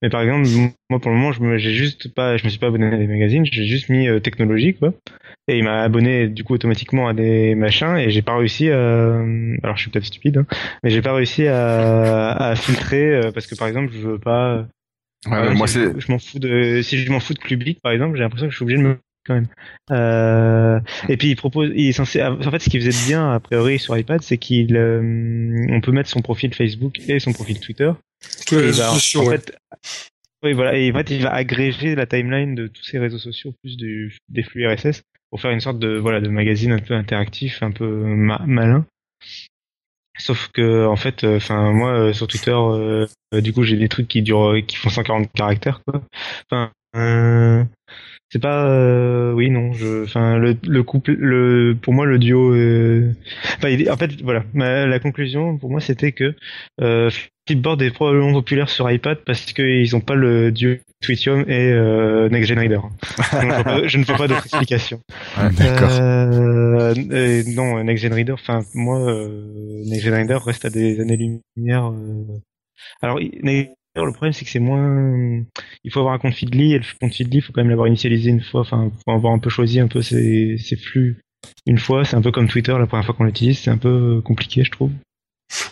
S2: Mais par exemple, moi pour le moment, je me, j'ai juste pas, je me suis pas abonné à des magazines, j'ai juste mis euh, technologie quoi. Et il m'a abonné du coup automatiquement à des machins. Et j'ai pas réussi à, alors je suis peut-être stupide, hein, mais j'ai pas réussi à, à filtrer parce que par exemple je veux pas.
S3: Ouais,
S2: par
S3: ouais,
S2: exemple,
S3: moi,
S2: si
S3: c'est.
S2: je, je m'en fous de, si je m'en fous de Clubic par exemple, j'ai l'impression que je suis obligé de me quand même. Euh, et puis il propose, il est censé, en fait ce qu'il faisait de bien a priori sur iPad, c'est qu'il, euh, on peut mettre son profil Facebook et son profil Twitter.
S4: Tous les
S2: Et
S4: réseaux
S2: bah,
S4: sociaux,
S2: en
S4: ouais.
S2: fait, oui, voilà. Et en fait, il va agréger la timeline de tous ces réseaux sociaux, plus du, des flux RSS, pour faire une sorte de, voilà, de magazine un peu interactif, un peu ma- malin. Sauf que, en fait, enfin, moi, euh, sur Twitter, euh, euh, du coup, j'ai des trucs qui durent, qui font 140 caractères, quoi. Enfin, euh, c'est pas, euh, oui, non, je, enfin, le, le couple, le, pour moi, le duo, euh, en fait, voilà, ma- la conclusion, pour moi, c'était que, euh, Flipboard est probablement populaire sur iPad parce qu'ils ont pas le duo Twitium et euh, Next Gen. Donc, je, ne fais pas d'autre explication.
S1: Ouais, D'accord.
S2: Euh, et non, Next Gen Reader, enfin, moi, euh, Next Gen Reader reste à des années-lumière. Euh... Alors, Next Gen le problème, c'est que c'est moins. Il faut avoir un compte Feedly, et le compte Feedly, il faut quand même l'avoir initialisé une fois, enfin, faut avoir un peu choisi un peu ses, ses flux une fois. C'est un peu comme Twitter, la première fois qu'on l'utilise, c'est un peu compliqué, je trouve.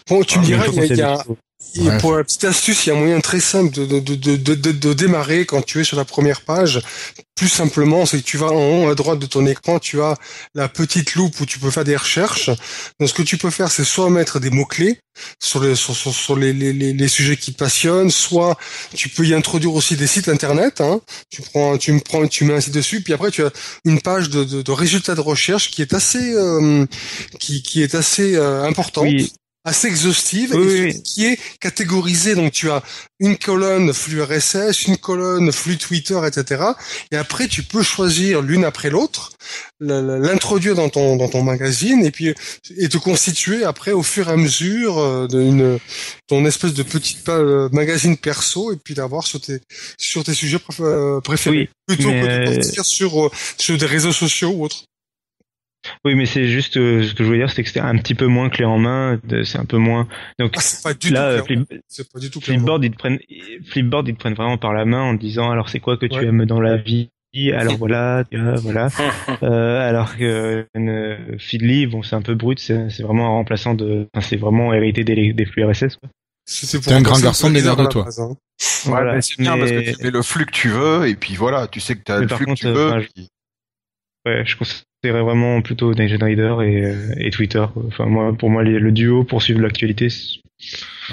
S4: Bon, tu me diras, il y a, Et
S1: Ouais.
S4: pour la petite astuce, il y a un moyen très simple de, de, de, de, de, de démarrer quand tu es sur la première page. Plus simplement, c'est que tu vas en haut à droite de ton écran, tu as la petite loupe où tu peux faire des recherches. Donc, ce que tu peux faire, c'est soit mettre des mots-clés sur, les, sur, sur, sur les, les, les, les sujets qui te passionnent, soit tu peux y introduire aussi des sites internet. Hein. Tu prends, tu me prends, tu mets un site dessus, puis après tu as une page de, de, de résultats de recherche qui est assez, euh, qui, qui est assez euh, importante
S2: Oui,
S4: assez exhaustive
S2: Oui,
S4: et
S2: oui,
S4: qui est catégorisée. Donc tu as une colonne flux RSS, une colonne flux Twitter, etc. Et après tu peux choisir l'une après l'autre, la- la- l'introduire dans ton dans ton magazine et puis et te constituer après au fur et à mesure euh, d'une ton espèce de petite euh, magazine perso et puis d'avoir sur tes sur tes sujets euh, préférés
S2: Oui,
S4: plutôt que de partir sur sur des réseaux sociaux ou autres.
S2: Oui, mais c'est juste euh, ce que je voulais dire, c'était que c'était un petit peu moins clé en main. de- C'est un peu moins. Donc
S4: Ah, c'est pas du
S2: là, euh,
S4: tout.
S2: Flip-
S4: C'est pas du tout clair.
S2: Flipboard, ils te prennent, Flipboard, ils te prennent vraiment par la main en te disant, alors c'est quoi que tu
S4: Ouais.
S2: aimes dans la vie? Alors voilà, tu vois, voilà. Euh, alors que euh, Feedly, bon, c'est un peu brut, c'est c'est vraiment un remplaçant de, enfin, c'est vraiment hérité des, des flux RSS. Quoi.
S1: T'es un grand garçon,
S4: des
S1: démerde-toi.
S4: hein.
S3: Ouais,
S2: Voilà,
S3: mais c'est bien
S2: mais-
S3: parce que tu mets le flux que tu veux et puis voilà, tu sais que tu as
S2: Mais
S3: le flux
S2: contre,
S3: que tu veux.
S2: enfin, je-
S3: puis-
S2: Ouais, je considérais vraiment plutôt Nation Rider et, euh, et Twitter. Enfin, moi, pour moi, les- le duo pour suivre l'actualité. c'est-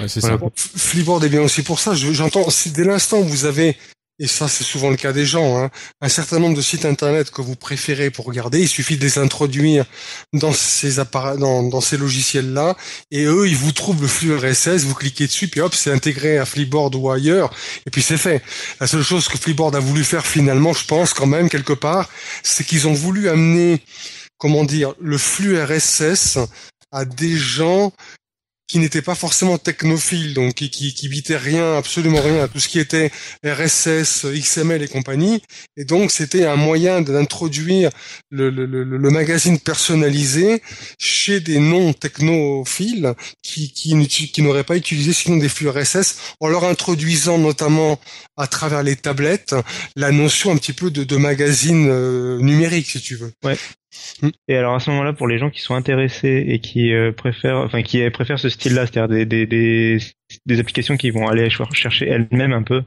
S1: Ouais, c'est
S2: Voilà.
S1: ça.
S4: Flipboard est bien aussi pour ça. Je- J'entends, dès l'instant où vous avez, et ça c'est souvent le cas des gens, hein, un certain nombre de sites internet que vous préférez pour regarder, il suffit de les introduire dans ces appareils, dans, ces logiciels-là, et eux, ils vous trouvent le flux RSS, vous cliquez dessus, puis hop, c'est intégré à Flipboard ou ailleurs, et puis c'est fait. La seule chose que Flipboard a voulu faire finalement, je pense quand même quelque part, c'est qu'ils ont voulu amener, comment dire, le flux RSS à des gens qui n'étaient pas forcément technophiles, donc qui, qui, qui rien, absolument rien à tout ce qui était RSS, XML et compagnie. Et donc, c'était un moyen d'introduire le, magazine personnalisé chez des non-technophiles qui, qui, n'auraient pas utilisé sinon des flux RSS, en leur introduisant notamment à travers les tablettes la notion un petit peu de, de magazine euh, numérique, si tu veux.
S2: Et alors à ce moment-là, pour les gens qui sont intéressés et qui euh, préfèrent, enfin qui préfèrent ce style-là, c'est-à-dire des, des, des, des applications qui vont aller ch- chercher elles-mêmes un peu,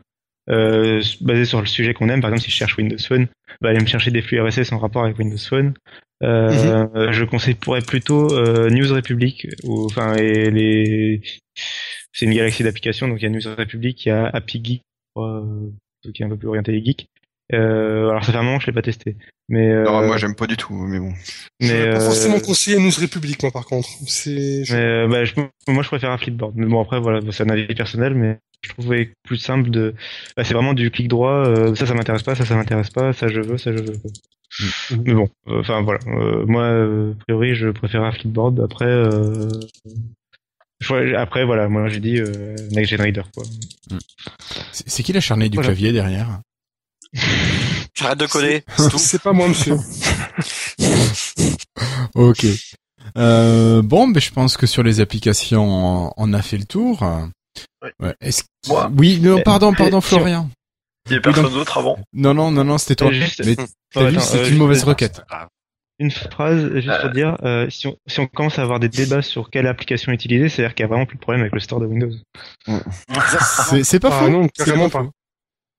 S2: euh, basées sur le sujet qu'on aime. Par exemple, si je cherche Windows Phone, bah, aller me chercher des flux RSS en rapport avec Windows Phone. Euh, Je conseillerais plutôt euh, News Republic, ou enfin et les, c'est une galaxie d'applications, donc il y a News Republic, il y a Happy Geek, euh, qui est un peu plus orienté geek. Euh, alors ça fait un moment que je l'ai pas testé, mais euh,
S3: Non, moi j'aime pas du tout, mais bon.
S4: Je
S2: mais
S4: vais pas
S2: euh,
S4: forcément conseiller News Republic, moi, par contre. C'est, je-
S2: euh, bah, je- moi, je préfère un Flipboard. Mais bon, après, voilà, c'est un avis personnel, mais je trouvais plus simple de. bah, c'est vraiment du clic droit. euh, ça, ça m'intéresse pas. Ça, ça m'intéresse pas. Ça, je veux. Ça, je veux.
S4: Mhm.
S2: Mais bon, euh, enfin voilà. Euh, moi, euh, a priori, je préfère un Flipboard. Après, euh, je- après, voilà. Moi, j'ai dit euh, Next Gen Reader. Quoi.
S1: C'est c'est qui l'acharné du
S2: Voilà.
S1: clavier derrière?
S5: J'arrête de coder, c'est tout.
S4: c'est pas moi, monsieur.
S1: Ok. Euh, bon, ben je pense que sur les applications, on a fait le tour.
S6: Ouais. Moi
S1: Oui, non,
S2: Mais-
S1: pardon, pardon,
S2: mais-
S1: Florian.
S6: Il y a personne d'autre avant.
S1: Non, non, non, non, c'était toi.
S2: Euh, juste-
S1: Mais t'as vu,
S2: attends,
S1: c'est
S2: euh,
S1: une mauvaise requête.
S2: Une phrase juste pour dire, euh, si, on, si on commence à avoir des débats sur quelle application utiliser, c'est-à-dire qu'il y a vraiment plus de problème avec le store de Windows.
S1: C'est c'est pas
S4: Ah
S1: faux.
S4: non, carrément
S1: pas.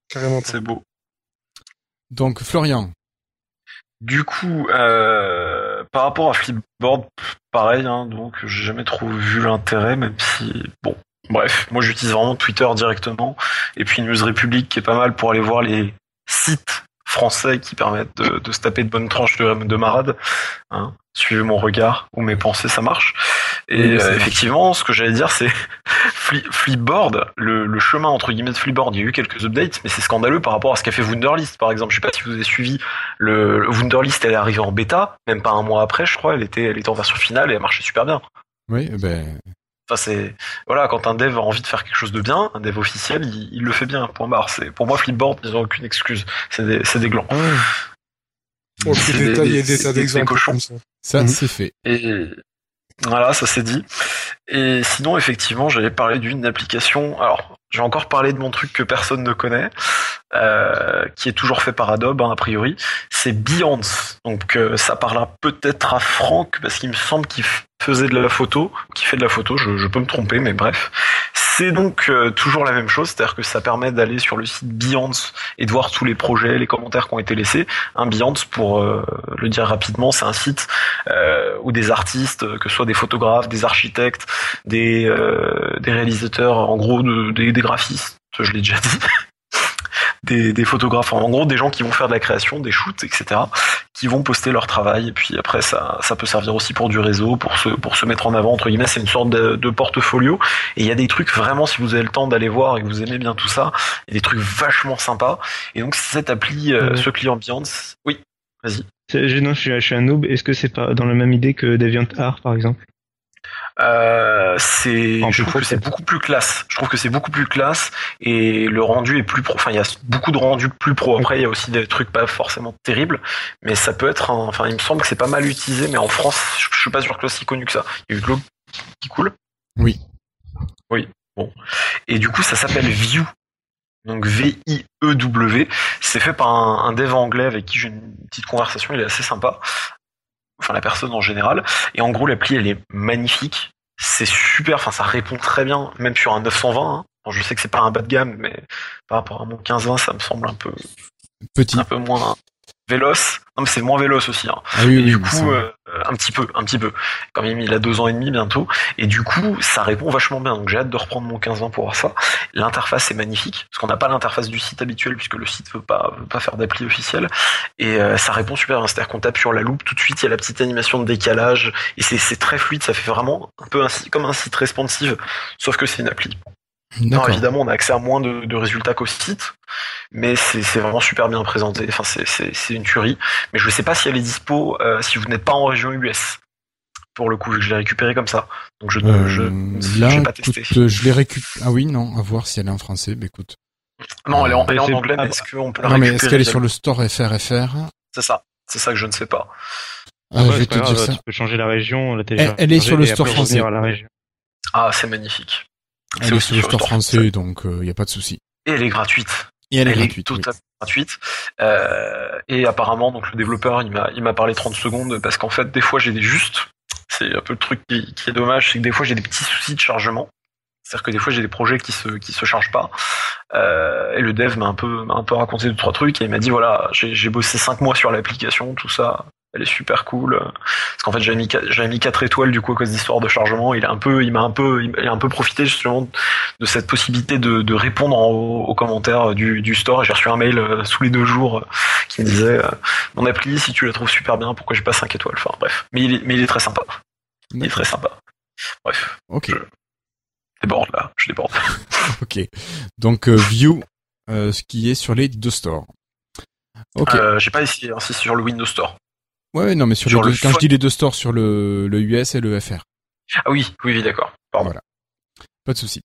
S4: Carrément.
S6: C'est beau.
S1: Donc, Florian.
S6: Du coup, euh, par rapport à Flipboard, pareil, hein, donc j'ai jamais trop vu l'intérêt, même si, bon, bref, moi j'utilise vraiment Twitter directement, et puis News Republic qui est pas mal pour aller voir les sites français qui permettent de, de se taper de bonnes tranches de, de marade. Hein. Suivez mon regard ou mes pensées, ça marche. Et
S1: Oui,
S6: euh, effectivement, ce que j'allais dire, c'est Fli- Flipboard, le, le chemin entre guillemets de Flipboard, il y a eu quelques updates, mais c'est scandaleux par rapport à ce qu'a fait Wunderlist, par exemple. Je sais pas si vous avez suivi le, le Wunderlist, elle est arrivée en bêta, même pas un mois après, je crois. Elle était, elle était en version finale et elle marchait super bien.
S1: Oui, ben,
S6: Enfin, c'est voilà, quand un dev a envie de faire quelque chose de bien, un dev officiel, il, il le fait bien. Point barre. C'est pour moi Flipboard, ils ont aucune excuse. C'est des, c'est des glands.
S4: Oh,
S6: C'est
S4: des
S6: cochons.
S4: ça.
S1: ça,
S4: Mhm.
S1: c'est fait.
S6: Et voilà, ça c'est dit. Et sinon, effectivement, j'allais parler d'une application. Alors, j'ai encore parlé de mon truc que personne ne connaît, euh, qui est toujours fait par Adobe, hein, a priori. C'est Behance. Donc, euh, ça parlera peut-être à Franck, parce qu'il me semble qu'il faisait de la photo, qu'il fait de la photo. Je peux me tromper, mais bref. C'est donc euh, toujours la même chose, c'est-à-dire que ça permet d'aller sur le site Behance et de voir tous les projets, les commentaires qui ont été laissés. Un Behance, pour euh, le dire rapidement, c'est un site euh, où des artistes, que ce soit des photographes, des architectes, des, des réalisateurs, en gros des, des graphistes, je l'ai déjà dit, des, des, photographes, en gros des gens qui vont faire de la création, des shoots, etc., qui vont poster leur travail. Et puis après, ça, ça peut servir aussi pour du réseau, pour se, pour se mettre en avant, entre guillemets, c'est une sorte de, de portfolio. Et il y a des trucs vraiment, si vous avez le temps d'aller voir et que vous aimez bien tout ça, il y a des trucs vachement sympas. Et donc cette appli, euh, ce client Ambiance, oui, vas-y.
S2: Non, je suis, je suis un noob. Est-ce que c'est pas dans la même idée que DeviantArt, par exemple?
S6: Euh, c'est, je trouve que c'est beaucoup plus classe. Je trouve que c'est beaucoup plus classe et le rendu est plus pro. Enfin, il y a beaucoup de rendus plus pro. Après, il y a aussi des trucs pas forcément terribles, mais ça peut être. Enfin, il me semble que c'est pas mal utilisé, mais en France, je, suis pas sûr que c'est si connu que ça. Il y a eu de l'eau qui coule.
S1: Oui.
S6: Oui. Bon. Et du coup, ça s'appelle View. Donc V-I-E-W. C'est fait par un, un, dev anglais avec qui j'ai une petite conversation. Il est assez sympa enfin la personne en général. Et en gros, l'appli, elle est magnifique. C'est super, enfin ça répond très bien, même sur un 920. Hein. je sais que c'est pas un bas de gamme, mais par rapport à mon 1520, ça me semble un peu
S1: petit,
S6: un peu moins véloce. Non, mais c'est moins véloce aussi. Hein.
S1: Ah oui,
S6: et du coup, euh, un petit peu, un petit peu. Quand même, il a deux ans et demi bientôt. Et du coup, ça répond vachement bien. Donc j'ai hâte de reprendre mon 15-20 pour voir ça. L'interface est magnifique, parce qu'on n'a pas l'interface du site habituel, puisque le site veut pas, veut pas faire d'appli officielle. Et euh, ça répond super bien. C'est-à-dire qu'on tape sur la loupe, tout de suite, il y a la petite animation de décalage. Et c'est très fluide, ça fait vraiment un peu un, comme un site responsive, sauf que c'est une appli. Non, évidemment, on a accès à moins de, de résultats qu'au site, mais c'est vraiment super bien présenté. Enfin, c'est une tuerie. Mais je ne sais pas si elle est dispo euh, si vous n'êtes pas en région US. Pour le coup, je l'ai récupéré comme ça. Donc je ne
S1: euh, pas testé. je l'ai récupéré. Ah oui, non, à voir si elle est en français. Mais écoute.
S6: Non, elle est en, elle est en anglais, mais est-ce qu'on peut la
S1: Non, mais est-ce qu'elle est sur le store FRFR
S6: C'est ça. C'est ça que je ne sais pas.
S1: Ah, je vais te dire ça.
S2: Tu peux changer la région, la
S1: elle, elle est sur le store français.
S6: Ah, c'est magnifique.
S1: C'est aussi le store français, donc il euh, n'y a pas de souci.
S6: Et elle est gratuite.
S1: Et elle est gratuite.
S6: totalement gratuite. Euh, et apparemment, donc le développeur, il m'a, il m'a parlé 30 secondes parce qu'en fait, des fois, j'ai des justes. C'est un peu le truc qui, qui est dommage, c'est que des fois, j'ai des petits soucis de chargement. C'est-à-dire que des fois j'ai des projets qui se qui se chargent pas. Euh, et le dev m'a un peu un peu raconté deux trois trucs et il m'a dit voilà j'ai j'ai bossé cinq mois sur l'application tout ça elle est super cool. Parce qu'en fait j'avais mis j'avais mis quatre étoiles du coup à cause d'histoire de chargement. Il a un peu il m'a un peu il a un peu profité justement de cette possibilité de, de répondre aux, commentaires du, du store. J'ai reçu un mail euh, sous les deux jours euh, qui me disait euh, mon appli si tu la trouves super bien pourquoi j'ai pas cinq étoiles? Enfin bref. Mais il est mais il est très sympa. Il est très sympa. Bref.
S1: Ok.
S6: Je déborde là. Je déborde.
S1: Ok. Donc View ce qui est sur les deux stores.
S6: Ok. Euh, j'ai pas essayé, hein, c'est sur le Windows Store.
S1: Ouais, non, mais sur, les deux, quand je dis les deux stores, sur le, le US et le FR.
S6: Ah oui, oui, oui d'accord.
S1: Voilà. Pas de souci.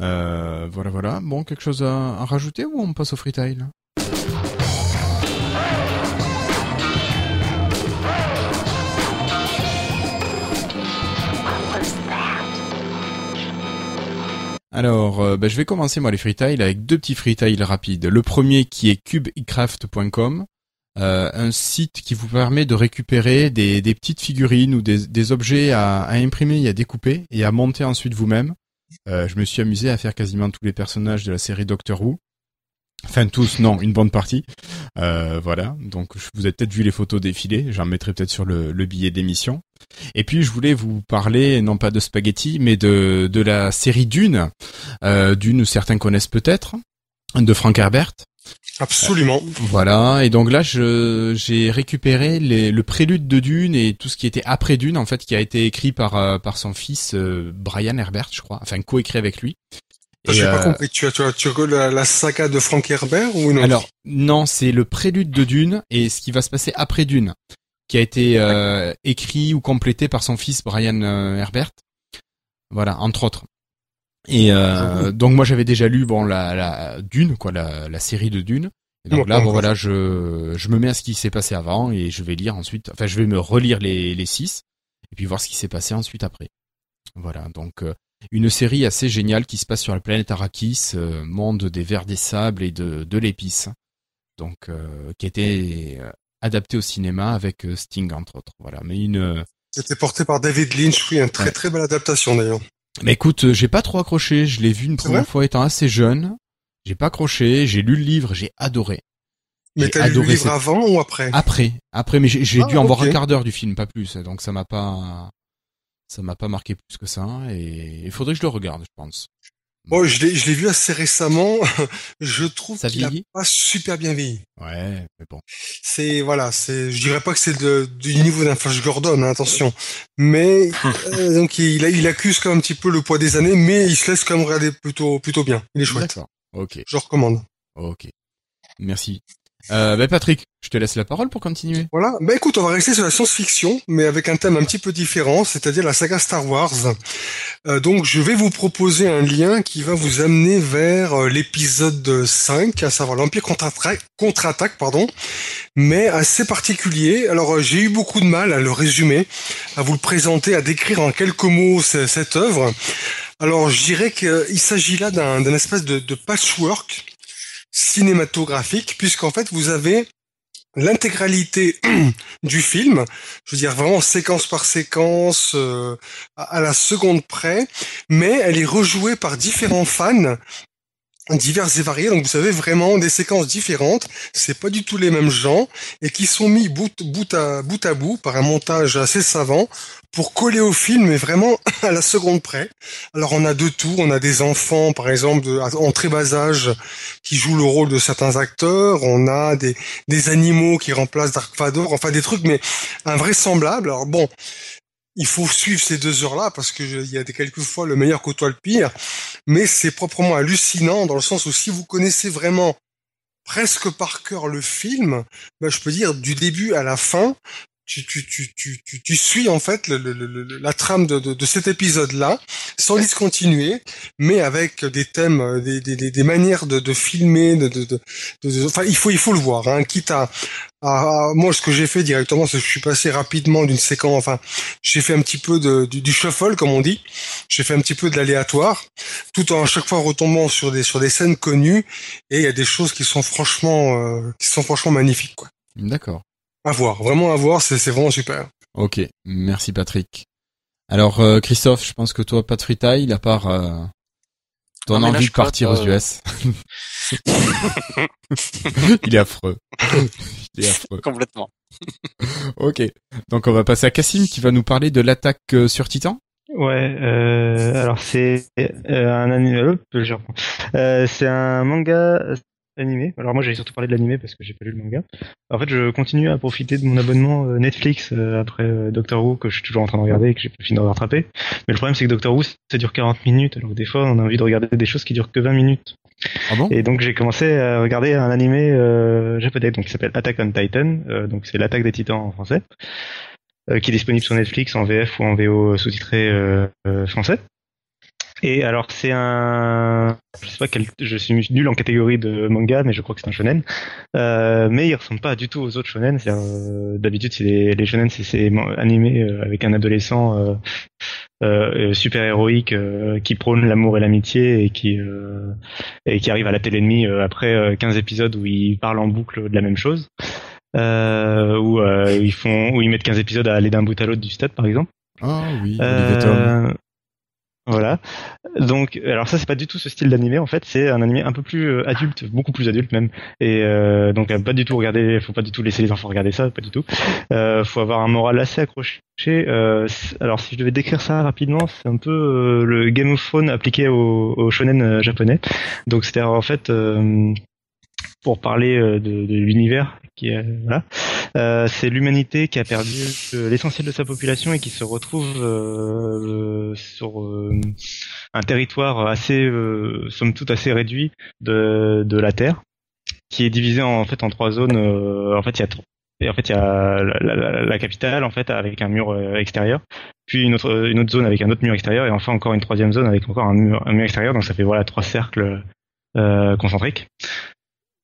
S1: Euh, voilà, voilà. Bon, quelque chose à, rajouter ou on passe au freetail Alors, euh, bah, je vais commencer moi les freetiles avec deux petits freetiles rapides. Le premier qui est cubecraft.com, euh, un site qui vous permet de récupérer des, petites figurines ou des, objets à, imprimer et à découper et à monter ensuite vous-même. Euh, je me suis amusé à faire quasiment tous les personnages de la série Doctor Who. Enfin tous, non, une bonne partie. Euh, voilà, donc vous avez peut-être vu les photos défiler, j'en mettrai peut-être sur le, billet d'émission. Et puis je voulais vous parler, non pas de spaghetti, mais de, de la série Dune. Euh, Dune, certains connaissent peut-être, de Frank Herbert.
S4: Absolument.
S1: voilà, et donc là, j'ai récupéré le prélude de Dune et tout ce qui était après Dune, en fait, qui a été écrit par euh, par son fils euh, Brian Herbert, je crois, enfin coécrit avec lui.
S4: J'ai pas euh, compris. Tu as, tu as, tu as la, la, saga de Frank Herbert ou non
S1: Alors non, c'est le prélude de Dune et ce qui va se passer après Dune, qui a été écrit ou complété par son fils Brian Herbert. Voilà, entre autres. Et euh, donc moi j'avais déjà lu bon la, la Dune quoi la, la série de Dune. Et donc là bon voilà je je me mets à ce qui s'est passé avant et je vais lire ensuite enfin je vais me relire les les six et puis voir ce qui s'est passé ensuite après. Voilà donc euh, une série assez géniale qui se passe sur la planète Arrakis, euh, monde des vers des sables et de de l'épice. Donc qui a été adapté au cinéma avec Sting entre autres. Voilà mais une
S4: c'était porté par David Lynch, oui, une très très belle adaptation d'ailleurs.
S1: Mais écoute, euh, j'ai pas trop accroché. Je l'ai vu une première fois étant assez jeune. J'ai pas accroché. J'ai lu le livre, j'ai adoré.
S4: Mais t'as lu le
S1: adoré
S4: livre
S1: cette-
S4: avant ou après
S1: Après, après, mais j'ai
S4: Ah,
S1: dû en voir un quart d'heure du film, pas plus. Donc ça m'a pas, ça m'a pas marqué plus que ça. Et il faudrait que je le regarde, je pense.
S4: Bon, je l'ai, je l'ai vu assez récemment. je trouve qu'il a
S1: vieillit
S4: pas super bien vieilli.
S1: Ouais, mais bon.
S4: C'est voilà, c'est, je dirais pas que c'est de- du niveau d'un Flash Gordon, hein, attention. Mais euh, donc il, il accuse quand même un petit peu le poids des années, mais il se laisse quand même regarder plutôt plutôt bien. Il est chouette.
S1: D'accord. Ok,
S4: Je recommande.
S1: ok. Merci. Euh, bah Patrick, je te laisse la parole pour continuer.
S4: Voilà. Bah écoute, on va rester sur la science-fiction, mais avec un thème un petit peu différent, c'est-à-dire la saga Star Wars. Euh, donc je vais vous proposer un lien qui va vous amener vers euh, l'épisode 5, à savoir l'Empire contre-attaque, pardon, mais assez particulier. Alors euh, j'ai eu beaucoup de mal à le résumer, à vous le présenter, à décrire en quelques mots ce- cette œuvre. Alors je dirais qu'il s'agit là d'un espèce de patchwork cinématographique, puisqu'en fait vous avez l'intégralité du film, je veux dire vraiment séquence par séquence, euh, à, à la seconde près, mais elle est rejouée par différents fans divers et variés, donc vous savez vraiment des séquences différentes, c'est pas du tout les mêmes gens, et qui sont mis bout, bout, à, bout à bout par un montage assez savant pour coller au film, mais vraiment à la seconde près. Alors on a de tout, on a des enfants par exemple en très bas âge qui jouent le rôle de certains acteurs, on a des, des animaux qui remplacent Dark Vador, enfin des trucs mais invraisemblables. Alors bon, il faut suivre ces deux heures-là parce que je- il y a des quelquefois le meilleur côtoie le pire, mais c'est proprement hallucinant dans le sens où si vous connaissez vraiment presque par cœur le film, ben, je peux dire du début à la fin, tu, tu, tu, tu, tu, suis en fait le, le- le- la trame de, de, de cet épisode-là, sans discontinuer, mais avec des thèmes, euh, des, des, des, manières de, de filmer, de, de, enfin il faut il faut le voir, hein, quitte à, à- à- moi ce que j'ai fait directement, c'est que je suis passé rapidement d'une séquence, enfin j'ai fait un petit peu de, du, du shuffle comme on dit, j'ai fait un petit peu de l'aléatoire, tout en à chaque fois retombant sur des sur des scènes connues, et il y a des choses qui sont franchement euh, qui sont franchement magnifiques quoi.
S1: D'accord.
S4: À voir, vraiment à voir, c'est c'est vraiment super.
S1: Ok, merci Patrick. Alors euh, Christophe, je pense que toi, pas de time, à part euh, ton
S5: Non, là,
S1: envie de partir aux US. Il est affreux. Il est affreux.
S5: Complètement.
S1: Ok, donc on va passer à Cassim qui va nous parler de l'attaque euh, sur Titan.
S2: Ouais, euh, alors c'est euh, un anime. Euh, c'est un manga animé. Alors moi, j'allais surtout parler de l'animé parce que j'ai pas lu le manga. En fait, je continue à profiter de mon abonnement euh, Netflix euh, après euh, Doctor Who que je suis toujours en train de regarder et que j'ai pas fini de rattraper. Mais le problème, c'est que Doctor Who, ça dure 40 minutes, alors que des fois, on a envie de regarder des choses qui durent que 20 minutes.
S1: Ah bon?
S2: Et donc j'ai commencé à regarder un animé euh, japonais donc qui s'appelle Attack on Titan, euh, donc c'est l'attaque des titans en français, euh, qui est disponible sur Netflix en VF ou en VO sous-titré français. Et alors c'est un, je sais pas quel, je suis nul en catégorie de manga, mais je crois que c'est un shonen. Euh, mais il ressemble pas du tout aux autres shonen. Euh, D'habitude, c'est les, les shonen, c'est animé euh, avec un adolescent euh, euh, super héroïque euh, qui prône l'amour et l'amitié et qui euh, et qui arrive à la télé ennemie euh, après euh, 15 épisodes où ils parlent en boucle de la même chose. Euh, où euh, ils font où ils mettent 15 épisodes à aller d'un bout à l'autre du stade par exemple.
S1: Ah oui.
S2: Euh, voilà. Donc, alors ça, c'est pas du tout ce style d'animé. En fait, c'est un animé un peu plus euh, adulte, beaucoup plus adulte même. Et euh, donc, euh, pas du tout regarder. Faut pas du tout laisser les enfants regarder ça, pas du tout. Euh, faut avoir un moral assez accroché. Euh, alors, si je devais décrire ça rapidement, c'est un peu euh, le Game of Thrones appliqué au, shonen japonais. Donc, c'est-à-dire en fait. pour parler de, de l'univers qui est voilà euh, c'est l'humanité qui a perdu euh, l'essentiel de sa population et qui se retrouve euh, sur un territoire assez somme toute assez réduit de, la Terre qui est divisé en, fait en trois zones en fait il y a la, capitale en fait avec un mur extérieur puis une autre zone avec un autre mur extérieur et enfin encore une troisième zone avec encore un mur, extérieur. Donc ça fait voilà trois cercles concentriques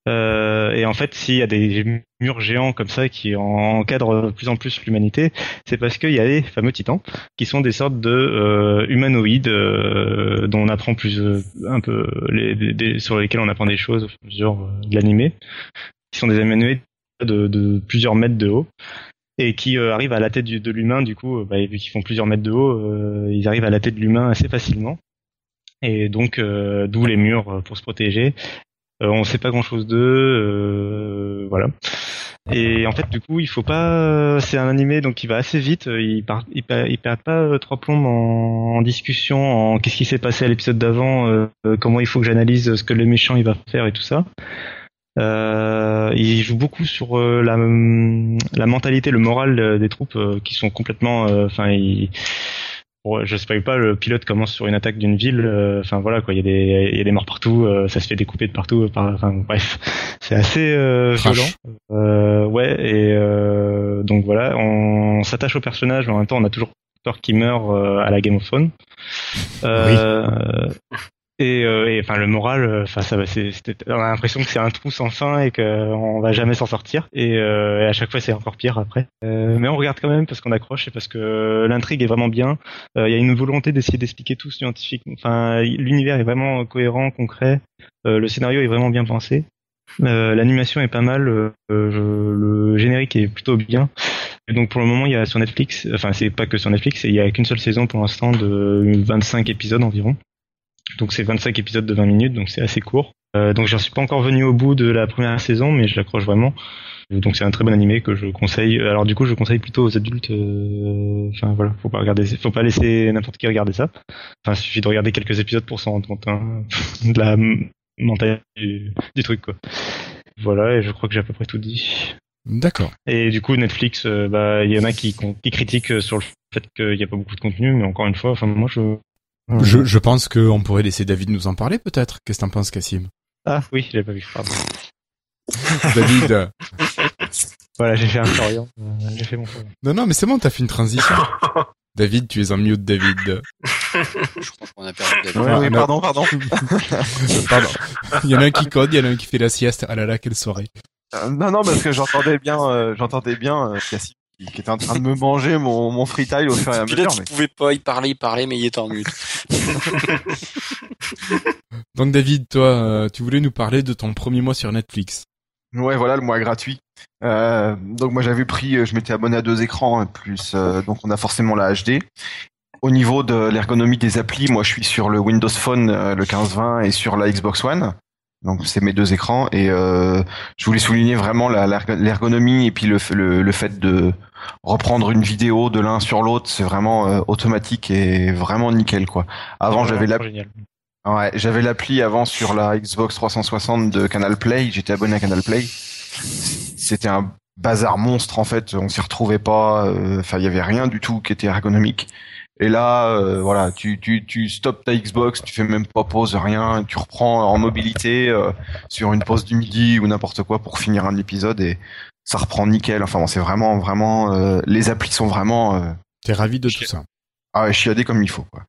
S2: euh, et en fait, s'il y a des murs géants comme ça qui encadrent de plus en plus l'humanité, c'est parce qu'il y a les fameux titans, qui sont des sortes de euh, humanoïdes euh, dont on apprend plus euh, un peu sur lesquels on apprend des choses au mesure euh, de l'animé, qui sont des humanoïdes de, plusieurs mètres de haut et qui arrivent à la tête de l'humain. Du coup, bah, vu qu'ils font plusieurs mètres de haut, ils arrivent à la tête de l'humain assez facilement. Et donc, d'où les murs pour se protéger. Euh, on sait pas grand chose d'eux, euh, voilà. Et en fait, du coup, il faut pas. C'est un animé donc qui va assez vite. per- ils perdent pas euh, trois plombes en, en discussion, en qu'est-ce qui s'est passé à l'épisode d'avant, comment il faut que j'analyse ce que le méchant il va faire et tout ça. Euh, il joue beaucoup sur la, la mentalité, le moral des troupes qui sont complètement. Enfin, Bon, je spoil pas, le pilote commence sur une attaque d'une ville. euh, Enfin voilà quoi, il y a des, il y a des morts partout, euh, ça se fait découper de partout. Par, enfin bref, c'est assez euh, violent. Euh, ouais, et euh, donc voilà, on s'attache au personnage, mais en même temps, on a toujours peur qu'il meure euh, à la Game of Thrones. Euh, Et, euh, et, enfin le moral, euh, enfin ça on a l'impression que c'est un trou sans fin et qu'on va jamais s'en sortir. Et, euh, et à chaque fois c'est encore pire après. Mais on regarde quand même parce qu'on accroche et parce que l'intrigue est vraiment bien. Il y a une volonté d'essayer d'expliquer tout scientifique. Enfin l'univers est vraiment cohérent, concret. Le scénario est vraiment bien pensé. L'animation est pas mal. le générique est plutôt bien. Et donc pour le moment il y a sur Netflix, enfin c'est pas que sur Netflix, il y a qu'une seule saison pour l'instant de 25 épisodes environ. Donc c'est 25 épisodes de 20 minutes, donc c'est assez court. Euh, donc j'en suis pas encore venu au bout de la première saison, mais je l'accroche vraiment. Euh, Donc c'est un très bon animé que je conseille. Alors du coup je conseille plutôt aux adultes. euh, Enfin voilà, faut pas regarder, faut pas laisser n'importe qui regarder ça. Enfin il suffit de regarder quelques épisodes pour s'en rendre compte hein, de la mentalité du, du truc quoi. Voilà et je crois que j'ai à peu près tout dit.
S1: D'accord.
S2: Et du coup Netflix, euh, bah il y en a qui, qui critiquent sur le fait qu'il n'y a pas beaucoup de contenu, mais encore une fois, enfin moi je
S1: Je, je pense qu'on pourrait laisser David nous en parler peut-être. Qu'est-ce que t'en penses, Cassim?
S2: Ah oui, je l'ai pas vu. Pardon.
S1: David
S2: Voilà, j'ai fait un Florian. Euh, j'ai fait mon Florian.
S1: Non, non, mais c'est bon, t'as fait une transition. David, tu es en mute, David.
S5: Je crois qu'on a perdu David.
S3: Ouais,
S1: non.
S3: pardon, pardon.
S1: Pardon. Il y en a un qui code, il y en a un qui fait la sieste. Ah là là, quelle soirée.
S3: Euh, non, non, parce que j'entendais bien, euh, j'entendais bien euh, Cassie qui, qui était en train de me manger mon, mon freetile au fur et à mesure.
S5: il
S3: Mais...
S5: pouvait pas, parlait, il parlait, mais il était en mute.
S1: Donc David, toi, euh, tu voulais nous parler de ton premier mois sur Netflix.
S3: Ouais, voilà, le mois gratuit. Euh, donc moi j'avais pris, euh, je m'étais abonné à deux écrans hein, plus, euh, donc on a forcément la HD. Au niveau de l'ergonomie des applis, moi je suis sur le Windows Phone, euh, le 1520 et sur la Xbox One. Donc c'est mes deux écrans et euh, je voulais souligner vraiment l'ergonomie et puis le, le, le fait de reprendre une vidéo de l'un sur l'autre, c'est vraiment euh, automatique et vraiment nickel quoi. Avant j'avais la
S2: Génial.
S3: Ouais, j'avais l'appli avant sur la Xbox 360 de Canal Play, j'étais abonné à Canal Play. C'était un bazar monstre en fait, on s'y retrouvait pas, euh, enfin il y avait rien du tout qui était ergonomique. Et là, euh, voilà, tu, tu, tu stoppes ta Xbox, tu fais même pas pause, rien, tu reprends en mobilité euh, sur une pause du midi ou n'importe quoi pour finir un épisode et ça reprend nickel. Enfin bon, c'est vraiment, vraiment, euh, les applis sont vraiment euh,
S1: T'es ravi de tout ça.
S3: ah, chiadé comme il faut. Quoi.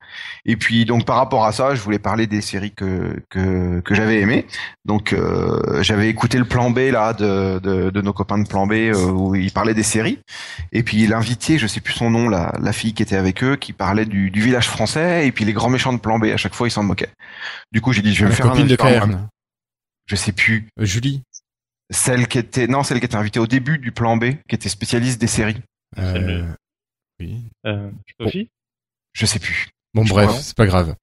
S3: Et puis donc par rapport à ça, je voulais parler des séries que que, que j'avais aimées. Donc euh, j'avais écouté le plan B là de, de, de nos copains de plan B euh, où ils parlaient des séries. Et puis l'invité, je sais plus son nom, la, la fille qui était avec eux, qui parlait du, du village français et puis les grands méchants de plan B. À chaque fois, ils s'en moquaient. Du coup, j'ai dit je vais me
S1: La
S3: faire un
S1: copine de.
S3: Je sais plus
S1: Euh, Julie.
S3: Celle qui était non celle qui était invitée au début du plan B, qui était spécialiste des séries.
S1: Euh,
S2: le-
S1: Oui.
S2: Euh, Sophie?
S3: Je sais plus.
S1: Bon,
S3: Je
S1: bref, c'est pas grave.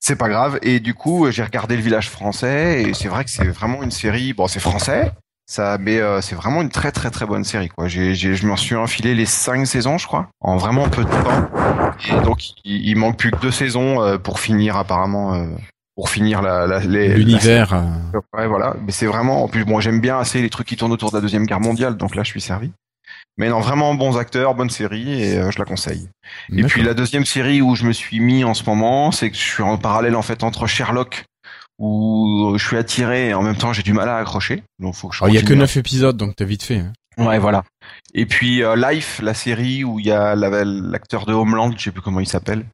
S3: C'est pas grave. Et du coup, j'ai regardé le village français et c'est vrai que c'est vraiment une série. Bon, c'est français, ça, mais euh, c'est vraiment une très très très bonne série. Quoi. J'ai, j'ai, je m'en suis enfilé les cinq saisons, je crois, en vraiment peu de temps. Et donc, il, il manque plus que deux saisons euh, pour finir apparemment. euh, pour finir la,
S1: L'univers. euh,
S3: la- ouais, voilà. Mais c'est vraiment. En plus, bon, j'aime bien assez les trucs qui tournent autour de la deuxième guerre mondiale, donc là, je suis servi. Mais non, vraiment bons acteurs, bonne série et euh, je la conseille. Et puis la deuxième série où je me suis mis en ce moment, c'est que je suis en parallèle en fait entre Sherlock où je suis attiré et en même temps j'ai du mal à accrocher. Donc faut que je
S1: il y a que. 9 épisodes, donc t'as vite fait. hein.
S3: Ouais, voilà. Et puis euh, Life, la série où il y a la- l'acteur de Homeland, je sais plus comment il s'appelle,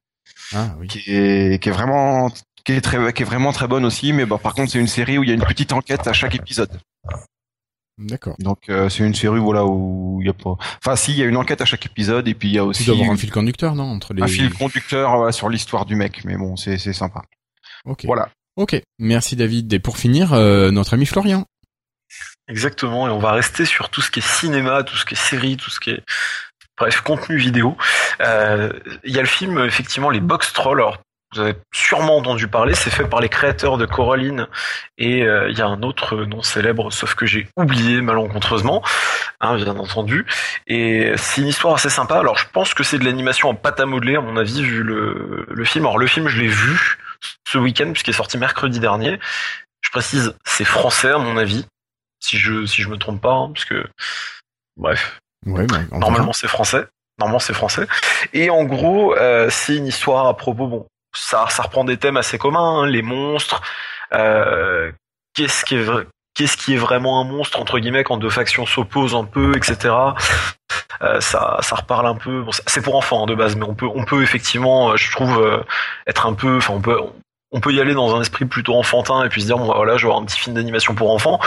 S1: Ah oui.
S3: qui est qui est vraiment qui est très qui est vraiment très bonne aussi, mais bon par contre c'est une série où il y a une petite enquête à chaque épisode.
S1: D'accord.
S3: Donc euh, c'est une série voilà où il y a pas enfin si il y a une enquête à chaque épisode et puis il y a aussi
S1: dois avoir un fil conducteur, non Entre les...
S3: un fil conducteur voilà, sur l'histoire du mec, mais bon c'est c'est sympa.
S1: Ok.
S3: Voilà.
S1: Ok. Merci David. Et pour finir, euh, notre ami Florian.
S6: Exactement, et on va rester sur tout ce qui est cinéma, tout ce qui est série, tout ce qui est bref contenu vidéo. Euh, Il y a le film effectivement les Box Trolls. Alors vous avez sûrement entendu parler, c'est fait par les créateurs de Coraline et euh, il y a un autre nom célèbre, sauf que j'ai oublié malencontreusement, hein, bien entendu. Et c'est une histoire assez sympa. Alors je pense que c'est de l'animation en pâte à modeler à mon avis vu le, le film. Alors le film je l'ai vu ce week-end puisqu'il est sorti mercredi dernier. Je précise, c'est français à mon avis si je si je me trompe pas, hein, parce que bref,
S1: Ouais, bah,
S6: normalement c'est français. Normalement c'est français. Et en gros, euh, c'est une histoire à propos. Bon, ça reprend des thèmes assez communs, hein, les monstres. Euh, qu'est-ce qui est vraiment un monstre entre guillemets quand deux factions s'opposent un peu, etc. Euh, ça, ça reparle un peu. C'est pour enfants hein, de base, mais on peut, effectivement, euh, je trouve, être un peu. Enfin, on peut, y aller dans un esprit plutôt enfantin et puis se dire bon bah, voilà je vais avoir un petit film d'animation pour enfants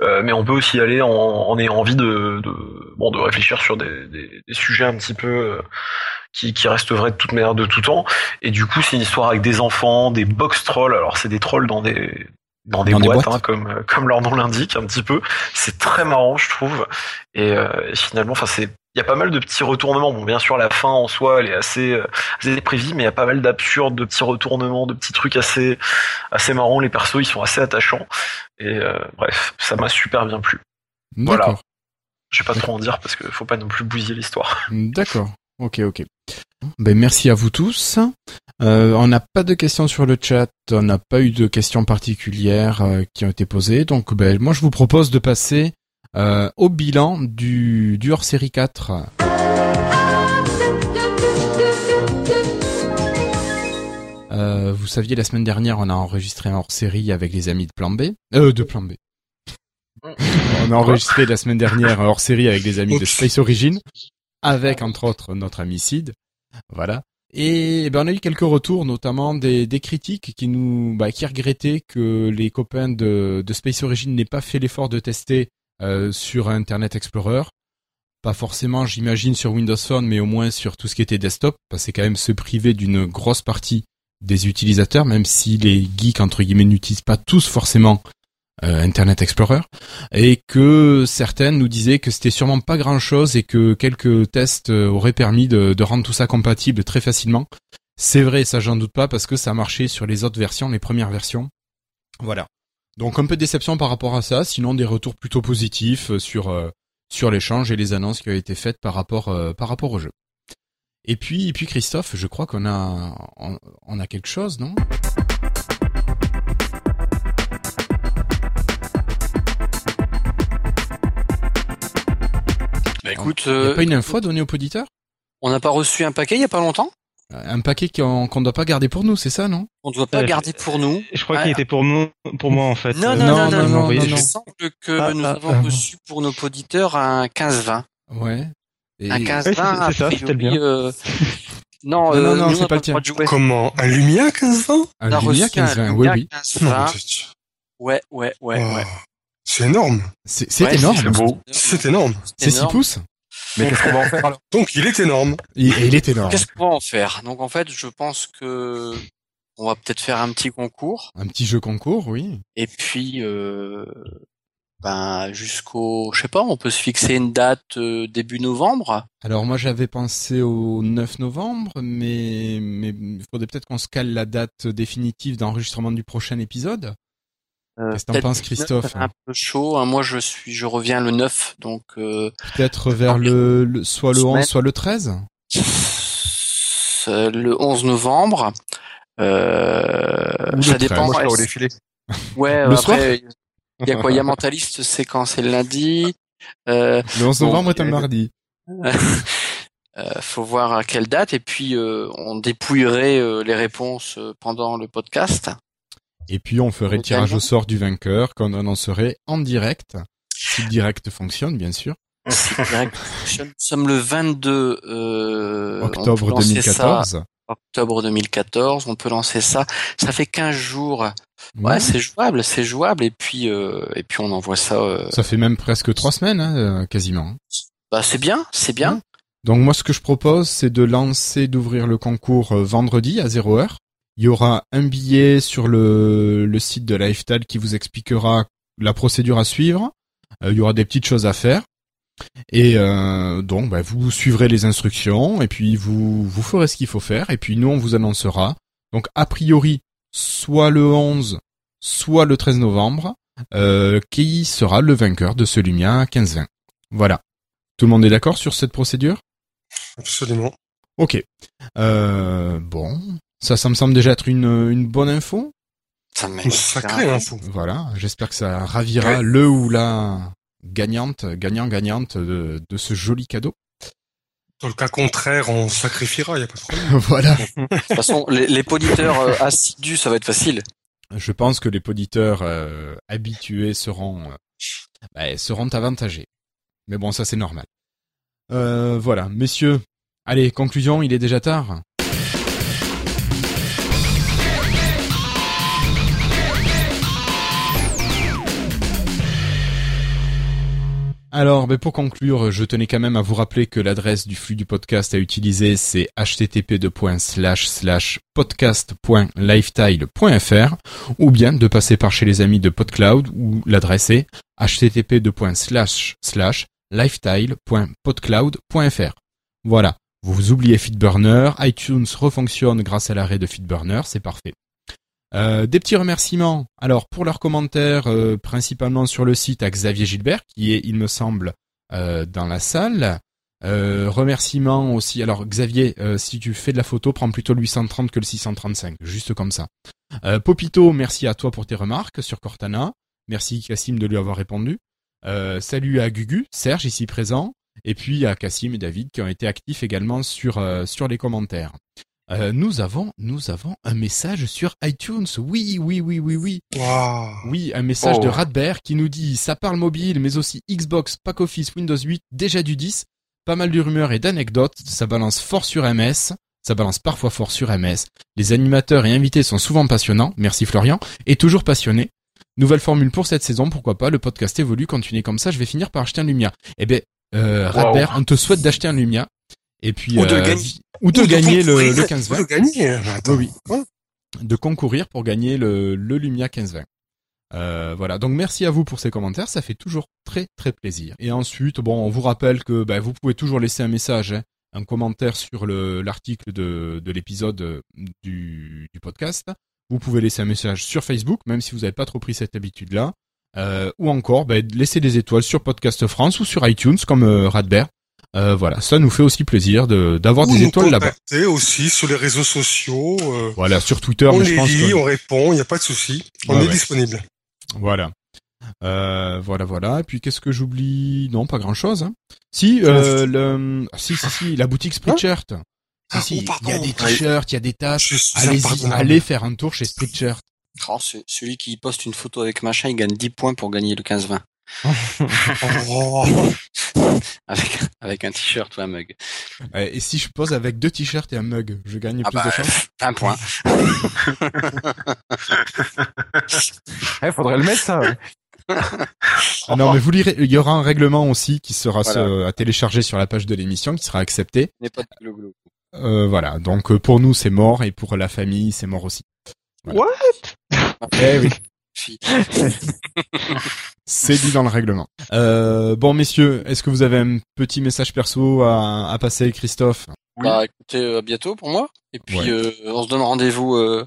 S6: mais on peut aussi y aller en, ayant envie de, réfléchir sur des, sujets un petit peu qui, qui restent vrais de toute manière de tout temps et du coup c'est une histoire avec des enfants des box trolls alors c'est des trolls dans des dans des
S1: Dans des
S6: boîtes, hein, comme comme leur nom l'indique un petit peu c'est très marrant je trouve et, euh, finalement enfin c'est il y a pas mal de petits retournements. Bon, bien sûr, la fin en soi, elle est assez, euh, assez prévisible, mais il y a pas mal d'absurdes, de petits retournements, de petits trucs assez, assez marrants. Les persos, ils sont assez attachants. Et euh, bref, ça m'a super bien plu. Voilà. Je vais pas trop en dire parce que faut pas non plus bousiller l'histoire.
S1: D'accord. Ok, ok. Ben, merci à vous tous. Euh, on n'a pas de questions sur le chat, on n'a pas eu de questions particulières euh, qui ont été posées. Donc, ben, moi, je vous propose de passer euh, au bilan du, du hors-série 4. Euh, vous saviez, la semaine dernière, on a enregistré un hors-série avec les amis de Plan B. Euh, de Plan B. On a enregistré la semaine dernière un hors-série avec les amis de. Space Origin, avec entre autres notre ami Sid. Voilà. Et ben on a eu quelques retours, notamment des, des critiques qui nous, bah, qui regrettaient que les copains de, de Space Origin n'aient pas fait l'effort de tester euh, sur Internet Explorer. Pas forcément, j'imagine, sur Windows Phone, mais au moins sur tout ce qui était desktop, parce que c'est quand même se priver d'une grosse partie des utilisateurs, même si les geeks entre guillemets n'utilisent pas tous forcément Internet Explorer, et que certaines nous disaient que c'était sûrement pas grand chose et que quelques tests euh, auraient permis de, de rendre tout ça compatible très facilement. C'est vrai, ça j'en doute pas parce que ça a marché sur les autres versions, les premières versions. Voilà. Donc un peu de déception par rapport à ça, sinon des retours plutôt positifs euh, sur euh, sur l'échange et les annonces qui ont été faites par rapport euh, par rapport au jeu. Et puis et puis Christophe, je crois qu'on a on a quelque chose, non?
S5: Bah, écoute,
S1: Il y a
S5: euh,
S1: pas une info à donner aux auditeurs?
S5: On n'a pas reçu un paquet il y a pas longtemps?
S1: Un paquet qu'on qu'on doit pas garder pour nous, c'est ça, non?
S5: On ne doit pas
S2: Euh,
S5: garder pour nous.
S2: Je crois
S5: Ah,
S2: qu'il était pour moi, pour moi en fait.
S5: Non,
S2: Euh,
S5: non,
S1: non,
S5: non, non,
S1: non,
S5: non, Il me semble que
S2: Ah,
S5: nous
S2: ah,
S5: avons
S2: ah.
S5: reçu pour nos auditeurs un 15-20.
S1: Ouais. Et-
S5: Un 15-20,
S2: c'est- ça, c'était bien.
S5: euh, Non,
S1: Non,
S5: euh,
S1: non, non,
S5: nous,
S1: c'est pas le
S5: jouer.
S4: Comment? Un Lumia 15 ans
S1: Un
S5: On a
S1: Lumia
S5: reçu un
S1: 15 oui,
S5: Lumia
S1: oui.
S5: 15-20. Ouais, ouais, ouais,
S4: oh,
S5: ouais.
S4: C'est énorme.
S1: C'est
S5: Ouais,
S1: énorme.
S6: C'est beau.
S4: C'est énorme.
S1: C'est 6
S5: énorme.
S1: pouces.
S3: Mais qu'est-ce qu'on va en faire alors?
S4: Donc il est énorme.
S1: Il est énorme.
S5: Qu'est-ce qu'on va en faire? Donc en fait, je pense que on va peut-être faire un petit concours
S1: Un petit jeu concours, oui.
S5: et puis euh, ben jusqu'au, je sais pas, on peut se fixer une date euh, début novembre.
S1: Alors moi j'avais pensé au 9 novembre, mais mais il faudrait peut-être qu'on se cale la date définitive d'enregistrement du prochain épisode.
S5: Euh,
S1: Qu'est-ce que t'en penses, Christophe
S5: 9, ça fait Un peu chaud. hein. Moi, je suis, je reviens le 9, donc euh,
S1: Peut-être vers le, le- soit le
S5: Semaine.
S1: 11, soit le 13.
S5: euh, le 11 novembre. Euh,
S1: Ou
S5: ça
S1: 13.
S5: dépend.
S3: Moi, je défilé.
S5: Ouais,
S1: Le
S5: après, il y a quoi? Il y a Mentaliste, c'est quand? C'est le lundi. Euh,
S1: Le 11
S5: Bon,
S1: novembre est un
S5: euh,
S1: mardi.
S5: euh, faut voir à quelle date et puis euh, on dépouillerait euh, les réponses euh, pendant le podcast.
S1: Et puis on ferait le tirage au sort du vainqueur qu'on annoncerait en direct. Si le direct fonctionne, bien sûr.
S5: Si le direct fonctionne. Nous sommes le 22 euh,
S1: Octobre
S5: lancer ça,
S1: 2014.
S5: octobre 2014, on peut lancer ça. Ça fait 15 jours. Ouais,
S1: Ouais.
S5: c'est jouable, c'est jouable et puis euh, et puis on envoie ça. euh,
S1: Ça fait même presque trois semaines, hein, euh, quasiment.
S5: Bah c'est bien, c'est bien.
S1: Donc moi, ce que je propose, c'est de lancer, d'ouvrir le concours euh, vendredi à 0 heure. Il y aura un billet sur le, le site de Lifestyle qui vous expliquera la procédure à suivre. Euh, il y aura des petites choses à faire. Et euh, donc, bah, vous suivrez les instructions et puis vous vous ferez ce qu'il faut faire. Et puis nous, on vous annoncera. Donc, a priori, soit le 11, soit le 13 novembre, euh, qui sera le vainqueur de ce Lumia 15-20. Voilà. Tout le monde est d'accord sur cette procédure?
S4: Absolument.
S1: Ok. Euh, bon, ça, ça me semble déjà être une, une bonne info.
S5: Ça me
S4: sacrée info.
S1: Voilà, j'espère que ça ravira le ou la gagnante, gagnant-gagnante de, de ce joli cadeau.
S4: Dans le cas contraire, on sacrifiera, y a pas de problème.
S1: voilà.
S5: De toute façon, les, les poditeurs euh, assidus, ça va être facile.
S1: Je pense que les poditeurs euh, habitués seront euh, bah, seront avantagés. Mais bon, ça c'est normal. Euh, voilà, messieurs. Allez, conclusion, il est déjà tard. Alors, ben pour conclure, je tenais quand même à vous rappeler que l'adresse du flux du podcast à utiliser, c'est http://podcast.lifetile.fr ou bien de passer par chez les amis de PodCloud où l'adresse est http://lifetile.podcloud.fr. Voilà. Vous oubliez Feedburner, iTunes refonctionne grâce à l'arrêt de Feedburner, c'est parfait. Euh, des petits remerciements. Alors pour leurs commentaires, euh, principalement sur le site à Xavier Gilbert, qui est, il me semble, euh, dans la salle. Remerciements aussi. Alors Xavier, si tu fais de la photo, prends plutôt le 830 que le 635, juste comme ça. Popito, merci à toi pour tes remarques sur Cortana. Merci Cassim de lui avoir répondu. Salut à Gugu, Serge ici présent, et puis à Cassim et David qui ont été actifs également sur sur les commentaires. Euh, nous avons nous avons un message sur iTunes. Oui oui oui oui oui. Oui, un message
S3: Oh.
S1: de Radbert qui nous dit ça parle mobile, mais aussi Xbox, Pack Office, Windows 8, déjà du 10. Pas mal de rumeurs et d'anecdotes. Ça balance fort sur MS. Ça balance parfois fort sur MS. Les animateurs et invités sont souvent passionnants. Merci Florian. Et toujours passionnés. Nouvelle formule pour cette saison. Pourquoi pas Le podcast évolue. Continuez comme ça. Je vais finir par acheter un Lumia. Eh ben, euh, Radbert, on te souhaite d'acheter un Lumia. Et puis
S5: Ou de
S1: euh,
S5: gagner.
S1: ou de
S4: Ou de
S1: gagner le, le 15
S4: Ou de gagner. Attends.
S1: oui, oui.
S4: Hein
S1: De concourir pour gagner le, le Lumia 1520. Euh, voilà, donc merci à vous pour ces commentaires, ça fait toujours très très plaisir. Et ensuite, bon, on vous rappelle que bah, vous pouvez toujours laisser un message, hein, un commentaire sur le l'article de, de l'épisode euh, du, du podcast. Vous pouvez laisser un message sur Facebook, même si vous n'avez pas trop pris cette habitude-là. Euh, ou encore, bah, laisser des étoiles sur Podcast France ou sur iTunes, comme euh, Radbert. Euh, voilà, ça nous fait aussi plaisir de d'avoir des étoiles là-bas.
S4: aussi sur les réseaux sociaux. euh,
S1: Voilà, sur Twitter,
S4: on
S1: mais je
S4: les
S1: pense
S4: lit,
S1: que...
S4: on répond, il n'y a pas de souci. On
S1: Ouais,
S4: est
S1: ouais.
S4: disponible.
S1: Voilà. Euh, voilà, voilà. Et puis qu'est-ce que j'oublie? Non, pas grand-chose. Hein. Si, euh, le... ah, si, si, si, la boutique Spreadshirt. Si,
S4: Ah,
S1: si,
S4: oh,
S1: il y a des t-shirts, il y a des tasses.
S4: Impardonnable.
S1: allez faire un tour chez Spreadshirt.
S5: Oh, ce- celui qui poste une photo avec machin, il gagne 10 points pour gagner le 15-20. Avec, avec un t-shirt ou un mug.
S1: Et si je pose avec deux t-shirts et un mug, je gagne
S5: Ah
S1: plus
S5: bah,
S1: de chance.
S5: un point.
S3: Eh, faudrait le mettre ça. ouais.
S1: Ah non, mais vous lirez, il y aura un règlement aussi qui sera
S5: Voilà.
S1: à télécharger sur la page de l'émission, qui sera accepté.
S5: N'est pas de glo-glo.
S1: Euh, voilà. Donc euh, pour nous, c'est mort, et pour la famille, c'est mort aussi. Voilà. Eh oui.
S5: Fille.
S1: C'est dit dans le règlement. Euh, bon, messieurs, est-ce que vous avez un petit message perso à, à passer, Christophe?
S6: Oui.
S5: Bah écoutez, euh, à bientôt pour moi. Et puis
S1: Ouais.
S5: euh, on se donne rendez-vous euh,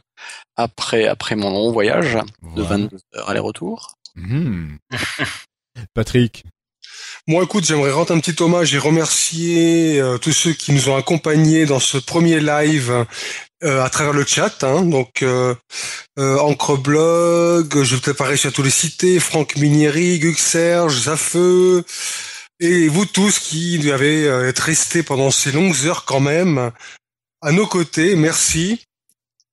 S5: après après mon long voyage de
S1: Voilà.
S5: 22 heures aller-retour.
S1: Mhm. Patrick.
S4: Moi, écoute, j'aimerais rendre un petit hommage et remercier euh, tous ceux qui nous ont accompagnés dans ce premier live euh, à travers le chat. Hein, donc, euh, euh, Ancreblog, je vais peut-être pas réussir à tous les citer, Franck Minieri, Gug Serge, Zafeu, et vous tous qui avez euh, être restés pendant ces longues heures quand même à nos côtés. Merci,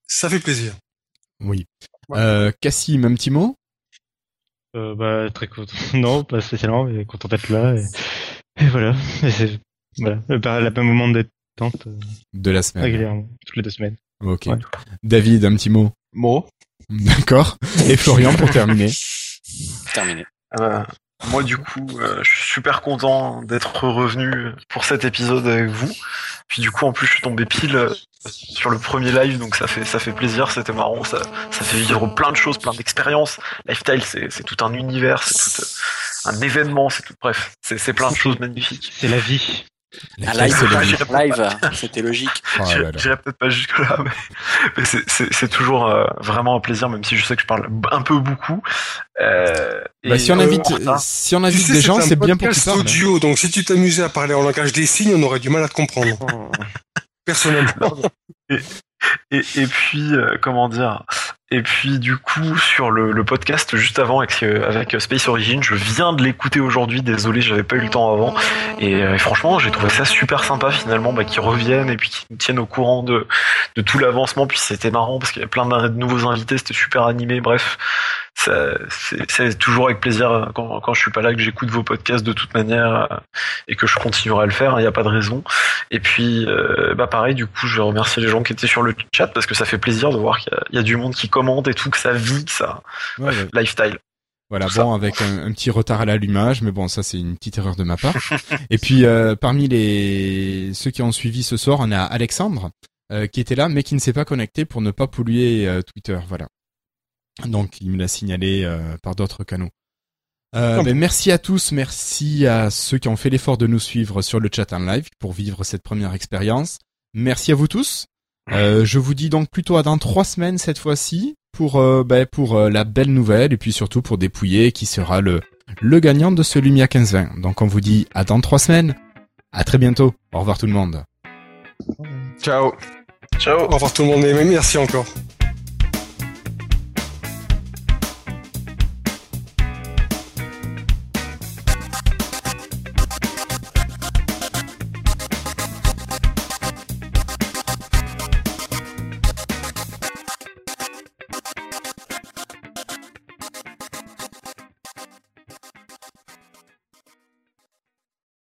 S4: ça fait plaisir.
S1: Oui. Euh, Cassim, un petit mot?
S2: Euh, bah, très content. Non, pas spécialement, mais content d'être là. Et, et voilà. Et c'est, voilà. La même moment de détente euh,
S1: de la semaine.
S2: régulièrement, toutes les deux semaines.
S1: Ok.
S2: Ouais.
S1: David, un petit mot?
S3: Mot.
S1: D'accord. Et Florian pour terminer.
S5: Terminé.
S6: Euh, moi, du coup, euh, je suis super content d'être revenu pour cet épisode avec vous. Puis du coup, en plus, je suis tombé pile euh, sur le premier live, donc ça fait ça fait plaisir, c'était marrant, ça ça fait vivre plein de choses, plein d'expériences. Lifestyle, c'est tout un univers, c'est tout. un événement, c'est tout. Bref, c'est plein de choses magnifiques.
S2: C'est la vie.
S1: La
S5: Un
S1: classe,
S5: live, c'était logique.
S1: Oh
S6: J'irai j'irai peut-être pas jusque là, mais, mais c'est- toujours euh, vraiment un plaisir, même si je sais que je parle un peu beaucoup. Euh,
S1: Bah,
S6: et,
S1: si on invite,
S6: voilà.
S1: si on
S4: Tu
S1: invite
S4: sais,
S1: des gens, c'est bien pour qu'ils
S4: podcast
S1: parlent.
S4: audio, donc si tu t'amusais à parler en langage des signes, on aurait du mal à te comprendre. Personnellement.
S6: Et, et puis, euh, comment dire Et puis, du coup, sur le, le podcast juste avant avec, euh, avec Space Origin, je viens de l'écouter aujourd'hui. Désolé, j'avais pas eu le temps avant. Et euh, franchement, j'ai trouvé ça super sympa finalement, bah, qu'ils reviennent et puis qu'ils nous tiennent au courant de, de tout l'avancement. Puis c'était marrant parce qu'il y a plein de nouveaux invités, c'était super animé. Bref, c'est toujours avec plaisir euh, quand, quand je suis pas là que j'écoute vos podcasts de toute manière euh, et que je continuerai à le faire. Il n'y a pas de raison. Et puis, euh, bah pareil, du coup, je vais remercier les gens qui étaient sur le chat parce que ça fait plaisir de voir qu'il y a- il y, a du monde qui commente et tout, que ça vit, que ça
S1: Ouais, ouais.
S6: lifestyle.
S1: Voilà,
S6: Tout ça.
S1: bon, avec un, un petit retard à l'allumage, mais bon, ça c'est une petite erreur de ma part. Et puis euh, parmi les ceux qui ont suivi ce soir, on a Alexandre euh, qui était là, mais qui ne s'est pas connecté pour ne pas polluer Twitter. Voilà. Donc il me l'a signalé euh, par d'autres canaux. Euh, ben, merci à tous, merci à ceux qui ont fait l'effort de nous suivre sur le chat en live pour vivre cette première expérience. Merci à vous tous. Euh, je vous dis donc plutôt à dans trois semaines cette fois-ci pour euh, ben, pour euh, la belle nouvelle et puis surtout pour dépouiller qui sera le le gagnant de ce Lumia 15-20. Donc on vous dit à dans trois semaines. À très bientôt. Au revoir tout le monde.
S3: Ciao.
S6: Ciao
S4: Au revoir tout le monde et merci encore.